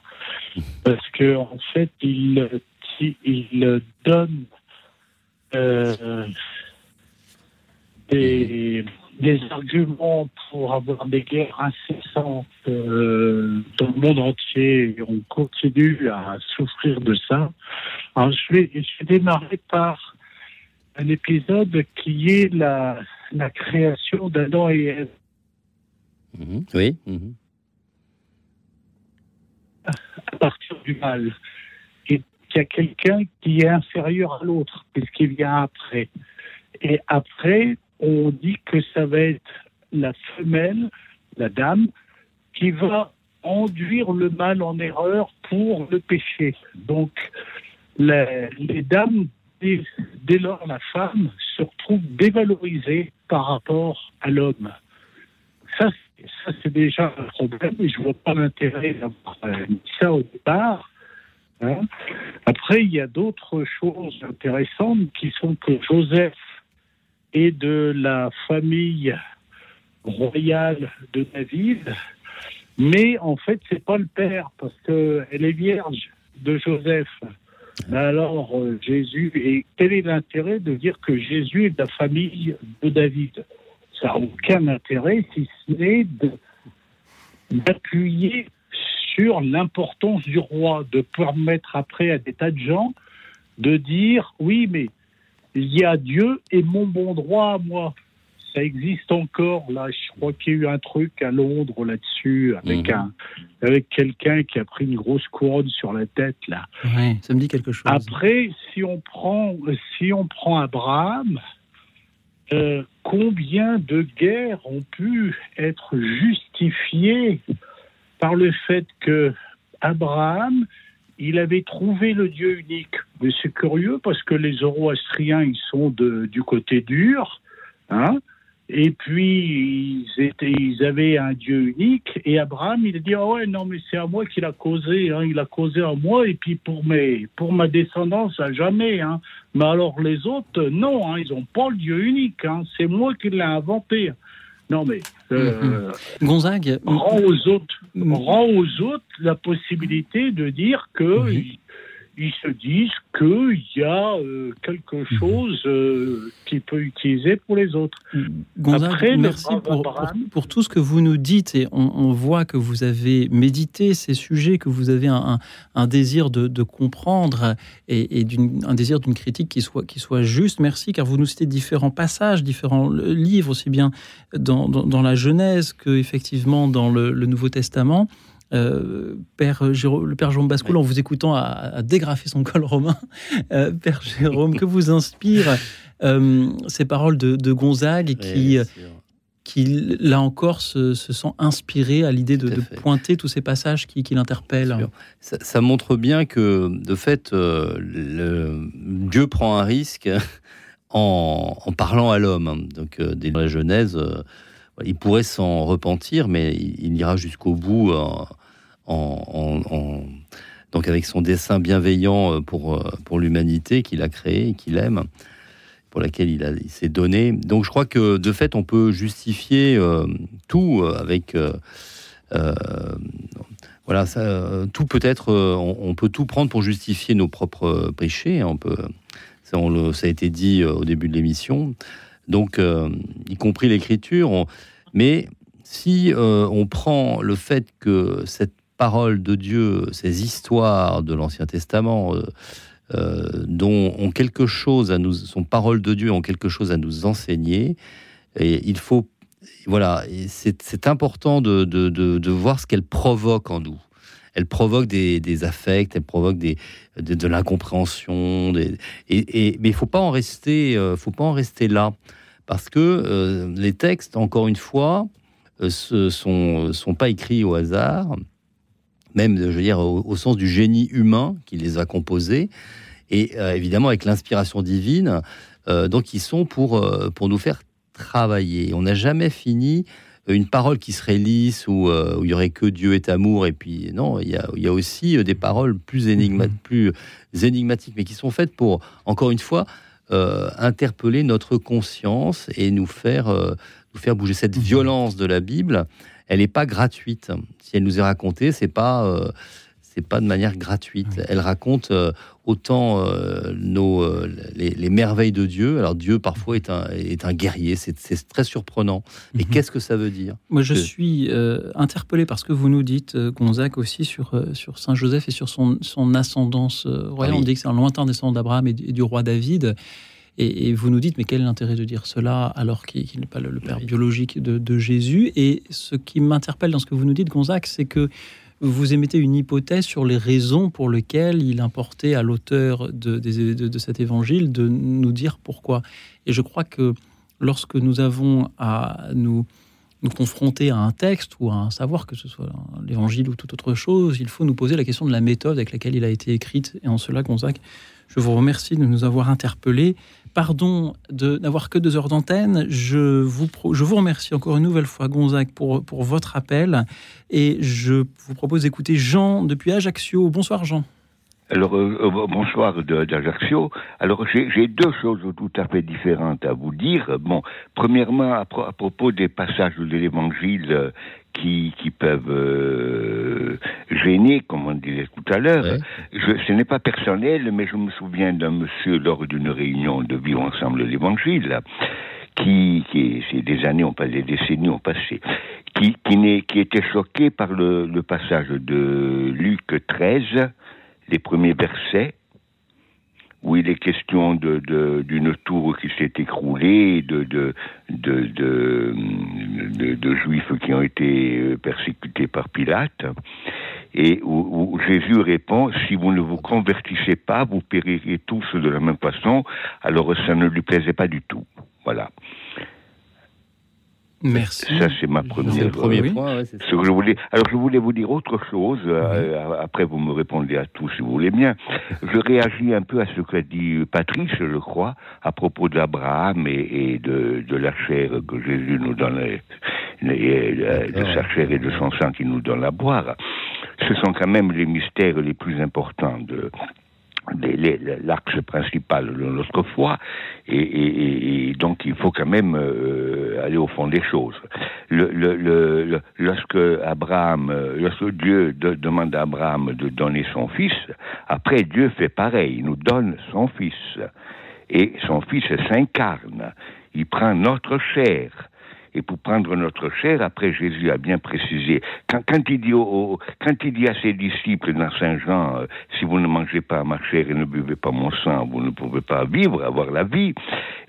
parce que en fait, il, il donne euh, des, des arguments pour avoir des guerres incessantes euh, dans le monde entier. Et on continue à souffrir de ça. Alors, je vais, je vais démarrer par un épisode qui est la, la création d'Adam et Ève. Mhm. Oui. mhm. à partir du mal. Et qu'il y a quelqu'un qui est inférieur à l'autre, puisqu'il vient après. Et après, on dit que ça va être la femelle, la dame, qui va enduire le mal en erreur pour le péché. Donc, les, dames, dès, lors, la femme se retrouve dévalorisée par rapport à l'homme. Ça, ça c'est déjà un problème et je vois pas l'intérêt d'avoir euh, ça au départ. hein. Après, il y a d'autres choses intéressantes qui sont que Joseph est de la famille royale de David, Mais en fait, c'est pas le père parce que elle est vierge de Joseph. Alors euh, Jésus et quel est l'intérêt de dire que Jésus est de la famille de David? Ça n'a aucun intérêt si ce n'est d'appuyer sur l'importance du roi, de permettre après à des tas de gens de dire oui, mais il y a Dieu et mon bon droit à moi. Ça existe encore là. Je crois qu'il y a eu un truc à Londres là-dessus avec un avec quelqu'un qui a pris une grosse couronne sur la tête là. Ouais, ça me dit quelque chose. Après, si on prend, si on prend Abraham, euh, combien de guerres ont pu être justifiées par le fait que Abraham, il avait trouvé le Dieu unique. Mais c'est curieux parce que les Zoroastriens, ils sont du côté dur, hein. Et puis, ils avaient un Dieu unique. Et Abraham, il a dit, ah ouais, non, mais c'est à moi qu'il a causé. Hein. Il a causé à moi. Et puis, pour, mes, pour ma descendance, à jamais. Hein. Mais alors, les autres, non, hein, ils n'ont pas le Dieu unique. Hein. C'est moi qui l'ai inventé. Non, mais... euh, Gonzague, rend aux autres, rend aux autres la possibilité de dire que ils se disent qu'il y a euh, quelque chose euh, qu'il peut utiliser pour les autres. Gonzague, Après, merci pour, pour, Abraham- pour tout ce que vous nous dites et on, on voit que vous avez médité ces sujets, que vous avez un, un- un désir de, de comprendre et, et un désir d'une critique qui soit, qui soit juste. Merci car vous nous citez différents passages, différents livres, aussi bien dans, dans, dans la Genèse que effectivement dans le, le Nouveau Testament. Euh, Père Jérôme, le Père Jérôme Bascoul, en vous écoutant, a, a dégrafé son col romain. Euh, Père Jérôme, que vous inspire euh, ces paroles de, de Gonzague qui, euh, qui, là encore, se, se sent inspiré à l'idée de, de pointer tous ces passages qui, qui l'interpellent. Ça, ça montre bien que, de fait, le- Dieu prend un risque en, en parlant à l'homme. Donc, dès la Genèse, il pourrait s'en repentir, mais il, ira jusqu'au bout en, en- donc avec son dessein bienveillant euh, pour, euh, pour l'humanité qu'il a créée et qu'il aime, pour laquelle il, a- s'est donné. Donc, je crois que, de fait, on peut justifier euh, tout euh, avec... euh, euh, voilà, ça, euh, tout peut être, euh, on, peut tout prendre pour justifier nos propres euh, péchés. hein, On peut, ça, a été dit euh, au début de l'émission. Donc, euh, y compris l'écriture. mais si euh, on prend le fait que cette parole de Dieu, ces histoires de l'Ancien Testament, euh, dont ont quelque chose à nous, sont paroles de Dieu ont quelque chose à nous enseigner, et il faut voilà, c'est important de, de- de- de voir ce qu'elle provoque en nous. Elle provoque des, affects, elle provoque de, l'incompréhension. des- Et, mais il faut euh, faut pas en rester là, parce que euh, les textes, encore une fois, euh, ce sont pas écrits au hasard, même, je veux dire, au, sens du génie humain qui les a composés, et euh, évidemment avec l'inspiration divine. euh, donc, ils sont pour euh, pour nous faire travailler. On n'a jamais fini euh, une parole qui serait lisse euh, où il y aurait que Dieu est amour et puis non, il y a, il y a aussi euh, des paroles plus, énigma- plus énigmatiques, mais qui sont faites pour, encore une fois, euh, interpeller notre conscience et nous faire, euh, nous faire bouger. Cette violence de la Bible, elle n'est pas gratuite. Si elle nous est racontée, c'est pas euh, c'est pas de manière gratuite. Elle raconte euh, autant euh, nos, euh, les, les merveilles de Dieu. Alors Dieu parfois est un, est un guerrier, c'est très surprenant. Mais qu'est-ce que ça veut dire? Moi, je Que- suis interpellé par ce que vous nous dites, Gonzague, aussi sur, sur Saint Joseph et sur son, son ascendance royale. Ah oui. On dit que c'est un lointain descendant d'Abraham et, du- et du roi David. Et, et vous nous dites, mais quel est l'intérêt de dire cela alors qu'il n'est pas le, le père biologique de, de Jésus? Et ce qui m'interpelle dans ce que vous nous dites, Gonzague, c'est que vous émettez une hypothèse sur les raisons pour lesquelles il importait à l'auteur de, cet évangile de nous dire pourquoi. Et je crois que lorsque nous avons à nous, nous confronter à un texte ou à un savoir, que ce soit l'évangile ou toute autre chose, il faut nous poser la question de la méthode avec laquelle il a été écrite. Et en cela, Gonzague, je vous remercie de nous avoir interpellés. Pardon de n'avoir que deux heures d'antenne. Je vous, je vous remercie encore une nouvelle fois, Gonzague, pour, pour votre appel. Et je vous propose d'écouter Jean depuis Ajaccio. Bonsoir, Jean. Alors, euh, euh, bonsoir d'Ajaccio. Alors, j'ai deux choses tout à fait différentes à vous dire. Bon, premièrement, à propos des passages de l'Évangile euh, qui, qui peuvent euh, gêner, comme on disait tout à l'heure, je- ce n'est pas personnel, mais je me souviens d'un monsieur lors d'une réunion de Vivre ensemble l'Évangile, qui, qui c'est des années ont passé, des décennies ont passé, qui, qui, n'est- qui était choqué par le, le passage de Luc 13, les premiers versets, où il est question de, de- d'une tour qui s'est écroulée, de, de- de juifs qui ont été euh, persécutés par Pilate, et où, où Jésus répond, si vous ne vous convertissez pas, vous périrez tous de la même façon, alors ça ne lui plaisait pas du tout. Voilà. Merci. Ça, c'est ma première. le premier euh, point, ouais, ce que je voulais. Alors, je voulais vous dire autre chose. euh, après, vous me répondez à tout si vous voulez bien. Je réagis un peu à ce qu'a dit Patrice, je crois, à propos d'Abraham et, et de, de la chair que Jésus nous donne, et- et, euh, de sa chair et de son sang qu'il nous donne à boire. Ce sont quand même les mystères les plus importants de, l'axe principal de notre foi, et, et- et- donc il faut quand même euh, aller au fond des choses. Le, le- le- lorsque Abraham, euh, lorsque Dieu de- demande à Abraham de donner son fils, après Dieu fait pareil, il nous donne son fils, et son fils s'incarne, il prend notre chair. Et pour prendre notre chair, après Jésus a bien précisé, quand, quand, il, dit au- quand il dit à ses disciples dans Saint Jean, euh, si vous ne mangez pas ma chair et ne buvez pas mon sang, vous ne pouvez pas vivre, avoir la vie.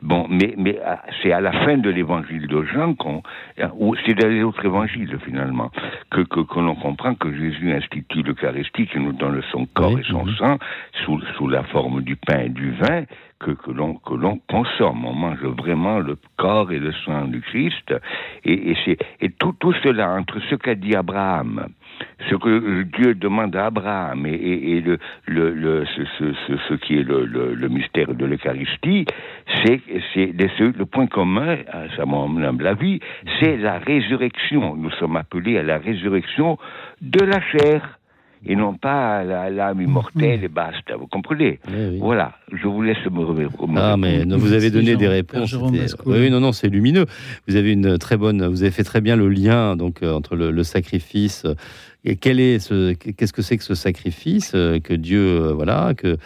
Bon, mais, mais ah, c'est à la fin de l'évangile de Jean qu'on, euh, ou c'est dans les autres évangiles finalement, que, que, que l'on comprend que Jésus institue l'Eucharistie, qui nous donne son corps et son sang sous, sous la forme du pain et du vin, que, que l'on que l'on consomme. On mange vraiment le corps et le sang du Christ. Et, et, c'est, et tout, tout cela, entre ce qu'a dit Abraham, ce que Dieu demande à Abraham et, et, le, le, le, ce, ce, ce, ce qui est le, le, mystère de l'Eucharistie, c'est, c'est le, point commun à mon humble avis, c'est la résurrection. Nous sommes appelés à la résurrection de la chair et non pas à l'âme immortelle et basta. Vous comprenez Voilà, je vous laisse me remettre. Ah, mais non, vous avez donné des réponses. Oui, oui, non, non, c'est lumineux. Vous avez une très bonne, vous avez fait très bien le lien donc euh, entre le, le sacrifice euh, et quel est ce, qu'est-ce que c'est que ce sacrifice euh, que Dieu, voilà, que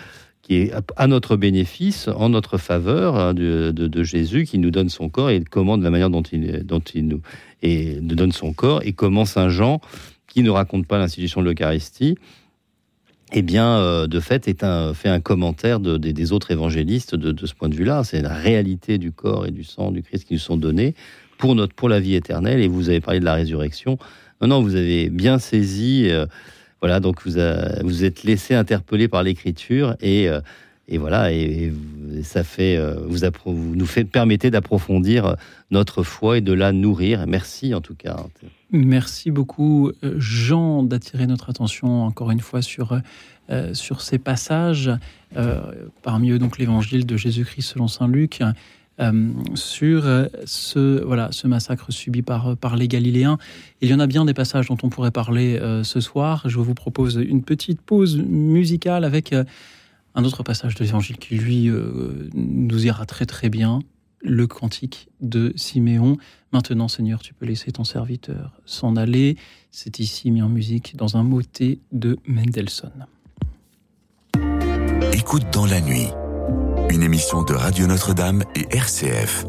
qui est à- notre bénéfice, en notre faveur hein, de, de- de Jésus, qui nous donne son corps et comment de la manière dont il, dont il nous, et nous donne son corps et comment Saint Jean, qui ne raconte pas l'institution de l'Eucharistie, eh bien, euh, de fait, fait un commentaire de- des- autres évangélistes de, ce point de vue-là. C'est la réalité du corps et du sang du Christ qui nous sont donnés pour, notre, pour la vie éternelle. Et vous avez parlé de la résurrection. Non, vous avez bien saisi. euh, voilà, donc vous vous êtes laissé interpeller par l'écriture et, euh, et voilà, et, ça fait, vous, nous fait, permettez d'approfondir notre foi et de la nourrir. Merci en tout cas. Merci beaucoup, euh, Jean, d'attirer notre attention encore une fois sur, euh, sur ces passages, euh, parmi eux donc l'évangile de Jésus-Christ selon saint Luc, sur ce, voilà, ce massacre subi par, par les Galiléens. Il y en a bien des passages dont on pourrait parler ce soir. Je vous propose une petite pause musicale avec un autre passage de l'évangile qui, lui, nous ira très très bien, le cantique de Siméon. Maintenant, Seigneur, tu peux laisser ton serviteur s'en aller. C'est ici mis en musique dans un motet de Mendelssohn. Écoute dans la nuit, une émission de Radio Notre-Dame et RCF.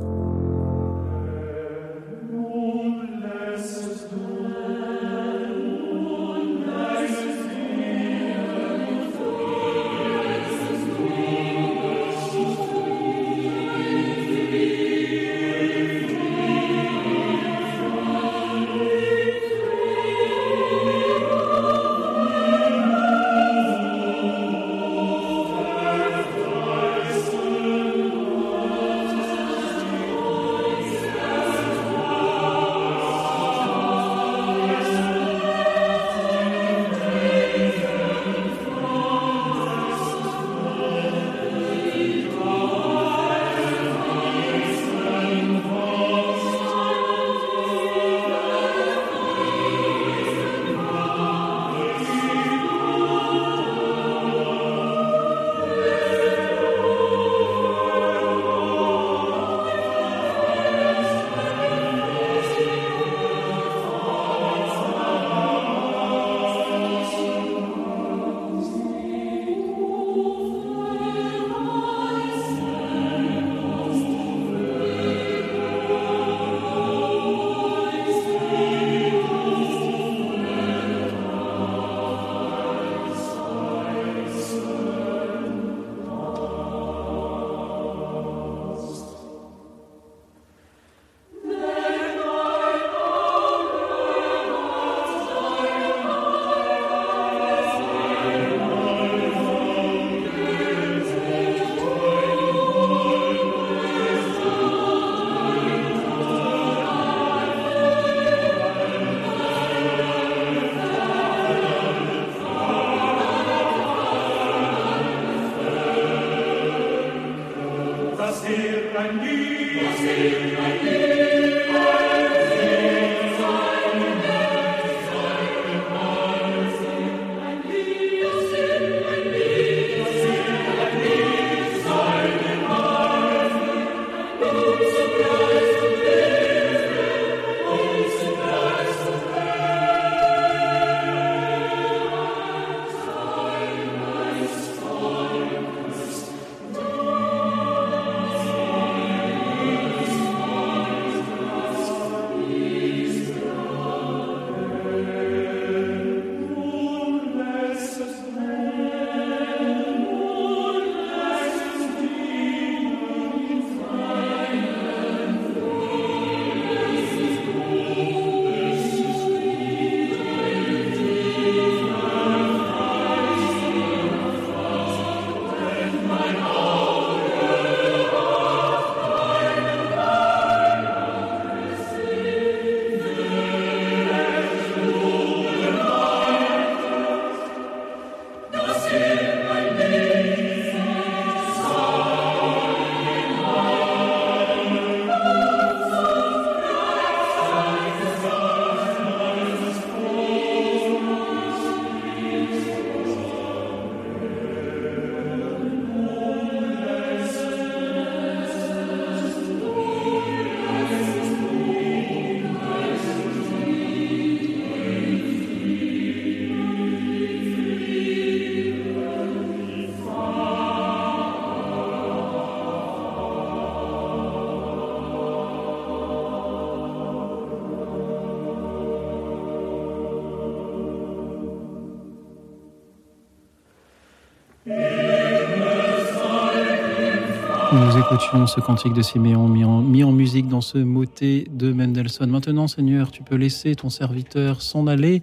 Ce cantique de Siméon mis en, mis en musique dans ce motet de Mendelssohn. Maintenant, Seigneur, tu peux laisser ton serviteur s'en aller.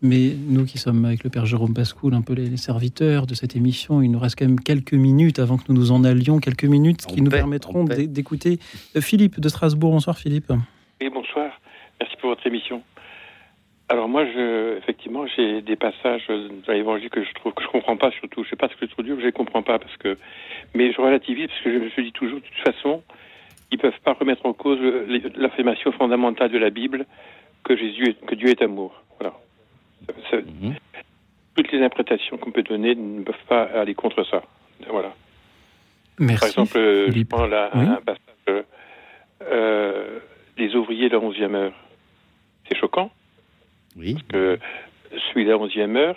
Mais nous qui sommes avec le Père Jérôme Pascoul, un peu les serviteurs de cette émission, il nous reste quand même quelques minutes avant que nous nous en allions, quelques minutes qui nous permettront d'écouter euh, Philippe de Strasbourg. Bonsoir Philippe. Oui, bonsoir. Merci pour votre émission. Alors moi, je, effectivement, j'ai des passages dans l'Évangile que je trouve que je comprends pas. Surtout, je sais pas ce que je trouve dur, je les comprends pas parce que, mais je relativise parce que je me suis dit toujours, de toute façon, ils peuvent pas remettre en cause l'affirmation fondamentale de la Bible que Jésus, est- que Dieu est amour. Voilà. Ça- ça- Toutes les interprétations qu'on peut donner ne peuvent pas aller contre ça. Voilà. Merci. Par exemple, euh, je prends là, Oui. un passage, euh, euh, les ouvriers de la 11e heure. C'est choquant. Oui. Parce que celui de la 11e heure,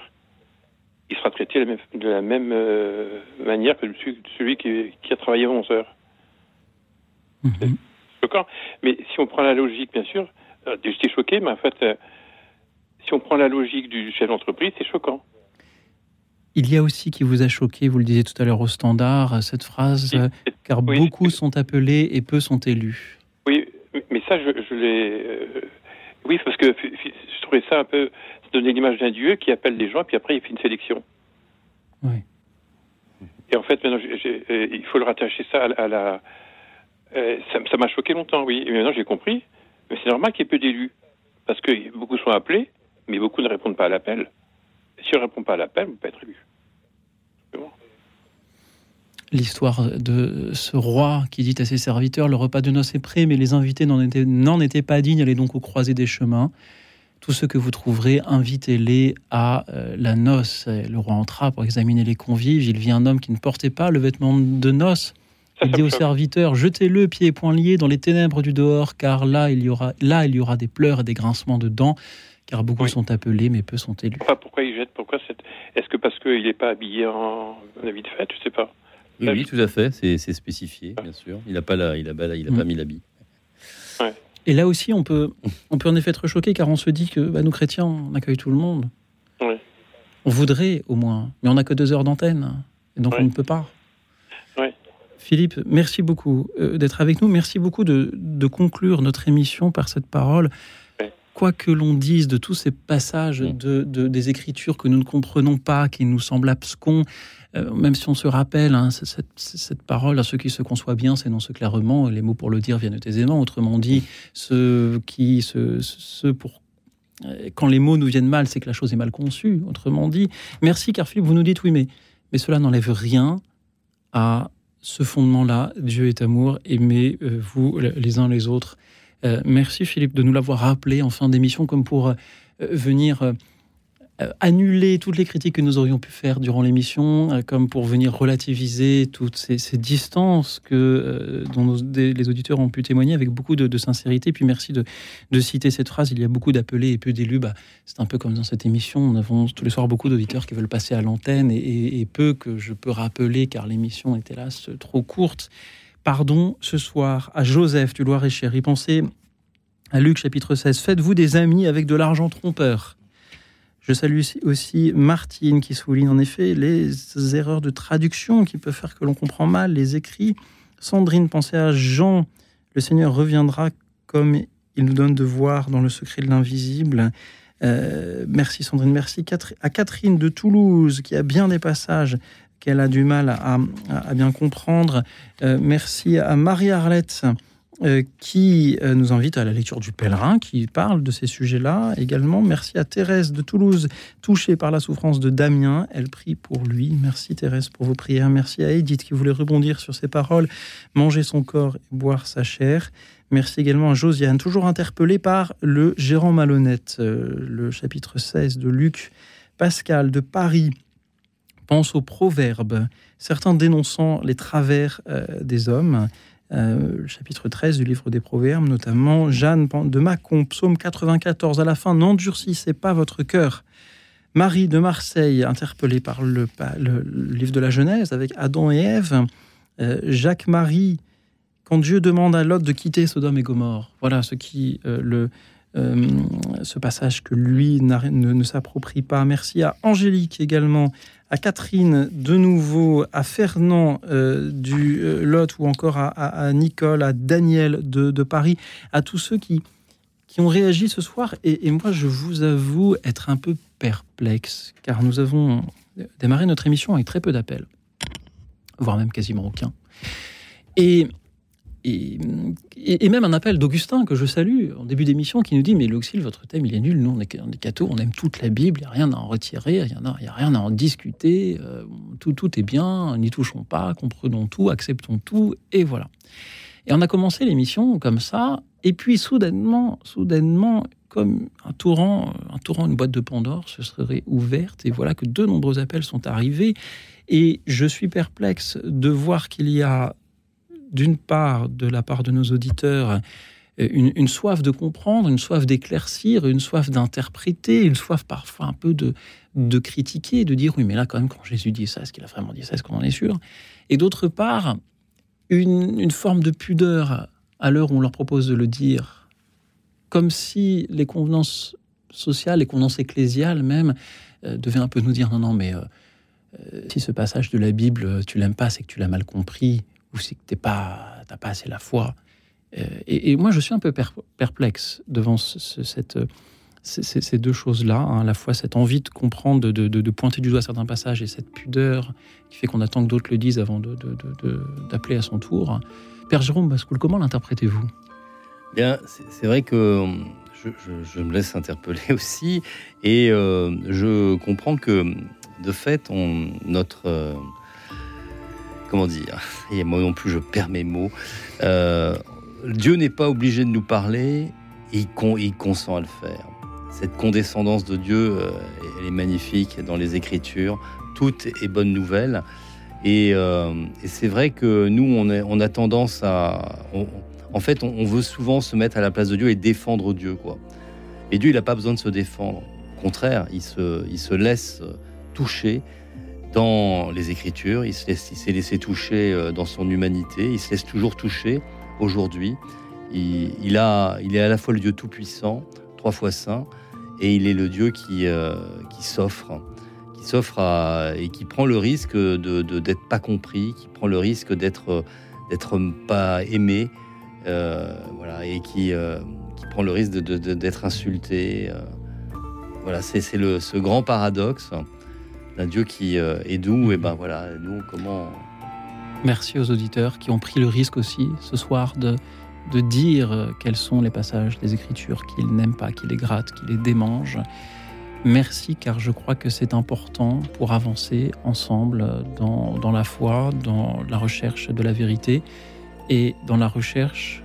il sera traité de la même, de la même euh, manière que celui, qui, qui a travaillé 11 heures. C'est choquant. Mais si on prend la logique, bien sûr, euh, j'étais choqué, mais en fait, euh, si on prend la logique du chef d'entreprise, c'est choquant. Il y a aussi qui vous a choqué, vous le disiez tout à l'heure au standard, cette phrase, car beaucoup sont appelés et peu sont élus. Oui, mais ça, je, je l'ai. oui, parce que trouvais ça un peu. donner l'image d'un Dieu qui appelle les gens, puis après, il fait une sélection. Oui. Et en fait, maintenant, euh, il faut le rattacher ça à, la- à la. euh, ça ça m'a choqué longtemps, oui. Et maintenant, j'ai compris. Mais c'est normal qu'il y ait peu d'élus. Parce que beaucoup sont appelés, mais beaucoup ne répondent pas à l'appel. Si on ne répond pas à l'appel, on ne peut pas être élu. L'histoire de ce roi qui dit à ses serviteurs Le repas de noces est prêt, mais les invités n'en étaient, n'en étaient pas dignes, allez donc au croisé des chemins. Tous ceux que vous trouverez, invitez-les à euh, la noce. Et Le roi entra pour examiner les convives. Il vit un homme qui ne portait pas le vêtement de noces. Il dit aux serviteurs Jetez-le pieds et poings liés dans les ténèbres du dehors, car là il y aura, là, il y aura des pleurs et des grincements de dents, car beaucoup sont appelés, mais peu sont élus. Pas pourquoi il jette, pourquoi cette... Est-ce que parce qu'il n'est pas habillé en, en habit de fête Je sais pas. Oui, oui, tout à fait, c'est c'est spécifié, bien sûr. Il n'a pas, la, il a, il a Mm. pas mis l'habit. Et là aussi, on peut, on peut en effet être choqué, car on se dit que bah, nous chrétiens, on accueille tout le monde. Oui. On voudrait au moins, mais on n'a que deux heures d'antenne, et donc on ne peut pas. Oui. Philippe, merci beaucoup euh, d'être avec nous. Merci beaucoup de, de conclure notre émission par cette parole. Quoi que l'on dise de tous ces passages de, de- des Écritures que nous ne comprenons pas, qui nous semblent abscons, euh, même si on se rappelle hein, cette, parole, à ceux qui se conçoivent bien, s'énonce clairement, les mots pour le dire viennent aisément. Autrement dit, ceux qui, ceux, ceux pour euh, quand les mots nous viennent mal, c'est que la chose est mal conçue. Autrement dit, merci car Philippe, vous nous dites oui, mais, mais cela n'enlève rien à ce fondement-là. Dieu est amour, aimez-vous les uns les autres. Euh, merci Philippe de nous l'avoir rappelé en fin d'émission, comme pour euh, venir euh, euh, annuler toutes les critiques que nous aurions pu faire durant l'émission, euh, comme pour venir relativiser toutes ces, ces distances que, euh, dont les auditeurs ont pu témoigner avec beaucoup de, sincérité. Puis merci de, citer cette phrase, il y a beaucoup d'appelés et peu d'élus. Bah, c'est un peu comme dans cette émission, nous avons tous les soirs beaucoup d'auditeurs qui veulent passer à l'antenne et, et- peu que je peux rappeler car l'émission est hélas trop courte. Pardon ce soir à Joseph du Loir-et-Cher. Il pensait à Luc chapitre 16. Faites-vous des amis avec de l'argent trompeur. Je salue aussi- Martine qui souligne en effet les erreurs de traduction qui peuvent faire que l'on comprend mal les écrits. Sandrine pensait à Jean. Le Seigneur reviendra comme il nous donne de voir dans le secret de l'invisible. Euh, merci Sandrine, merci à Catherine de Toulouse qui a bien des passages qu'elle a du mal à, bien comprendre. Euh, merci à Marie-Arlette qui euh, nous invite à la lecture du pèlerin, qui parle de ces sujets-là également. Merci à Thérèse de Toulouse, touchée par la souffrance de Damien. Elle prie pour lui. Merci Thérèse pour vos prières. Merci à Edith qui voulait rebondir sur ces paroles, manger son corps et boire sa chair. Merci également à Josiane, toujours interpellée par le gérant malhonnête, euh, le chapitre 16 de Luc. Pascal de Paris pense aux proverbes, certains dénonçant les travers euh, des hommes. Euh, chapitre 13 du livre des Proverbes, notamment Jeanne de Mâcon, psaume 94, à la fin, n'endurcissez pas votre cœur. Marie de Marseille, interpellée par le, pa- le- le livre de la Genèse avec Adam et Ève. Euh, Jacques-Marie, quand Dieu demande à Lot de quitter Sodome et Gomorre, voilà ce qui euh, le, euh, ce passage que lui ne, s'approprie pas. Merci à Angélique également, à Catherine de nouveau, à Fernand euh, du euh, Lot ou encore à, Nicole, à Daniel de, de Paris, à tous ceux qui, qui ont réagi ce soir. Et, et moi, je vous avoue être un peu perplexe, car nous avons démarré notre émission avec très peu d'appels, voire même quasiment aucun. Et, et, même un appel d'Augustin que je salue en début d'émission qui nous dit Mais Luxil, votre thème il est nul. Nous, on est, on cathos, on aime toute la Bible, il n'y a rien à en retirer, il n'y a rien à en discuter. euh, tout, tout est bien, n'y touchons pas, comprenons tout, acceptons tout, et voilà. Et on a commencé l'émission comme ça, et puis soudainement, soudainement, comme un torrent, un torrent, une boîte de Pandore se serait ouverte, et voilà que de nombreux appels sont arrivés. Et je suis perplexe de voir qu'il y a, d'une part, de la part de nos auditeurs, euh, une, soif de comprendre, une soif d'éclaircir, une soif d'interpréter, une soif parfois un peu de, de critiquer, de dire oui, mais là, quand même, quand Jésus dit ça, est-ce qu'il a vraiment dit ça Est-ce qu'on en est sûr? Et d'autre part, une, une forme de pudeur à l'heure où on leur propose de le dire, comme si les convenances sociales, les convenances ecclésiales même, euh, devaient un peu nous dire non, non, mais euh, si ce passage de la Bible, tu l'aimes pas, c'est que tu l'as mal compris, ou c'est que tu pas, t'as pas assez la foi. Euh, et, moi, je suis un peu per- perplexe devant ce- ce- cette, ces, deux choses-là, hein, à la fois cette envie de comprendre, de, pointer du doigt certains passages, et cette pudeur qui fait qu'on attend que d'autres le disent avant d'appeler à son tour. Père Jérôme Bascoul, comment l'interprétez-vous? Bien, c'est vrai que euh, je, me laisse interpeller aussi, et euh, je comprends que de fait, notre euh, comment dire, et moi non plus, je perds mes mots. euh, Dieu n'est pas obligé de nous parler, il, con- il consent à le faire. Cette condescendance de Dieu, euh, elle est magnifique dans les Écritures. Tout est bonne nouvelle. Et, euh, et c'est vrai que nous, on, a tendance à... en fait, on, on veut souvent se mettre à la place de Dieu et défendre Dieu. quoi. Et Dieu, il n'a pas besoin de se défendre. Au contraire, il se, il se laisse toucher dans les Écritures, il s'est laissé toucher euh, dans son humanité, il se laisse toujours toucher aujourd'hui. Il, il est à la fois le Dieu tout-puissant, trois fois saint, et il est le Dieu qui, euh, s'offre, qui s'offre et qui prend le risque d'être pas compris, qui prend le risque d'être pas aimé, euh, voilà, et qui, prend le risque d'être insulté. voilà, c'est ce grand paradoxe d'un Dieu qui euh, est doux. Et ben voilà, nous comment Merci aux auditeurs qui ont pris le risque aussi ce soir de, de dire euh, quels sont les passages des Écritures qu'ils n'aiment pas, qui les grattent, qui les démangent. Merci car je crois que c'est important pour avancer ensemble dans, dans la foi, dans la recherche de la vérité et dans la recherche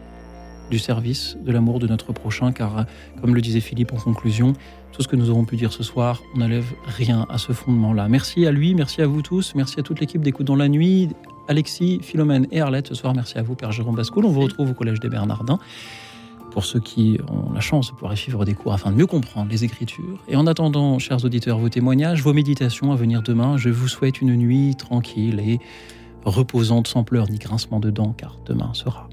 du service, de l'amour de notre prochain, car euh, comme le disait Philippe en conclusion, tout ce que nous aurons pu dire ce soir, on n'enlève rien à ce fondement-là. Merci à lui, merci à vous tous, merci à toute l'équipe d'Écoute dans la nuit, Alexis, Philomène et Arlette ce soir. Merci à vous, Père Jérôme Bascoul. On vous retrouve au Collège des Bernardins pour ceux qui ont la chance de pouvoir y suivre des cours afin de mieux comprendre les Écritures. Et en attendant, chers auditeurs, vos témoignages, vos méditations à venir demain, je vous souhaite une nuit tranquille et reposante sans pleurs ni grincement de dents, car demain sera